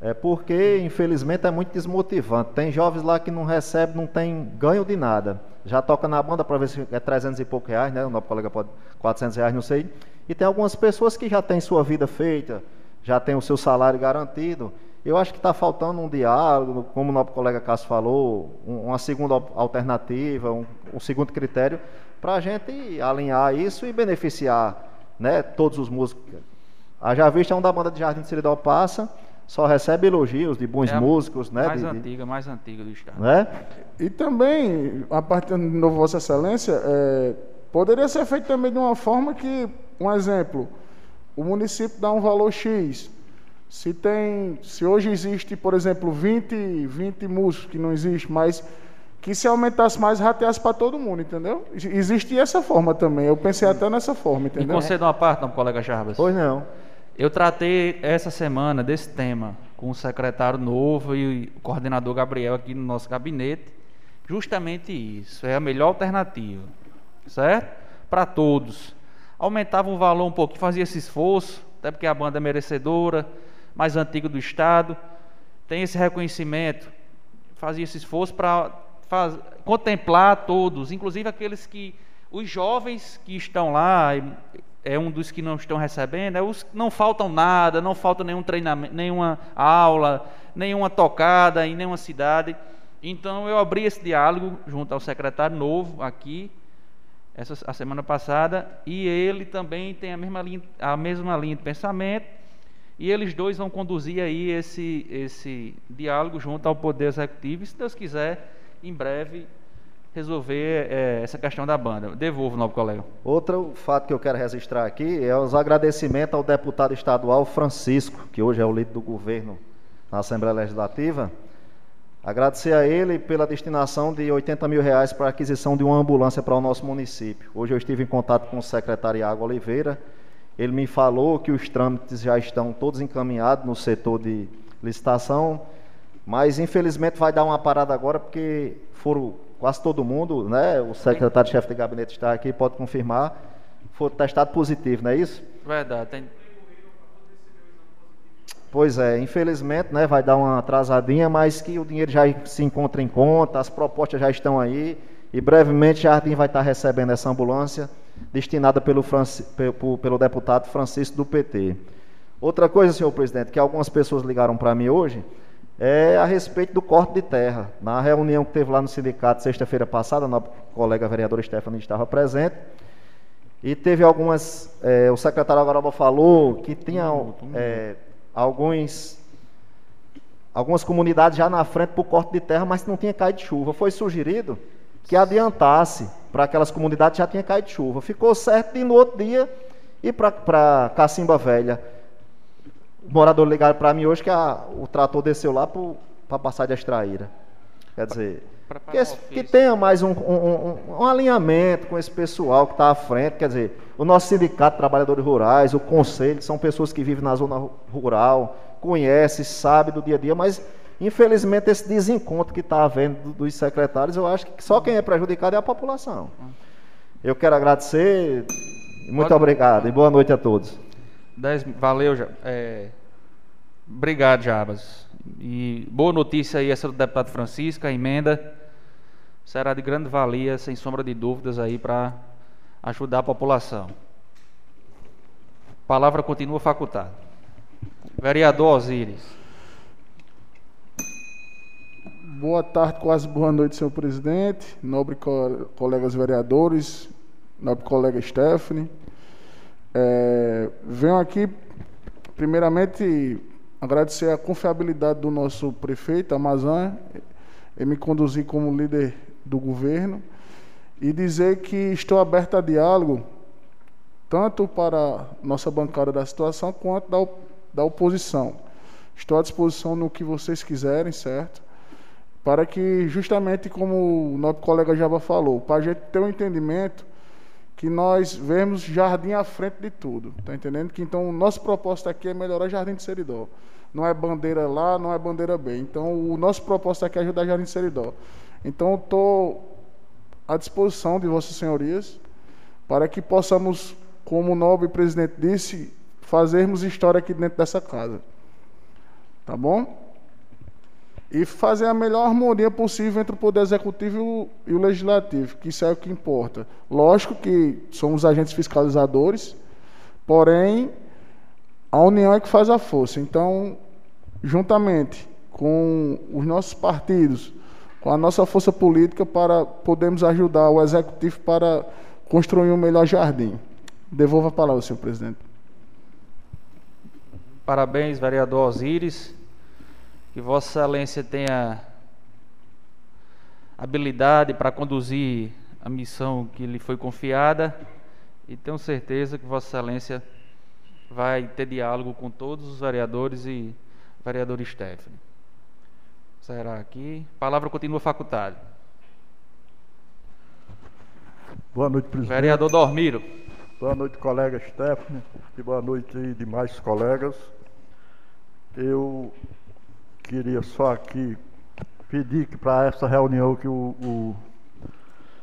É porque, infelizmente, é muito desmotivante. Tem jovens lá que não recebem, não tem ganho de nada. Já toca na banda para ver se é 300 e pouco reais, né? O nosso colega pode 400 reais, não sei. E tem algumas pessoas que já têm sua vida feita, já têm o seu salário garantido. Eu acho que está faltando um diálogo, como o nosso colega Cássio falou, um- uma segunda al- alternativa, um, um segundo critério, para a gente alinhar isso e beneficiar né, todos os músicos. A Já Vista é um da banda de Jardim de Seridó Passa, só recebe elogios de bons É músicos, né? Mais de- de- antiga, mais antiga do estado. né? E também, a partir de novo, Vossa Excelência, é, poderia ser feito também de uma forma que, um exemplo, o município dá um valor X. Se tem, se hoje existe, por exemplo, 20, 20 músicos, que não existe, mas que se aumentasse mais, rateasse para todo mundo, entendeu? Existe essa forma também. Eu pensei até nessa forma, entendeu? conceda uma parte, não, colega Jarbas. Pois não. Eu tratei essa semana desse tema com o secretário novo e o coordenador Gabriel aqui no nosso gabinete. Justamente isso. É a melhor alternativa. Certo? Para todos. Aumentava o valor um pouquinho, fazia esse esforço, até porque a banda é merecedora, mais antiga do Estado. Tem esse reconhecimento. fazia esse esforço para contemplar todos, inclusive aqueles que os jovens que estão lá, é um dos que não estão recebendo, é os não faltam nada, não falta nenhum treinamento, nenhuma aula, nenhuma tocada em nenhuma cidade. Então eu abri esse diálogo junto ao secretário novo aqui, essa a semana passada, e ele também tem a mesma linha, a mesma linha de pensamento, e eles dois vão conduzir aí esse esse diálogo junto ao poder executivo, e se Deus quiser, em breve resolver é, essa questão da banda. Devolvo, novo colega. Outro fato que eu quero registrar aqui é os agradecimentos ao deputado estadual Francisco, que hoje é o líder do governo na Assembleia Legislativa. Agradecer a ele pela destinação de 80 mil reais para a aquisição de uma ambulância para o nosso município. Hoje eu estive em contato com o secretário Iago Oliveira. Ele me falou que os trâmites já estão todos encaminhados no setor de licitação, mas infelizmente vai dar uma parada agora porque foram quase todo mundo, né? O secretário-chefe de gabinete está aqui, pode confirmar, foi testado positivo, não é isso? Verdade. Tem... Pois é, infelizmente, né, vai dar uma atrasadinha, mas que o dinheiro já se encontra em conta, as propostas já estão aí, e brevemente Jardim vai estar recebendo essa ambulância destinada pelo, Franci... pelo, pelo deputado Francisco do PT. Outra coisa, senhor presidente, que algumas pessoas ligaram para mim hoje, é a respeito do corte de terra. Na reunião que teve lá no sindicato sexta-feira passada, a colega vereadora Stephanie estava presente, e teve algumas. É, o secretário Agaroba falou que tinha é, alguns, algumas comunidades já na frente para o corte de terra, mas não tinha caído chuva. Foi sugerido que adiantasse para aquelas comunidades já tinha caído chuva. Ficou certo e no outro dia ir para Cacimba Velha morador ligaram para mim hoje que a, o trator desceu lá para passar de extraíra. Quer dizer, que, que, tenha mais um, um, um, um, alinhamento com esse pessoal que está à frente. Quer dizer, o nosso sindicato de trabalhadores rurais, o conselho, são pessoas que vivem na zona rural, conhecem, sabem do dia a dia, mas infelizmente esse desencontro que está havendo dos secretários, eu acho que só quem é prejudicado é a população. Eu quero agradecer, muito Pode... obrigado e boa noite a todos. Dez, valeu, é, obrigado, Jabas. E boa notícia aí essa do deputado Francisco, a emenda será de grande valia, sem sombra de dúvidas aí para ajudar a população. A palavra continua facultada. Vereador Osíris. Boa tarde, quase boa noite, senhor presidente, nobre co colegas vereadores, nobre colega Stephanie. É, venho aqui, primeiramente, agradecer a confiabilidade do nosso prefeito, Amazã, e me conduzir como líder do governo, e dizer que estou aberto a diálogo, tanto para nossa bancada da situação, quanto da, da oposição. Estou à disposição no que vocês quiserem, certo? Para que, justamente como o nosso colega Java falou, para a gente ter um entendimento que nós vemos Jardim à frente de tudo, tá entendendo? Que então o nosso propósito aqui é melhorar Jardim de Seridó. Não é bandeira lá, não é bandeira B. Então o nosso propósito aqui é ajudar Jardim de Seridó. Então estou à disposição de vossas senhorias para que possamos, como o nobre presidente disse, fazermos história aqui dentro dessa casa. Tá bom? E fazer a melhor harmonia possível entre o poder executivo e o legislativo, que isso é o que importa. Lógico que somos agentes fiscalizadores, porém a união é que faz a força. Então, juntamente com os nossos partidos, com a nossa força política para podermos ajudar o executivo para construir um melhor jardim. Devolvo a palavra, senhor presidente. Parabéns, vereador Osíris. Que Vossa Excelência tenha habilidade para conduzir a missão que lhe foi confiada e tenho certeza que Vossa Excelência vai ter diálogo com todos os vereadores e vereador Stephanie. Será aqui. A palavra continua facultada. Boa noite, presidente. Vereador Dormiro. Boa noite, colega Stephanie. E boa noite demais colegas. Eu queria só aqui pedir que para essa reunião que o,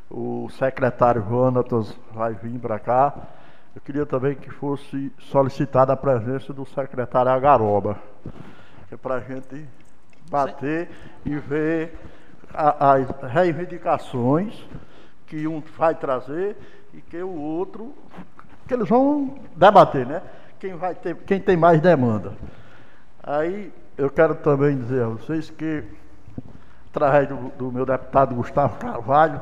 o, o secretário Jonatas vai vir para cá, eu queria também que fosse solicitada a presença do secretário Agaroba, que é para a gente bater e ver a- as reivindicações que um vai trazer e que o outro, que eles vão debater, né? Quem, vai ter, quem tem mais demanda. Aí eu quero também dizer a vocês que, através do, do meu deputado Gustavo Carvalho,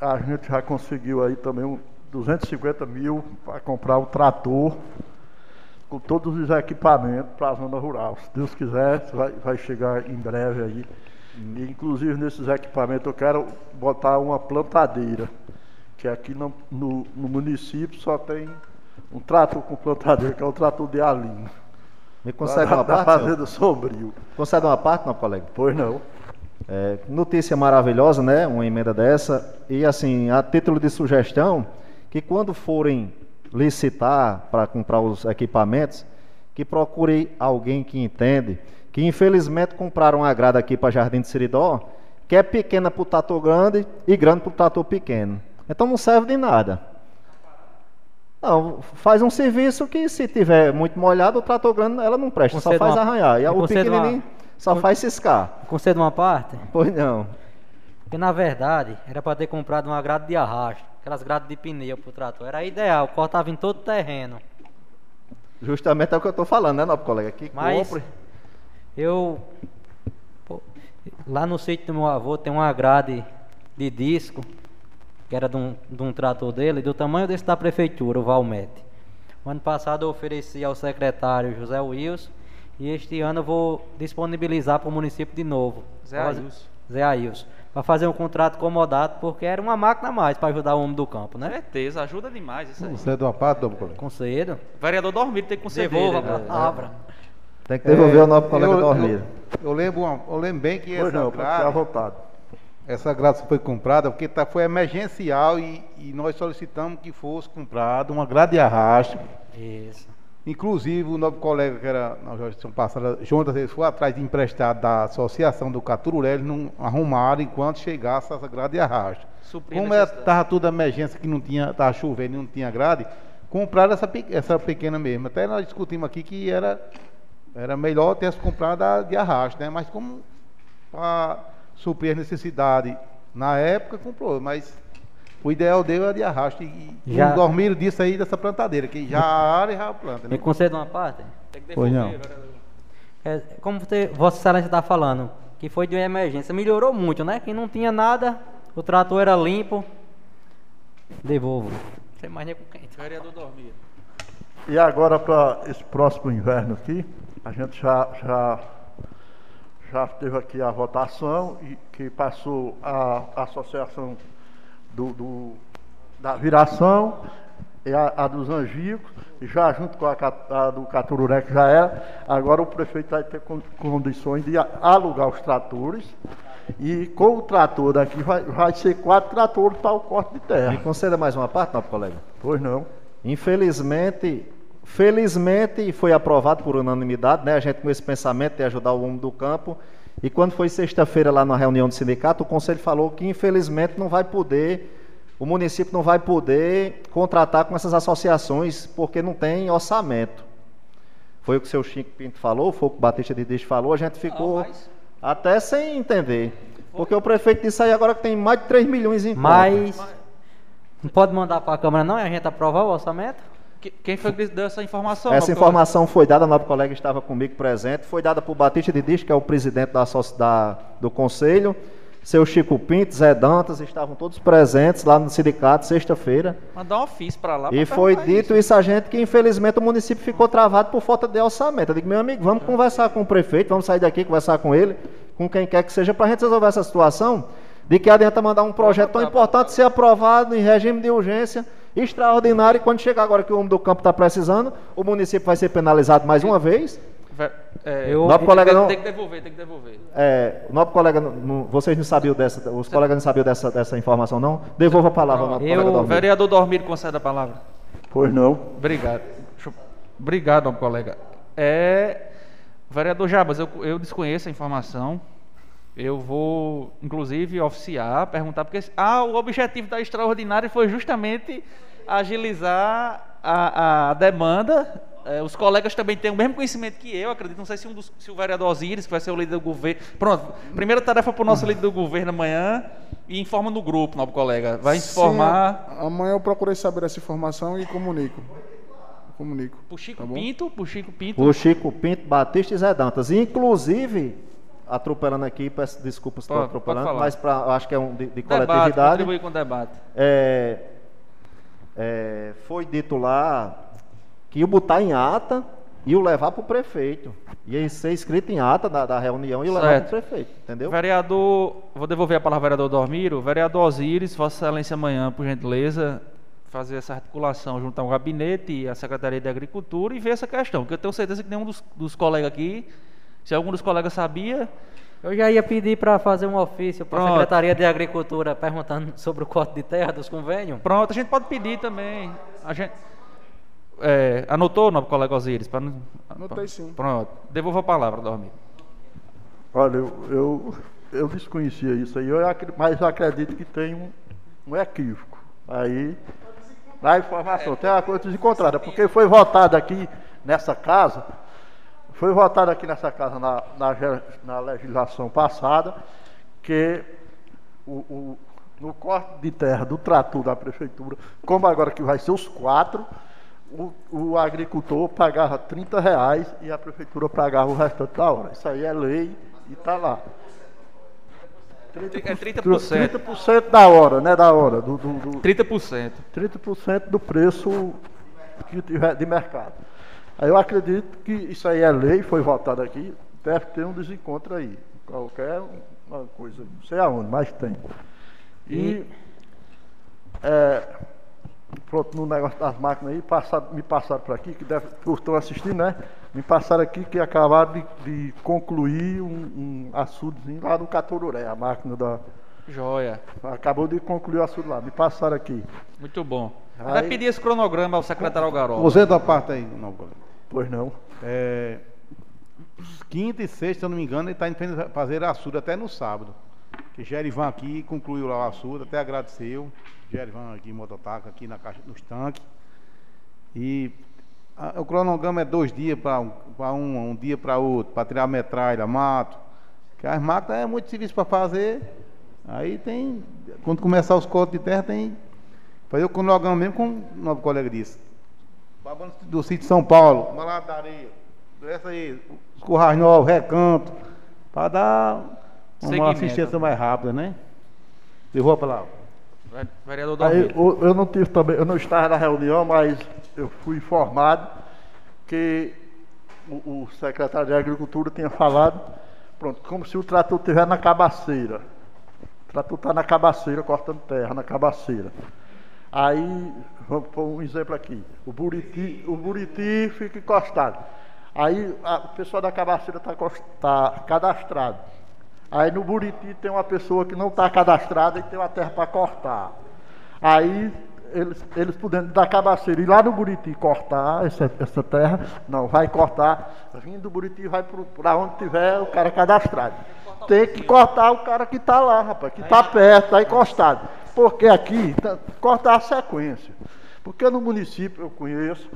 a gente já conseguiu aí também um 250 mil para comprar um trator com todos os equipamentos para a zona rural. Se Deus quiser, vai, vai chegar em breve aí. E, inclusive nesses equipamentos eu quero botar uma plantadeira, que aqui no, no, no município só tem um trator com plantadeira, que é o trator de Alinho. Me concede uma parte? Fazenda Sombrio. Concede uma parte, não, colega? Pois não. É, notícia maravilhosa, né? Uma emenda dessa. E assim, a título de sugestão, que quando forem licitar para comprar os equipamentos, que procure alguém que entende, que infelizmente compraram uma grada aqui para Jardim de Seridó, que é pequena para o trator grande e grande para o trator pequeno. Então não serve de nada. Não, faz um serviço que se tiver muito molhado, o trator grande ela não presta, só Concedo faz uma- arranhar. E o concedo uma- pequenininho só faz ciscar. Concedo uma parte? Pois não. Porque na verdade era para ter comprado uma grade de arrasto, aquelas grades de pneu pro trator. Era ideal, cortava em todo o terreno. Justamente é o que eu estou falando, né, nobre colega? Que Mas compre. eu pô, lá no sítio do meu avô tem uma grade de disco que era de um, de um trator dele, do tamanho desse da prefeitura, o Valmete. O ano passado eu ofereci ao secretário José Wilson e este ano eu vou disponibilizar para o município de novo. Zé Ailson. Zé Ailson. Para fazer um contrato comodado, porque era uma máquina a mais para ajudar o homem do campo, né? Certeza, ajuda demais isso aí. É de uma parte, nobre colega? Concedo. Vereador Dormir tem que conceder. Devolva a palavra. Tem que devolver É, o nobre colega eu- dormir. Eu, eu lembro, eu lembro bem que Pois essa não, ficar à grade, vontade. Essa grade foi comprada porque tá, foi emergencial e, e nós solicitamos que fosse comprada uma grade de arrasto. Isso. Inclusive, o novo colega que era na gestão passada, Jonas, ele foi atrás de emprestado da associação do Caturulé, eles não arrumaram enquanto chegasse essa grade de arrasto. Suprir a Como estava tudo emergência, que não tinha, estava chovendo e não tinha grade, compraram essa, essa pequena mesmo. Até nós discutimos aqui que era, era melhor ter comprado a de arrasto, né? Mas como para suprir a necessidade na época, comprou. Mas o ideal dele era de arrasto. E, e Já- o dormiram disso aí, dessa plantadeira, que já a área já a planta. Me Né? concede uma parte? Tem que devolver, não. vereador. É, como você, Vossa Excelência está falando, que foi de uma emergência, melhorou muito, né? Quem não tinha nada, o trator era limpo. Devolvo. Não sei mais nem com quem. Vereador Dormir. E agora para esse próximo inverno aqui, a gente já, já, já teve aqui a votação e que passou a associação do, do- da viração e a, a dos angicos, e já junto com a, a do Catururé que já era, agora o prefeito vai ter con- condições de alugar os tratores e com o trator daqui vai, vai ser quatro tratores para o corte de Me terra. conceda mais uma parte, nobre colega? Pois não. Infelizmente, felizmente foi aprovado por unanimidade, né? A gente com esse pensamento de ajudar o homem do campo. E quando foi sexta-feira lá na reunião do sindicato, o conselho falou que infelizmente não vai poder, o município não vai poder contratar com essas associações porque não tem orçamento. Foi o que o seu Chico Pinto falou, foi o que o Batista de Dias falou, a gente ficou até sem entender. Porque o prefeito disse aí agora que tem mais de 3 milhões em conta. Mas não pode mandar para a Câmara não e a gente aprovar o orçamento? Que- Quem foi que deu essa informação? Essa informação foi dada, nosso colega estava comigo presente, foi dada por Batista de Dias, que é o presidente da, da- do conselho, seu Chico Pinto, Zé Dantas, estavam todos presentes lá no sindicato, sexta-feira. colega? Mandar um ofício para lá. E foi dito isso a gente que infelizmente o município ficou travado por falta de orçamento. Eu digo, meu amigo, vamos conversar com o prefeito, vamos sair daqui, conversar com ele, com quem quer que seja, para a gente resolver essa situação. De que adianta mandar um projeto tão importante ser aprovado em regime de urgência extraordinário e quando chegar agora que o homem do campo está precisando, o município vai ser penalizado mais uma vez. Ve- é, Eu- Nobre colega tem, não, tem que devolver, tem que devolver. é, colega, não- vocês não sabiam dessa, os colegas não sabiam dessa, dessa informação não? Devolva a palavra ao nobre Eu- colega O Dormir. vereador Dormir concede a palavra. Pois não. Obrigado. Eu- Obrigado, nobre colega. É, vereador Jabas, eu, eu desconheço a informação. Eu vou, inclusive, oficiar, perguntar, porque ah, o objetivo da extraordinária foi justamente agilizar a, a demanda é, os colegas também têm o mesmo conhecimento que eu, acredito. Não sei se, um dos, se o vereador Osiris, que vai ser o líder do governo. Pronto, primeira tarefa para o nosso líder do governo amanhã e informa no grupo, novo colega. Vai informar. Sim, amanhã eu procurei saber essa informação e comunico. Comunico. Pro Chico tá? Pinto, pro Chico Pinto. O Chico Pinto, Batista e Zé Dantas. Inclusive, atropelando aqui, peço desculpas se estou atropelando, mas pra, acho que é um de, de Debate, coletividade. contribuir com o debate. É, é, foi dito lá que ia botar em ata e o levar para o prefeito. Ia ser escrito em ata da, da reunião e o levar para o prefeito, entendeu? Vereador, vou devolver a palavra ao vereador Dormiro. Vereador Osiris, Vossa Excelência amanhã, por gentileza, fazer essa articulação junto ao gabinete e à Secretaria de Agricultura e ver essa questão, porque eu tenho certeza que nenhum dos, dos colegas aqui, se algum dos colegas sabia, Eu já ia pedir para fazer um ofício para a. Secretaria de Agricultura perguntando sobre o corte de terra dos convênios. pronto, a gente pode pedir também. A gente, é, anotou, novo colega Osiris? Pra, Anotei sim. Pronto, devolvo a palavra, Dormiro. Olha, eu, eu, eu desconhecia isso aí, eu mas eu acredito que tem um, um equívoco. Aí, na informação, tem uma coisa desencontrada, porque foi votado aqui nessa casa, foi votado aqui nessa casa na, na, na legislação passada, que o, o- no corte de terra do trator da prefeitura, como agora que vai ser os quatro, o, o agricultor pagava 30 reais e a prefeitura pagava o restante da hora. Isso aí é lei e está lá. É 30%. 30% da hora, né? Da hora. Do, do, do 30%. 30% do preço que tiver de mercado. Aí eu acredito que isso aí é lei, foi votado aqui, deve ter um desencontro aí. Qualquer uma coisa, não sei aonde, mas tem. E é, pronto, no negócio das máquinas aí, passaram- me passaram por aqui, que deve, estão assistindo, né? Me passaram aqui que acabaram de, de concluir um, um açudezinho lá no Catururé, a máquina da. Joia. Acabou de concluir o açude lá, me passaram aqui. Muito bom. Aí- Vai pedir esse cronograma ao secretário Algarola. Você da parte aí, não. Pois não. É, quinta e sexta, se eu não me engano, ele está indo fazer açude até no sábado. Que Gerivan aqui concluiu lá o açude, até agradeceu. Gerivan aqui, mototaca, aqui na caixa, nos tanques. E a- o cronograma é dois dias para um, um, dia para outro, para tirar a metralha, mato. Que as máquinas é muito serviço para fazer. Aí tem, quando começar os cortes de terra, tem. Fazer o cronograma mesmo, como o novo colega disse. Babando do sítio São Paulo, Maladaria, essa aí, os Currais Novos, Recanto, para dar uma assistência mais rápida, né? Levou a palavra. Ve- Vereador Aí, Dormiro. eu, eu não tive também, eu não estava na reunião, mas eu fui informado que o, o secretário de Agricultura tinha falado, pronto, como se o trator estiver na cabaceira. O trator está na cabaceira, cortando terra, na cabaceira. Aí, vamos pôr um exemplo aqui. O buriti, o buriti fica encostado. Aí a- o pessoal da cabaceira está cadastrado. Aí no Buriti tem uma pessoa que não está cadastrada e tem uma terra para cortar. Aí eles, eles podendo da cabaceira ir lá no Buriti cortar essa, essa terra, não, vai cortar, vindo do Buriti vai para onde tiver o cara cadastrado. Tem que cortar o cara que está lá, rapaz, que está perto, está encostado. Porque aqui, tá, cortar a sequência. Porque no município eu conheço,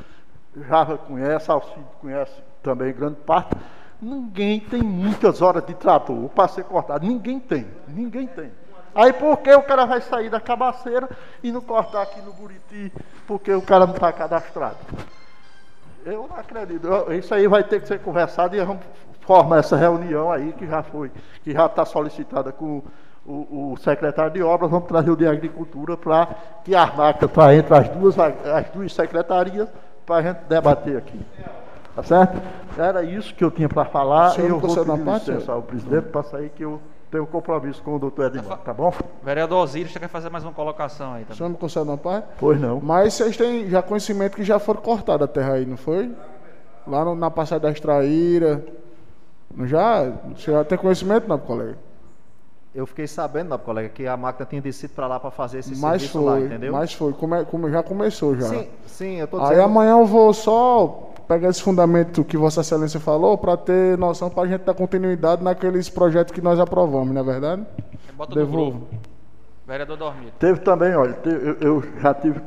Java conhece, Alcide conhece também grande parte. Ninguém tem muitas horas de trator para ser cortado. Ninguém tem, ninguém tem. Aí por que o cara vai sair da cabaceira e não cortar aqui no Buriti? Porque o cara não está cadastrado. Eu não acredito. Isso aí vai ter que ser conversado e vamos formar essa reunião aí que já foi, que já está solicitada com o, o secretário de obras. Vamos trazer o de agricultura para que as máquinas para entre as duas, as duas secretarias para a gente debater aqui. Tá certo? Era isso que eu tinha para falar. O senhor Eu não vou pedir licença ao presidente para sair que eu tenho compromisso com o doutor Edmar, tá bom? Vereador Osiris, você quer fazer mais uma colocação aí O também? senhor me concede uma parte? Pois não. Mas vocês têm já conhecimento que já foram cortadas a terra aí, não foi? Lá no- na passagem da extraíra. Não já? Você já tem conhecimento, não, colega? Eu fiquei sabendo, meu colega, que a máquina tinha descido para lá para fazer esse Mas serviço foi, lá, entendeu? mas foi. Come, come- já começou já. Sim, sim, eu tô Aí dizendo. amanhã eu vou só pegar esse fundamento que Vossa Excelência falou para ter noção para a gente dar continuidade naqueles projetos que nós aprovamos, não é verdade? Bota no Devolvo. Vereador Dormiro. Teve também, olha, te- eu, eu já tive,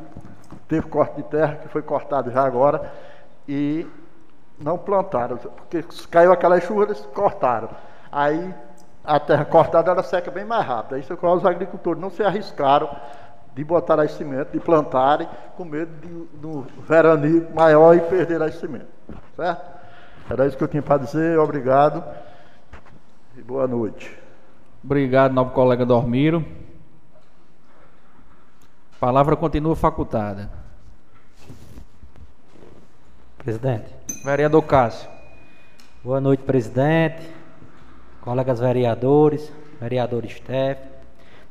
teve corte de terra que foi cortado já agora. e não plantaram, porque caiu aquela chuva, eles cortaram. Aí a terra cortada ela seca bem mais rápido. Aí os agricultores não se arriscaram de botar a cimento, de plantarem, com medo de, do veranico maior e perder a cimento. Certo? Era isso que eu tinha para dizer. Obrigado e boa noite. Obrigado, novo colega Dormiro. A palavra continua facultada. Presidente. Vereador Cássio. Boa noite, presidente, colegas vereadores, vereador Steph,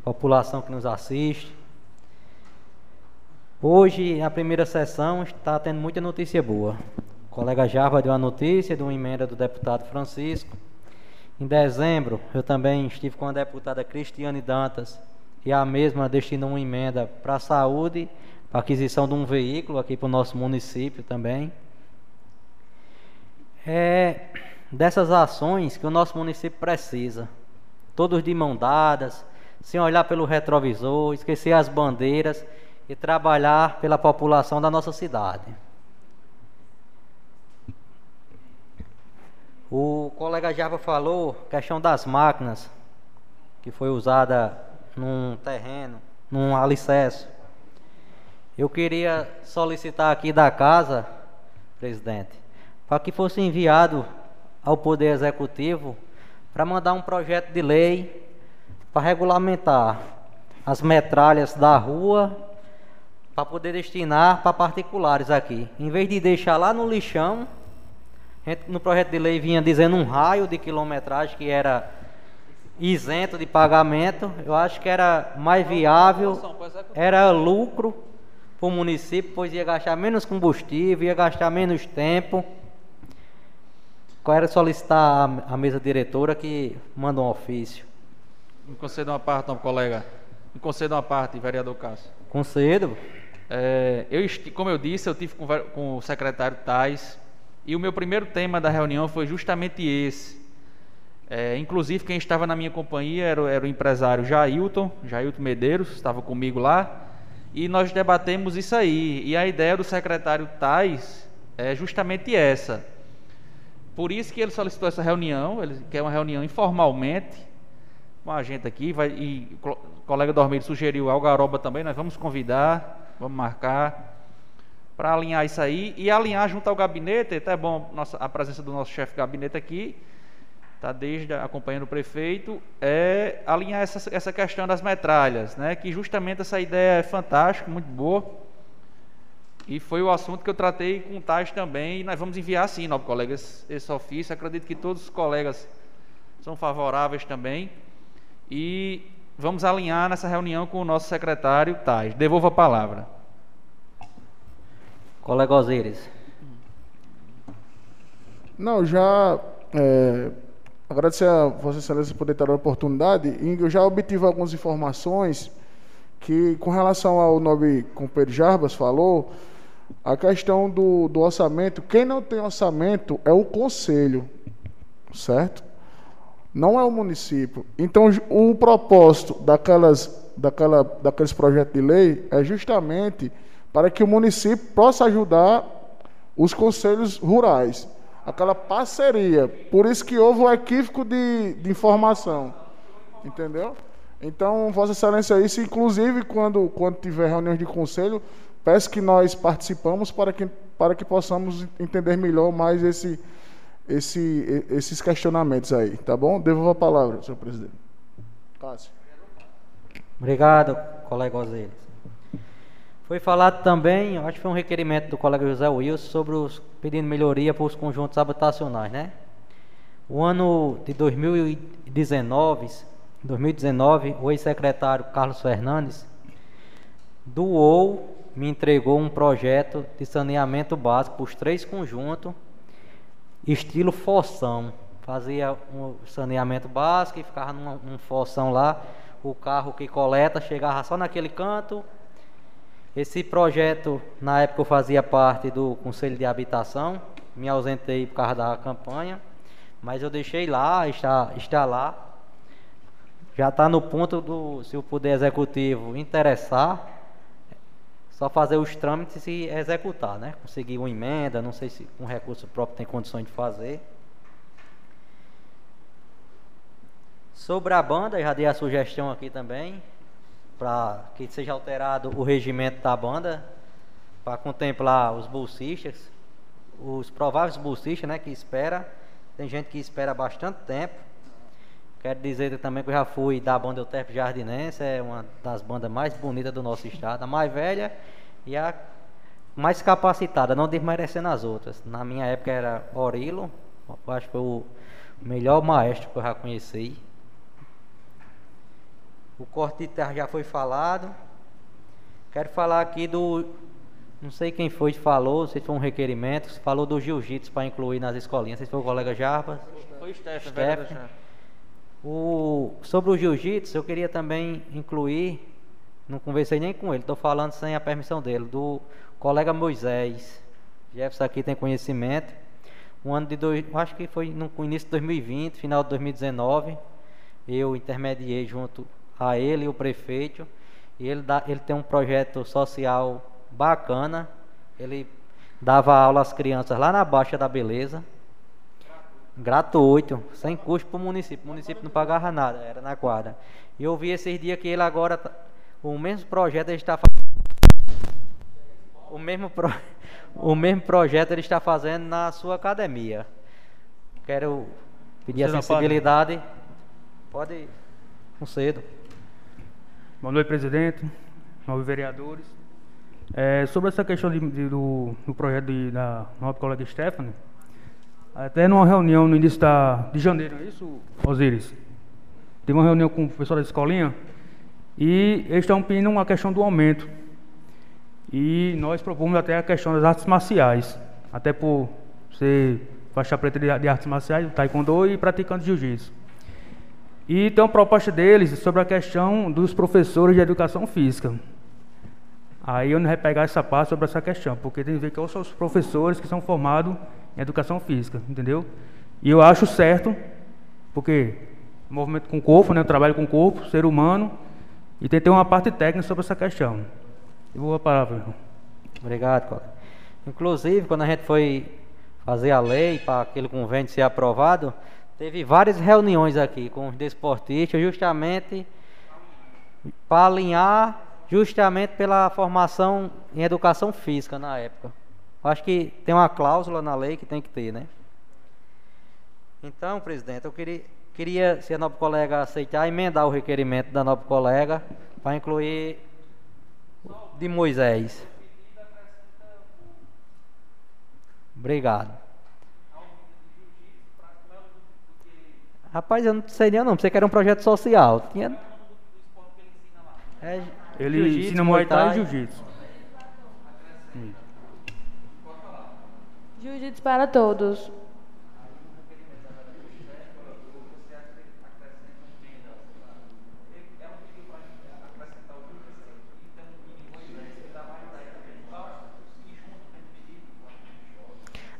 população que nos assiste. Hoje, na primeira sessão, está tendo muita notícia boa. O colega Java deu a notícia de uma emenda do deputado Francisco. Em dezembro, eu também estive com a deputada Cristiane Dantas e a mesma destinou uma emenda para a saúde, para aquisição de um veículo aqui para o nosso município também. É dessas ações que o nosso município precisa. Todos de mão dadas, sem olhar pelo retrovisor, esquecer as bandeiras e trabalhar pela população da nossa cidade. O colega Java falou questão das máquinas que foi usada num terreno, num alicerce. Eu queria solicitar aqui da casa, presidente, para que fosse enviado ao Poder Executivo para mandar um projeto de lei para regulamentar as metralhas da rua para poder destinar para particulares aqui. Em vez de deixar lá no lixão, no projeto de lei vinha dizendo um raio de quilometragem que era isento de pagamento, eu acho que era mais viável, era lucro para o município, pois ia gastar menos combustível, ia gastar menos tempo. Qual era solicitar a mesa diretora que manda um ofício. Me conceda uma parte, não, colega. Me conceda uma parte, vereador Cássio. Concedo. É, eu, como eu disse, eu tive com, com o secretário Tais e o meu primeiro tema da reunião foi justamente esse. É, inclusive, quem estava na minha companhia era, era o empresário Jailton, Jailton Medeiros, estava comigo lá, e nós debatemos isso aí. E a ideia do secretário Tais é justamente essa. Por isso que ele solicitou essa reunião, ele quer uma reunião informalmente com a gente aqui, vai, e o colega Dormir sugeriu Algaroba também, nós vamos convidar, vamos marcar para alinhar isso aí e alinhar junto ao gabinete, até bom nossa, a presença do nosso chefe gabinete aqui, tá desde acompanhando o prefeito, é alinhar essa, essa questão das metralhas, né? Que justamente essa ideia é fantástica, muito boa. E foi o assunto que eu tratei com o Tais também, e nós vamos enviar sim, nobre colegas, esse ofício. Acredito que todos os colegas são favoráveis também. E vamos alinhar nessa reunião com o nosso secretário Tais. Devolvo a palavra. Colega Osíris. Não, já é, agradecer a Vossa Excelência por ter dado a oportunidade. Eu já obtive algumas informações que, com relação ao nobre companheiro Jarbas falou, a questão do, do orçamento, quem não tem orçamento é o conselho, certo? Não é o município. Então, o propósito daquelas, daquela, daqueles projetos de lei é justamente para que o município possa ajudar os conselhos rurais. Aquela parceria. Por isso que houve o um equívoco de, de informação. Entendeu? Então, Vossa Excelência, isso, inclusive, quando, quando tiver reuniões de conselho, peço que nós participamos para que, para que possamos entender melhor mais esse, esse, esses questionamentos aí. Tá bom? Devolvo a palavra, senhor presidente. Cássio. Obrigado, colega Osiris. Foi falado também, acho que foi um requerimento do colega José Wilson sobre os pedindo melhoria para os conjuntos habitacionais, né? O ano de 2019, 2019, o ex-secretário Carlos Fernandes doou, me entregou um projeto de saneamento básico para os três conjuntos, estilo fossão. Fazia um saneamento básico e ficava num, fossão lá, o carro que coleta chegava só naquele canto, esse projeto, na época eu fazia parte do Conselho de Habitação, me ausentei por causa da campanha, mas eu deixei lá, está, está lá. Já está no ponto do, se o Poder Executivo interessar, só fazer os trâmites e executar, né? Conseguir uma emenda, não sei se com recurso próprio tem condições de fazer. Sobre a banda, já dei a sugestão aqui também, para que seja alterado o regimento da banda, para contemplar os bolsistas, os prováveis bolsistas, né, que espera. Tem gente que espera bastante tempo. Quero dizer também que eu já fui da banda Euterpe Jardinense, é uma das bandas mais bonitas do nosso estado, a mais velha e a mais capacitada, não desmerecendo as outras. Na minha época era Orilo, eu acho que foi o melhor maestro que eu já conheci. O corte de terra já foi falado. Quero falar aqui do. Não sei quem foi que falou, se foi um requerimento, falou do jiu-jitsu para incluir nas escolinhas. Se foi o colega Jarbas. Foi o Stephen, Stephen. O, sobre o jiu-jitsu, eu queria também incluir, não conversei nem com ele, estou falando sem a permissão dele, do colega Moisés. Jefferson aqui tem conhecimento. Um ano de dois, acho que foi no início de 2020, final de 2019, eu intermediei junto a ele e o prefeito. E ele, dá, ele tem um projeto social bacana. Ele dava aula às crianças lá na Baixa da Beleza. Gratuito, sem custo para o município. O município não pagava nada, era na quadra. E eu vi esses dias que ele agora, tá, o mesmo projeto ele está fazendo. O mesmo, pro, o mesmo projeto ele está fazendo na sua academia. Quero pedir Você a sensibilidade. Pode, pode com cedo. Boa noite, presidente, novos vereadores. É, sobre essa questão de, de, do, do, projeto de, da nossa colega Stephanie, até numa reunião no início da, de janeiro, é isso, Osiris? Teve uma reunião com o professor da escolinha e eles estão pedindo uma questão do aumento. E nós propomos até a questão das artes marciais, até por ser faixa preta de, de artes marciais, taekwondo e praticante jiu-jitsu. E tem uma proposta deles sobre a questão dos professores de educação física. Aí eu não vou pegar essa parte sobre essa questão, porque tem que ver que são os professores que são formados em educação física, entendeu? E eu acho certo, porque movimento com corpo, né, eu trabalho com corpo, ser humano, e ter uma parte técnica sobre essa questão. Eu vou a palavra. Obrigado, colega. Inclusive, quando a gente foi fazer a lei para aquele convênio ser aprovado, Teve várias reuniões aqui com os desportistas, justamente para alinhar, justamente pela formação em educação física na época. Acho que tem uma cláusula na lei que tem que ter, né? Então, presidente, eu queria, queria se a nobre colega aceitar, emendar o requerimento da nobre colega para incluir de Moisés. Obrigado. Rapaz, eu não seria não, você quer um projeto social. Tinha... É, Ele ensina Muay Thai e Jiu-Jitsu. Jiu-Jitsu para todos.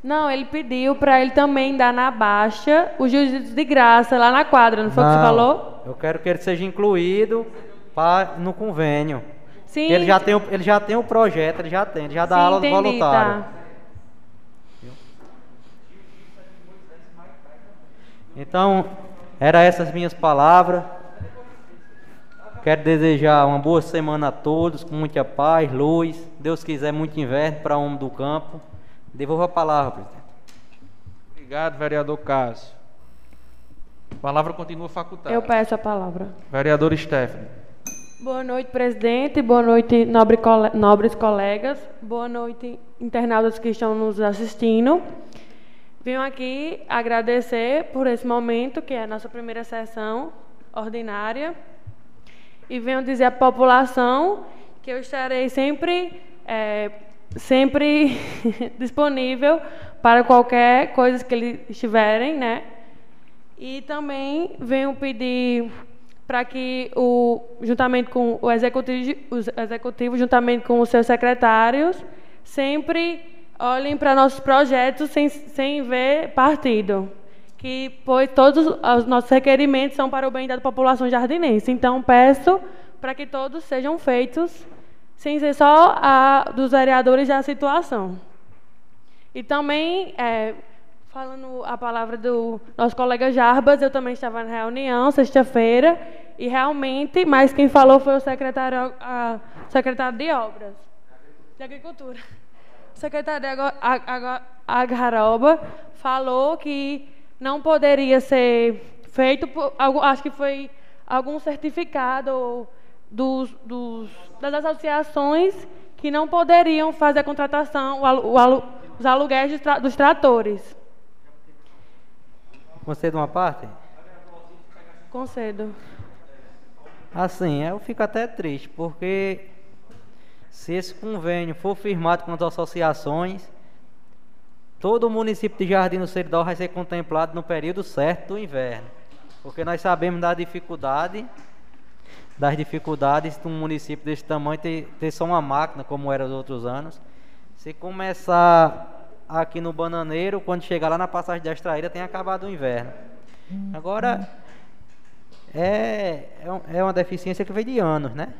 Não, ele pediu para ele também dar na baixa o jiu-jitsu de graça lá na quadra, não foi o que você falou? Eu quero que ele seja incluído pra, no convênio. Sim. Ele já, tem, ele já tem o projeto, ele já tem, ele já dá Sim, aula entendi, voluntário. Tá. Então, eram essas minhas palavras. Quero desejar uma boa semana a todos, com muita paz, luz. Deus quiser, muito inverno para o homem do campo. Devolvo a palavra, presidente. Obrigado, vereador Cássio. A palavra continua facultada. Eu peço a palavra. Vereador Stephanie. Boa noite, presidente. Boa noite, nobre nobres colegas. Boa noite, internautas que estão nos assistindo. Venho aqui agradecer por esse momento, que é a nossa primeira sessão ordinária. E venho dizer à população que eu estarei sempre é, sempre disponível para qualquer coisa que eles estiverem, né? E também venho pedir para que o juntamente com o executivo, os executivos, juntamente com os seus secretários, sempre olhem para nossos projetos sem, sem ver partido, que pois todos os nossos requerimentos são para o bem da população jardinense. Então peço para que todos sejam feitos sem ser só a dos vereadores da situação. E também, é, falando a palavra do nosso colega Jarbas, eu também estava na reunião sexta-feira e realmente, mas quem falou foi o secretário, a, secretário de Obras, de Agricultura. De Agaroba falou que não poderia ser feito, por, acho que foi algum certificado dos, dos, das associações que não poderiam fazer a contratação, o, o, os aluguéis tra, dos tratores. Concedo uma parte? Concedo. Assim, eu fico até triste, porque se esse convênio for firmado com as associações, todo o município de Jardim do Seridó vai ser contemplado no período certo do inverno. Porque nós sabemos da dificuldade, das dificuldades de um município desse tamanho ter, ter só uma máquina, como era os outros anos. Se começar aqui no Bananeiro, quando chegar lá na passagem da Extraída, tem acabado o inverno. Agora, é, é, é uma deficiência que vem de anos, né?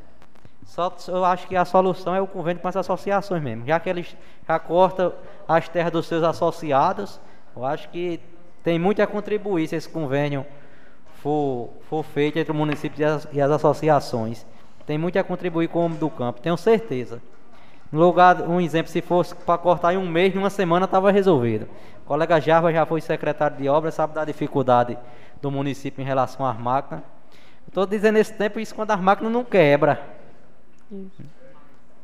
Só eu acho que a solução é o convênio com as associações mesmo. Já que eles já cortam as terras dos seus associados, eu acho que tem muito a contribuir se esse convênio for, for feito entre o município e as, e as associações. Tem muito a contribuir com o homem do campo, tenho certeza. No lugar, um exemplo, se fosse para cortar em um mês, em uma semana estava resolvido. O colega Jarva já foi secretário de obras, sabe da dificuldade do município em relação às máquinas. Estou dizendo esse tempo isso quando as máquinas não quebra. Isso.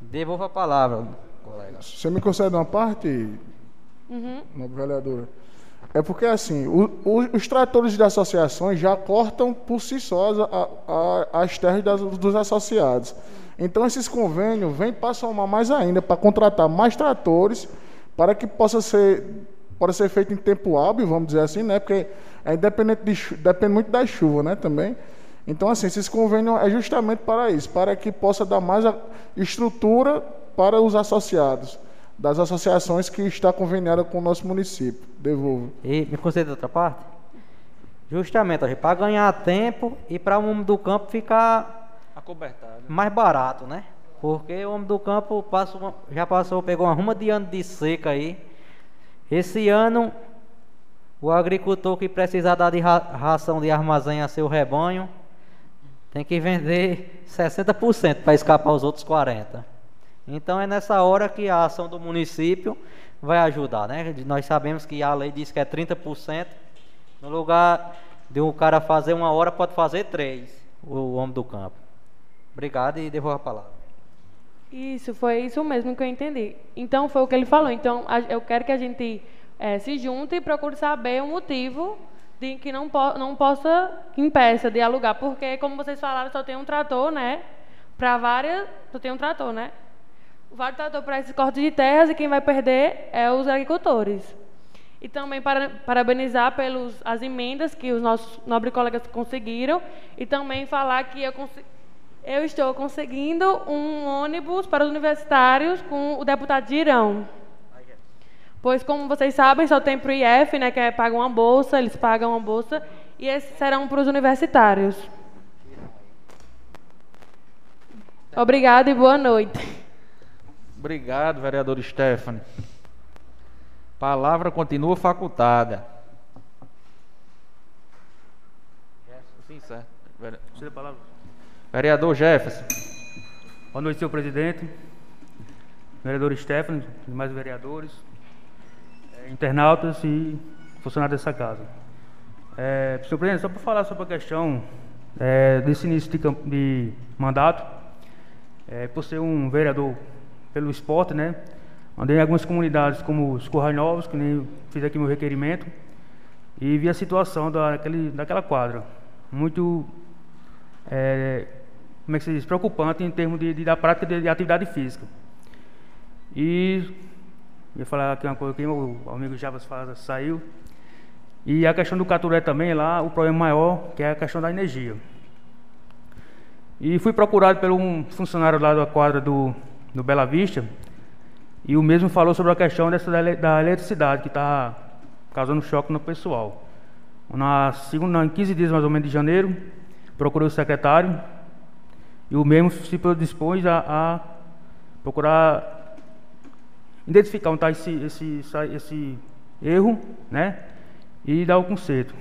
Devolvo a palavra, colega. Você me concede uma parte, uhum. vereadora? É porque, assim, o, o, os tratores de associações já cortam por si sós a, a, as terras das, dos associados. Então, esses convênios vêm para somar mais ainda, para contratar mais tratores, para que possa ser, possa ser feito em tempo hábil, vamos dizer assim, né? Porque é independente de, depende muito da chuva, né? Também. Então, assim, esses convênios é justamente para isso, para que possa dar mais estrutura para os associados das associações que está conveniada com o nosso município. Devolvo. E me concede outra parte? Justamente, para ganhar tempo e para o homem do campo ficar acobertado. mais barato, né? Porque o homem do campo passa já passou, pegou uma ruma de ano de seca aí. Esse ano, o agricultor que precisar dar de ração de armazém a seu rebanho, tem que vender 60% para escapar os outros 40%. Então é nessa hora que a ação do município vai ajudar, né? Nós sabemos que a lei diz que é 30%. No lugar de um cara fazer uma hora, pode fazer três, o homem do campo. Obrigado e devolvo a palavra. Isso, foi isso mesmo que eu entendi. Então foi o que ele falou. Então eu quero que a gente é, se junte e procure saber o motivo de que não, po não possa, que impeça de alugar. Porque, como vocês falaram, só tem um trator, né? Para várias, só tem um trator, né? Vale tratou para esse corte de terras e quem vai perder é os agricultores. E também para, parabenizar pelas as emendas que os nossos nobres colegas conseguiram e também falar que eu, eu estou conseguindo um ônibus para os universitários com o deputado Girão. Pois, como vocês sabem, só tem para o IF, né, que é paga uma bolsa, eles pagam uma bolsa, e esses serão para os universitários. Obrigada e boa noite. Obrigado, vereador Stephanie. Palavra continua facultada. Sim, certo. Vereador Jefferson. Boa noite, senhor presidente. Vereador Stephanie, demais vereadores, internautas e funcionários dessa casa. É, senhor presidente, só para falar sobre a questão é, desse início de, de mandato, é, por ser um vereador pelo esporte, né? Andei em algumas comunidades como os Corrais Novos, que nem fiz aqui meu requerimento, e vi a situação daquele, daquela quadra. Muito, é, como é que se diz, preocupante em termos de, de da prática de, de, atividade física. E, ia falar aqui uma coisa que o amigo Javas faz, saiu, e a questão do Caturé também, lá, o problema maior, que é a questão da energia. E fui procurado por um funcionário lá da quadra do no Bela Vista, e o mesmo falou sobre a questão dessa da eletricidade, que está causando choque no pessoal. Na segunda, em 15 dias mais ou menos de janeiro, procurei o secretário, e o mesmo se dispôs a, a procurar identificar onde está esse, esse, esse erro, né? E dar o conserto.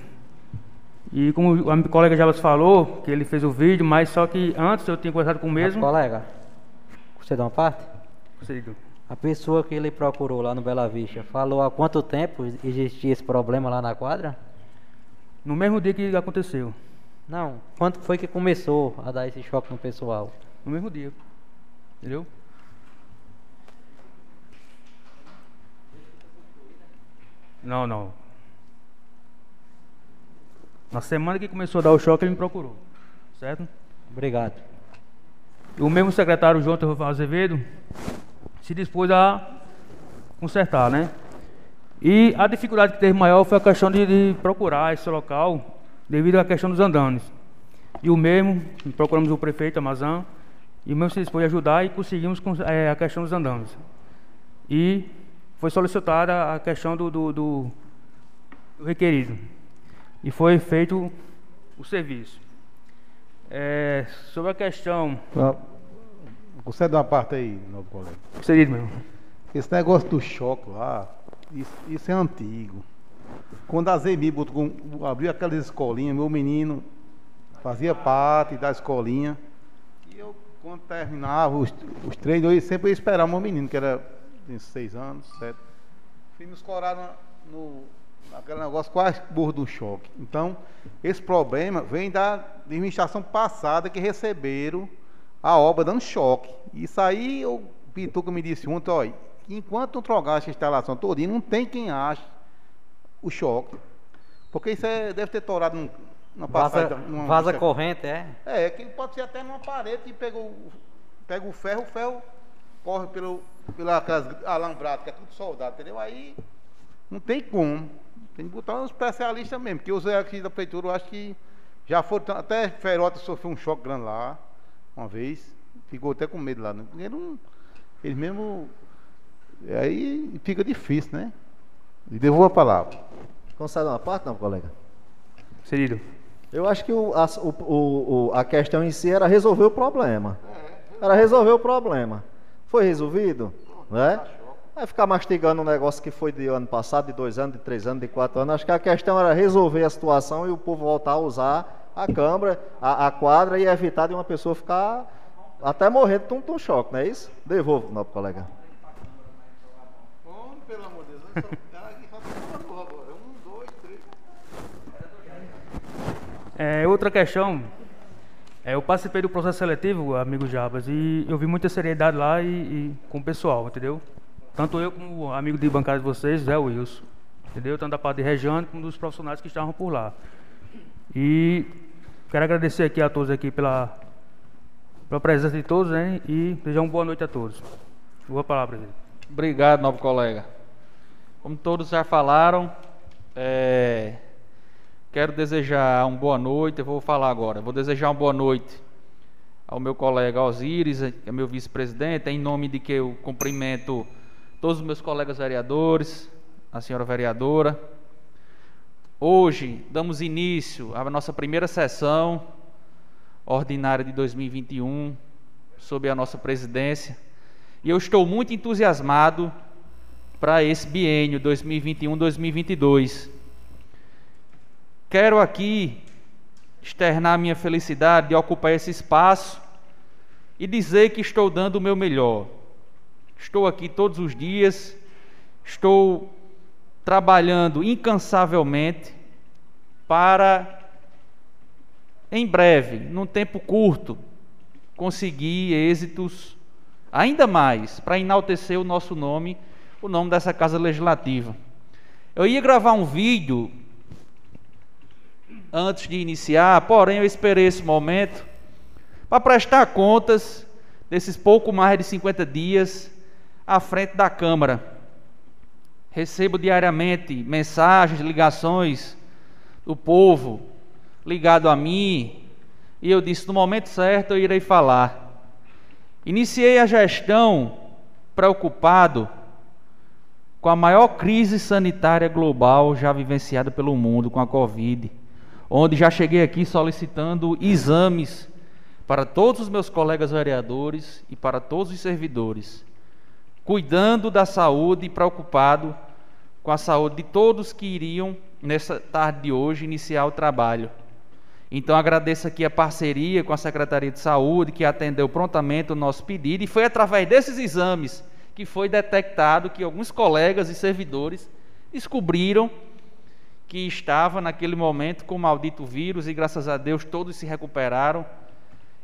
E como o colega Jabas falou, que ele fez o vídeo, mas só que antes eu tinha conversado com o mesmo. Colega, você dá uma parte? Conselheiro. A pessoa que ele procurou lá no Bela Vista falou há quanto tempo existia esse problema lá na quadra? No mesmo dia que aconteceu. Não, quanto foi que começou a dar esse choque no pessoal? No mesmo dia. Entendeu? Não, não. Na semana que começou a dar o choque, ele me procurou. Certo? Obrigado. O mesmo secretário João Terro Azevedo se dispôs a consertar, né? E a dificuldade que teve maior foi a questão de, de procurar esse local devido à questão dos andames. E o mesmo, procuramos o prefeito Amazã, e o mesmo se dispôs a ajudar e conseguimos cons- eh, a questão dos andames. E foi solicitada a questão do, do, do- do requerido. E foi feito o serviço. Eh, sobre a questão. Você dá uma parte aí, meu colega. Seria mesmo. Esse negócio do choque lá, isso, isso é antigo. Quando a Zemi abriu aquelas escolinhas, meu menino fazia parte da escolinha. E eu, quando terminava os, os treinos, eu sempre ia esperar o meu menino, que era de seis anos, sete. Fui nos corar no, naquele negócio quase burro do choque. Então, esse problema vem da administração passada que receberam a obra dando choque. Isso aí, o Pituca me disse ontem, olha, enquanto não trocar essa instalação todinha, não tem quem ache o choque. Porque isso é- deve ter torado num, numa Vaza, passagem. numa- vaza corrente, é? é, que pode ser até numa parede e pega o, pega o ferro, o ferro corre pelo, pela aquelas alambradas, que é tudo soldado, entendeu? Aí não tem como. Tem que botar um especialista mesmo, porque os aqui da prefeitura, eu acho que já foram, até Ferota sofreu um choque grande lá, uma vez, ficou até com medo lá, né? Não, eles mesmo, aí fica difícil, né? E devolvo a palavra. Concede uma parte, não, colega? Seguido. Eu acho que o, a, o- o- a questão em si era resolver o problema. Era resolver o problema. Foi resolvido? Né? Vai ficar mastigando um negócio que foi de ano passado, de dois anos, de três anos, de quatro anos. Acho que a questão era resolver a situação e o povo voltar a usar a câmara, a, a quadra e evitar de uma pessoa ficar até morrer de um, de um choque, não é isso? Devolvo, nosso colega. Pelo amor de Deus, agora. Um, dois, três. É, outra questão, é, eu participei do processo seletivo, amigo Jabas, e eu vi muita seriedade lá e, e com o pessoal, entendeu? Tanto eu como o amigo de bancada de vocês, Zé Wilson, entendeu? Tanto da parte de Regiane como dos profissionais que estavam por lá. E quero agradecer aqui a todos aqui pela, pela presença de todos, né? E desejar uma boa noite a todos. Boa palavra, presidente. Obrigado, novo colega. Como todos já falaram, é, quero desejar uma boa noite. Eu vou falar agora. Vou desejar uma boa noite ao meu colega Osíris, que é meu vice-presidente, em nome de que eu cumprimento todos os meus colegas vereadores, a senhora vereadora. Hoje damos início à nossa primeira sessão ordinária de 2021, sob a nossa presidência. E eu estou muito entusiasmado para esse biênio 2021-2022. Quero aqui externar minha felicidade de ocupar esse espaço e dizer que estou dando o meu melhor. Estou aqui todos os dias, estou trabalhando incansavelmente para, em breve, num tempo curto, conseguir êxitos ainda mais para enaltecer o nosso nome, o nome dessa Casa Legislativa. Eu ia gravar um vídeo antes de iniciar, porém eu esperei esse momento para prestar contas desses pouco mais de 50 dias à frente da Câmara. Recebo diariamente mensagens, ligações do povo ligado a mim, e eu disse: no momento certo eu irei falar. Iniciei a gestão preocupado com a maior crise sanitária global já vivenciada pelo mundo com a Covid, onde já cheguei aqui solicitando exames para todos os meus colegas vereadores e para todos os servidores, cuidando da saúde e preocupado com a saúde de todos que iriam, nessa tarde de hoje, iniciar o trabalho. Então agradeço aqui a parceria com a Secretaria de Saúde, que atendeu prontamente o nosso pedido, e foi através desses exames que foi detectado que alguns colegas e servidores descobriram que estava naquele momento com o maldito vírus e graças a Deus todos se recuperaram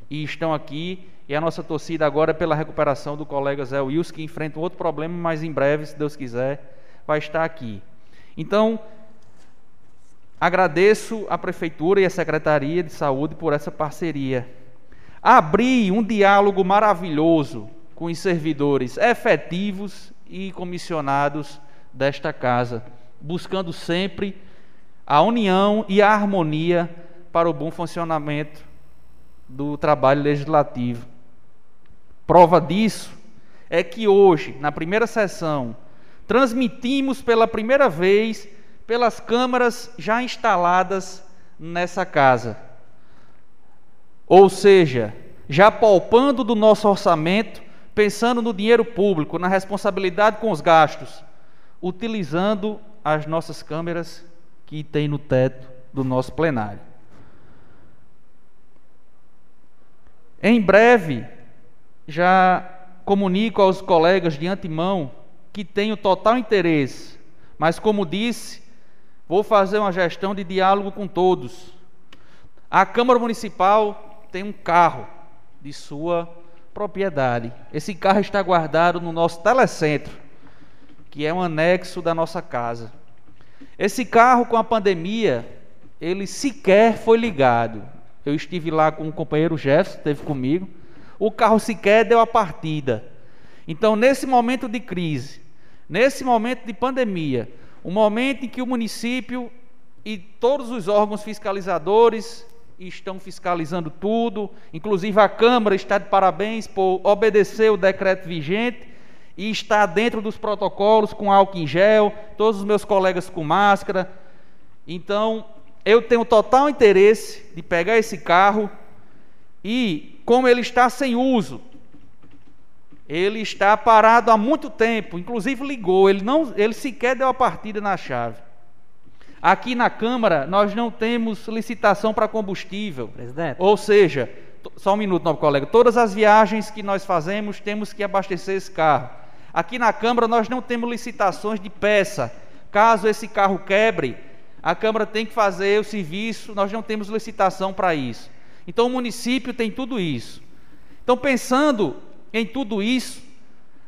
e estão aqui. E a nossa torcida agora é pela recuperação do colega Zé Wilson, que enfrenta outro problema, mas em breve, se Deus quiser, vai estar aqui. Então, agradeço a Prefeitura e a Secretaria de Saúde por essa parceria. Abri um diálogo maravilhoso com os servidores efetivos e comissionados desta casa, buscando sempre a união e a harmonia para o bom funcionamento do trabalho legislativo. Prova disso é que hoje, na primeira sessão, transmitimos pela primeira vez pelas câmaras já instaladas nessa casa. Ou seja, já palpando do nosso orçamento, pensando no dinheiro público, na responsabilidade com os gastos, utilizando as nossas câmeras que tem no teto do nosso plenário. Em breve, já comunico aos colegas de antemão que tenho total interesse, mas como disse, vou fazer uma gestão de diálogo com todos. A Câmara Municipal tem um carro de sua propriedade. Esse carro está guardado no nosso telecentro, que é um anexo da nossa casa. Esse carro com a pandemia, ele sequer foi ligado. Eu estive lá com o companheiro Jefferson, esteve comigo. O carro sequer deu a partida. Então, nesse momento de crise, nesse momento de pandemia, um momento em que o município e todos os órgãos fiscalizadores estão fiscalizando tudo, inclusive a Câmara está de parabéns por obedecer o decreto vigente e está dentro dos protocolos com álcool em gel, todos os meus colegas com máscara. Então, eu tenho total interesse de pegar esse carro e, como ele está sem uso, ele está parado há muito tempo, inclusive ligou, ele não, ele sequer deu a partida na chave. Aqui na Câmara nós não temos licitação para combustível. Presidente. Ou seja, só um minuto, novo colega. Todas as viagens que nós fazemos temos que abastecer esse carro. Aqui na Câmara nós não temos licitações de peça. Caso esse carro quebre, a Câmara tem que fazer o serviço, nós não temos licitação para isso. Então o município tem tudo isso. Então, pensando em tudo isso,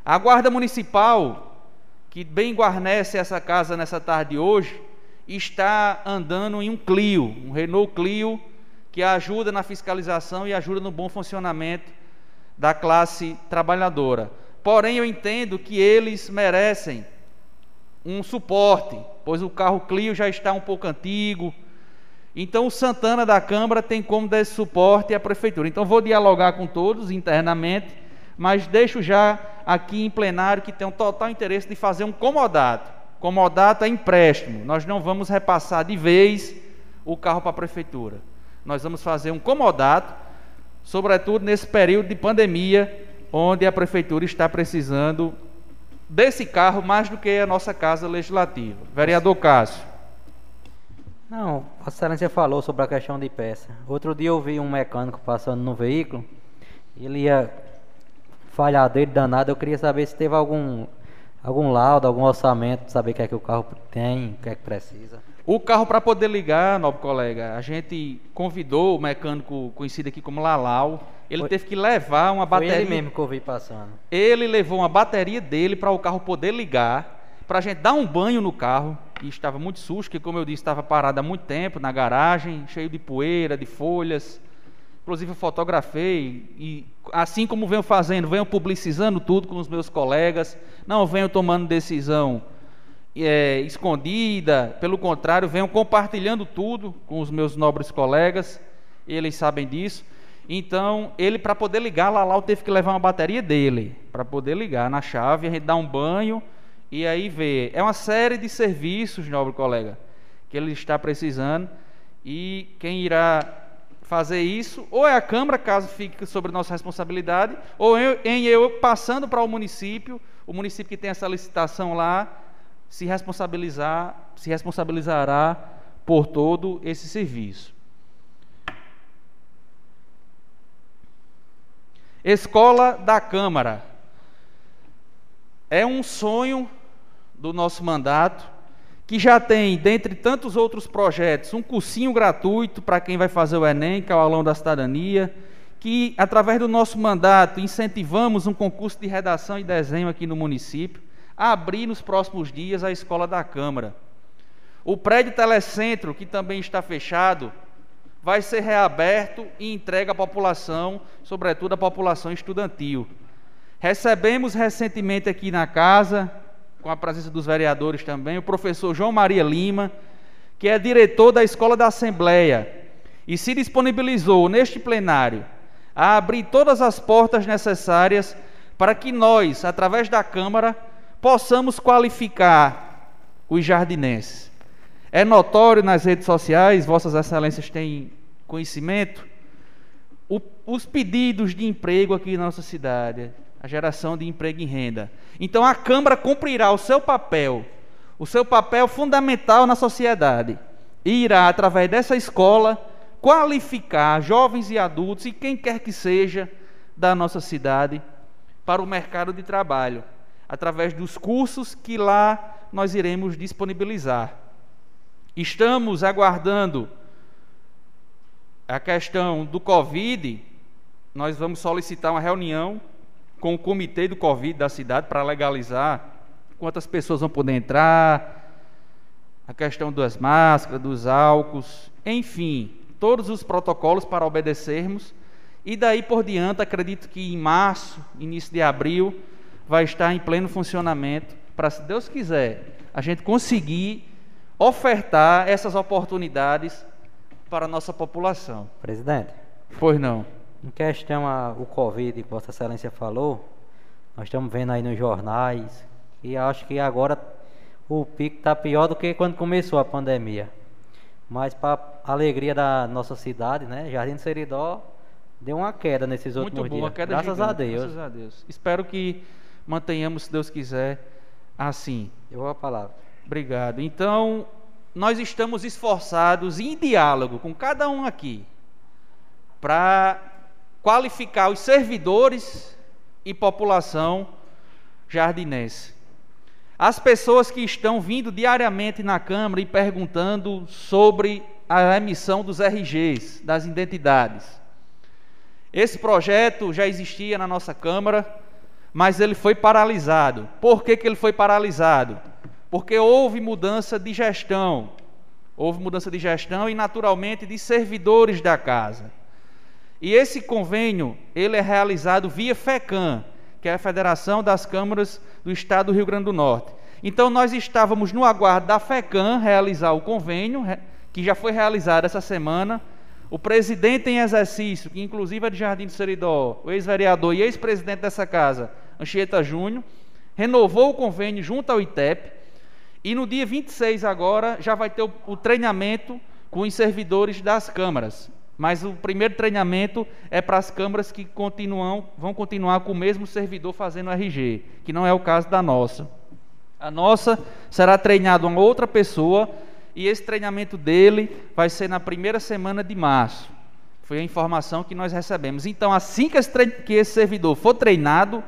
a Guarda Municipal, que bem guarnece essa casa nessa tarde de hoje, está andando em um Clio, um Renault Clio, que ajuda na fiscalização e ajuda no bom funcionamento da classe trabalhadora. Porém, eu entendo que eles merecem um suporte, pois o carro Clio já está um pouco antigo. Então, o Santana da Câmara tem como dar esse suporte à Prefeitura. Então, vou dialogar com todos internamente, mas deixo já aqui em plenário que tem um total interesse de fazer um comodato Comodato é empréstimo. Nós não vamos repassar de vez o carro para a prefeitura. Nós vamos fazer um comodato, sobretudo nesse período de pandemia, onde a prefeitura está precisando desse carro mais do que a nossa casa legislativa. Vereador Cássio. Não, a excelência falou sobre a questão de peça. Outro dia eu vi um mecânico passando no veículo, ele ia falhar dele danado, eu queria saber se teve algum algum laudo, algum orçamento, saber o que é que o carro tem, o que é que precisa. O carro para poder ligar, novo colega, a gente convidou o mecânico conhecido aqui como Lalau. Ele Foi. teve que levar uma bateria. Foi ele mesmo que eu vi passando. Ele levou uma bateria dele para o carro poder ligar, para a gente dar um banho no carro. E estava muito sujo, porque como eu disse, estava parado há muito tempo na garagem, cheio de poeira, de folhas. Inclusive eu fotografei e assim como venho fazendo, venho publicizando tudo com os meus colegas, não venho tomando decisão é, escondida, pelo contrário, venho compartilhando tudo com os meus nobres colegas, eles sabem disso. Então, ele para poder ligar, lá teve que levar uma bateria dele para poder ligar na chave, a gente dá um banho e aí ver. É uma série de serviços, nobre colega, que ele está precisando e quem irá fazer isso, ou é a Câmara, caso fique sobre nossa responsabilidade, ou eu, em eu passando para o município, o município que tem essa licitação lá, se responsabilizar, se responsabilizará por todo esse serviço. Escola da Câmara. É um sonho do nosso mandato, que já tem, dentre tantos outros projetos, um cursinho gratuito para quem vai fazer o Enem, que é o aulão da cidadania, que, através do nosso mandato, incentivamos um concurso de redação e desenho aqui no município, abrir nos próximos dias a Escola da Câmara. O prédio Telecentro, que também está fechado, vai ser reaberto e entregue à população, sobretudo à população estudantil. Recebemos recentemente aqui na casa, com a presença dos vereadores também, o professor João Maria Lima, que é diretor da Escola da Assembleia, e se disponibilizou neste plenário a abrir todas as portas necessárias para que nós, através da Câmara, possamos qualificar os jardinenses. É notório nas redes sociais, Vossas Excelências têm conhecimento, o, os pedidos de emprego aqui na nossa cidade, a geração de emprego e renda. Então a Câmara cumprirá o seu papel, o seu papel fundamental na sociedade, e irá, através dessa escola, qualificar jovens e adultos e quem quer que seja da nossa cidade para o mercado de trabalho, através dos cursos que lá nós iremos disponibilizar. Estamos aguardando a questão do Covid, nós vamos solicitar uma reunião com o comitê do Covid da cidade para legalizar quantas pessoas vão poder entrar, a questão das máscaras, dos álcools, enfim, todos os protocolos para obedecermos. E daí por diante, acredito que em março, início de abril, vai estar em pleno funcionamento para, se Deus quiser, a gente conseguir ofertar essas oportunidades para a nossa população. Presidente. Pois não. Em questão a, o Covid que Vossa Excelência falou, nós estamos vendo aí nos jornais e acho que agora o pico está pior do que quando começou a pandemia. Mas para alegria da nossa cidade, né, Jardim do Seridó deu uma queda nesses Muito últimos bom, dias. Uma queda graças gigante, a Deus. Graças a Deus. Espero que mantenhamos, se Deus quiser, assim. Eu vou a palavra. Obrigado. Então, nós estamos esforçados em diálogo com cada um aqui para qualificar os servidores e população jardinense. As pessoas que estão vindo diariamente na Câmara e perguntando sobre a emissão dos RGs, das identidades. Esse projeto já existia na nossa Câmara, mas ele foi paralisado. Por que, que ele foi paralisado? Porque houve mudança de gestão. Houve mudança de gestão e, naturalmente, de servidores da casa. E esse convênio, ele é realizado via FECAM, que é a Federação das Câmaras do Estado do Rio Grande do Norte. Então, nós estávamos no aguardo da FECAM realizar o convênio, que já foi realizado essa semana. O presidente em exercício, que inclusive é de Jardim do Seridó, o ex-vereador e ex-presidente dessa casa, Anchieta Júnior, renovou o convênio junto ao ITEP. E no dia 26 agora já vai ter o, o treinamento com os servidores das câmaras. Mas o primeiro treinamento é para as câmaras que continuam, vão continuar com o mesmo servidor fazendo RG, que não é o caso da nossa. A nossa será treinada uma outra pessoa e esse treinamento dele vai ser na primeira semana de março. Foi a informação que nós recebemos. Então, assim que esse, que esse servidor for treinado,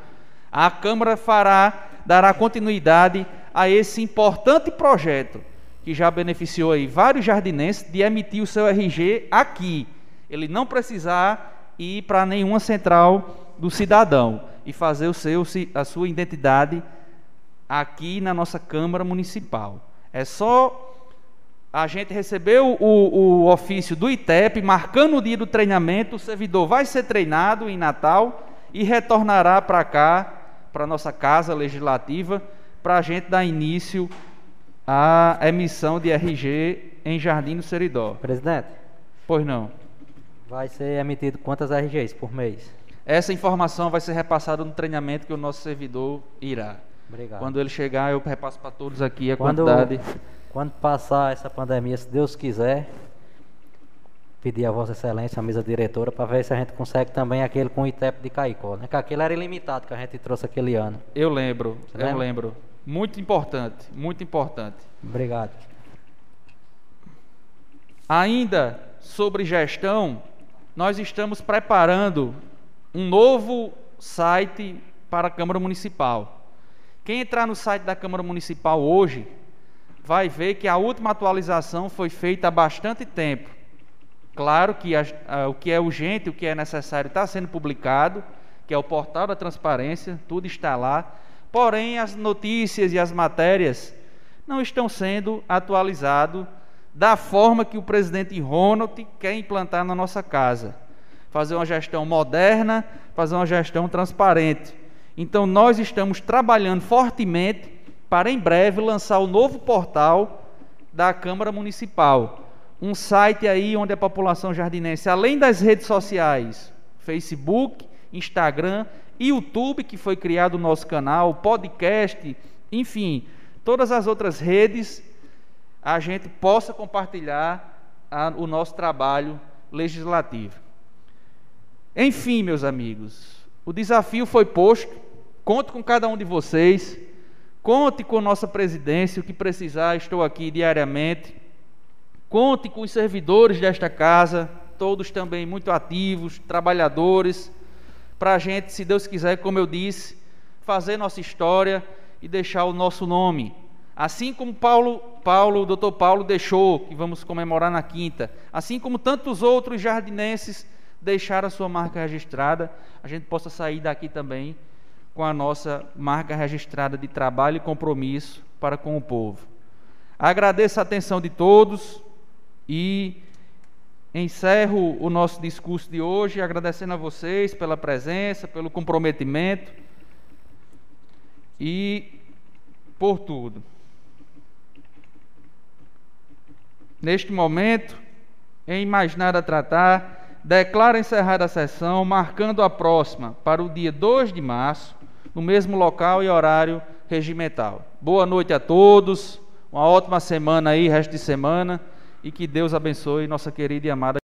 a Câmara fará, dará continuidade a esse importante projeto que já beneficiou aí vários jardinenses de emitir o seu RG aqui, ele não precisar ir para nenhuma central do cidadão e fazer o seu, a sua identidade aqui na nossa Câmara Municipal. É só a gente receber o, o, ofício do ITEP, marcando o dia do treinamento, o servidor vai ser treinado em Natal e retornará para cá, para a nossa casa legislativa, para a gente dar início à emissão de RG em Jardim do Seridó. Presidente. Pois não. Vai ser emitido quantas RGs por mês? Essa informação vai ser repassada no treinamento que o nosso servidor irá. Obrigado. Quando ele chegar, eu repasso para todos aqui a quando, quantidade. Quando passar essa pandemia, se Deus quiser, pedir a Vossa Excelência, a mesa diretora, para ver se a gente consegue também aquele com o ITEP de Caicó, né? Que aquele era ilimitado que a gente trouxe aquele ano. Eu lembro, Você eu lembra? lembro. Muito importante, muito importante. Obrigado. Ainda sobre gestão, nós estamos preparando um novo site para a Câmara Municipal. Quem entrar no site da Câmara Municipal hoje vai ver que a última atualização foi feita há bastante tempo. Claro que as- ah, o que é urgente, o que é necessário está sendo publicado, que é o portal da transparência, tudo está lá. Porém, as notícias e as matérias não estão sendo atualizadas da forma que o presidente Ronald quer implantar na nossa casa. Fazer uma gestão moderna, fazer uma gestão transparente. Então, nós estamos trabalhando fortemente para em breve lançar o novo portal da Câmara Municipal. Um site aí onde a população jardinense, além das redes sociais, Facebook, Instagram, YouTube, que foi criado o nosso canal, podcast, enfim, todas as outras redes, a gente possa compartilhar a- o nosso trabalho legislativo. Enfim, meus amigos, o desafio foi posto. Conto com cada um de vocês. Conte com nossa presidência, o que precisar, estou aqui diariamente. Conte com os servidores desta casa, todos também muito ativos, trabalhadores, para a gente, se Deus quiser, como eu disse, fazer nossa história e deixar o nosso nome. Assim como Paulo, Paulo, doutor Paulo deixou, que vamos comemorar na quinta, assim como tantos outros jardinenses deixaram a sua marca registrada, a gente possa sair daqui também com a nossa marca registrada de trabalho e compromisso para com o povo. Agradeço a atenção de todos e encerro o nosso discurso de hoje agradecendo a vocês pela presença, pelo comprometimento e por tudo. Neste momento, em mais nada a tratar, declaro encerrada a sessão, marcando a próxima para o dia 2 de março, no mesmo local e horário regimental. Boa noite a todos, uma ótima semana aí, resto de semana, e que Deus abençoe nossa querida e amada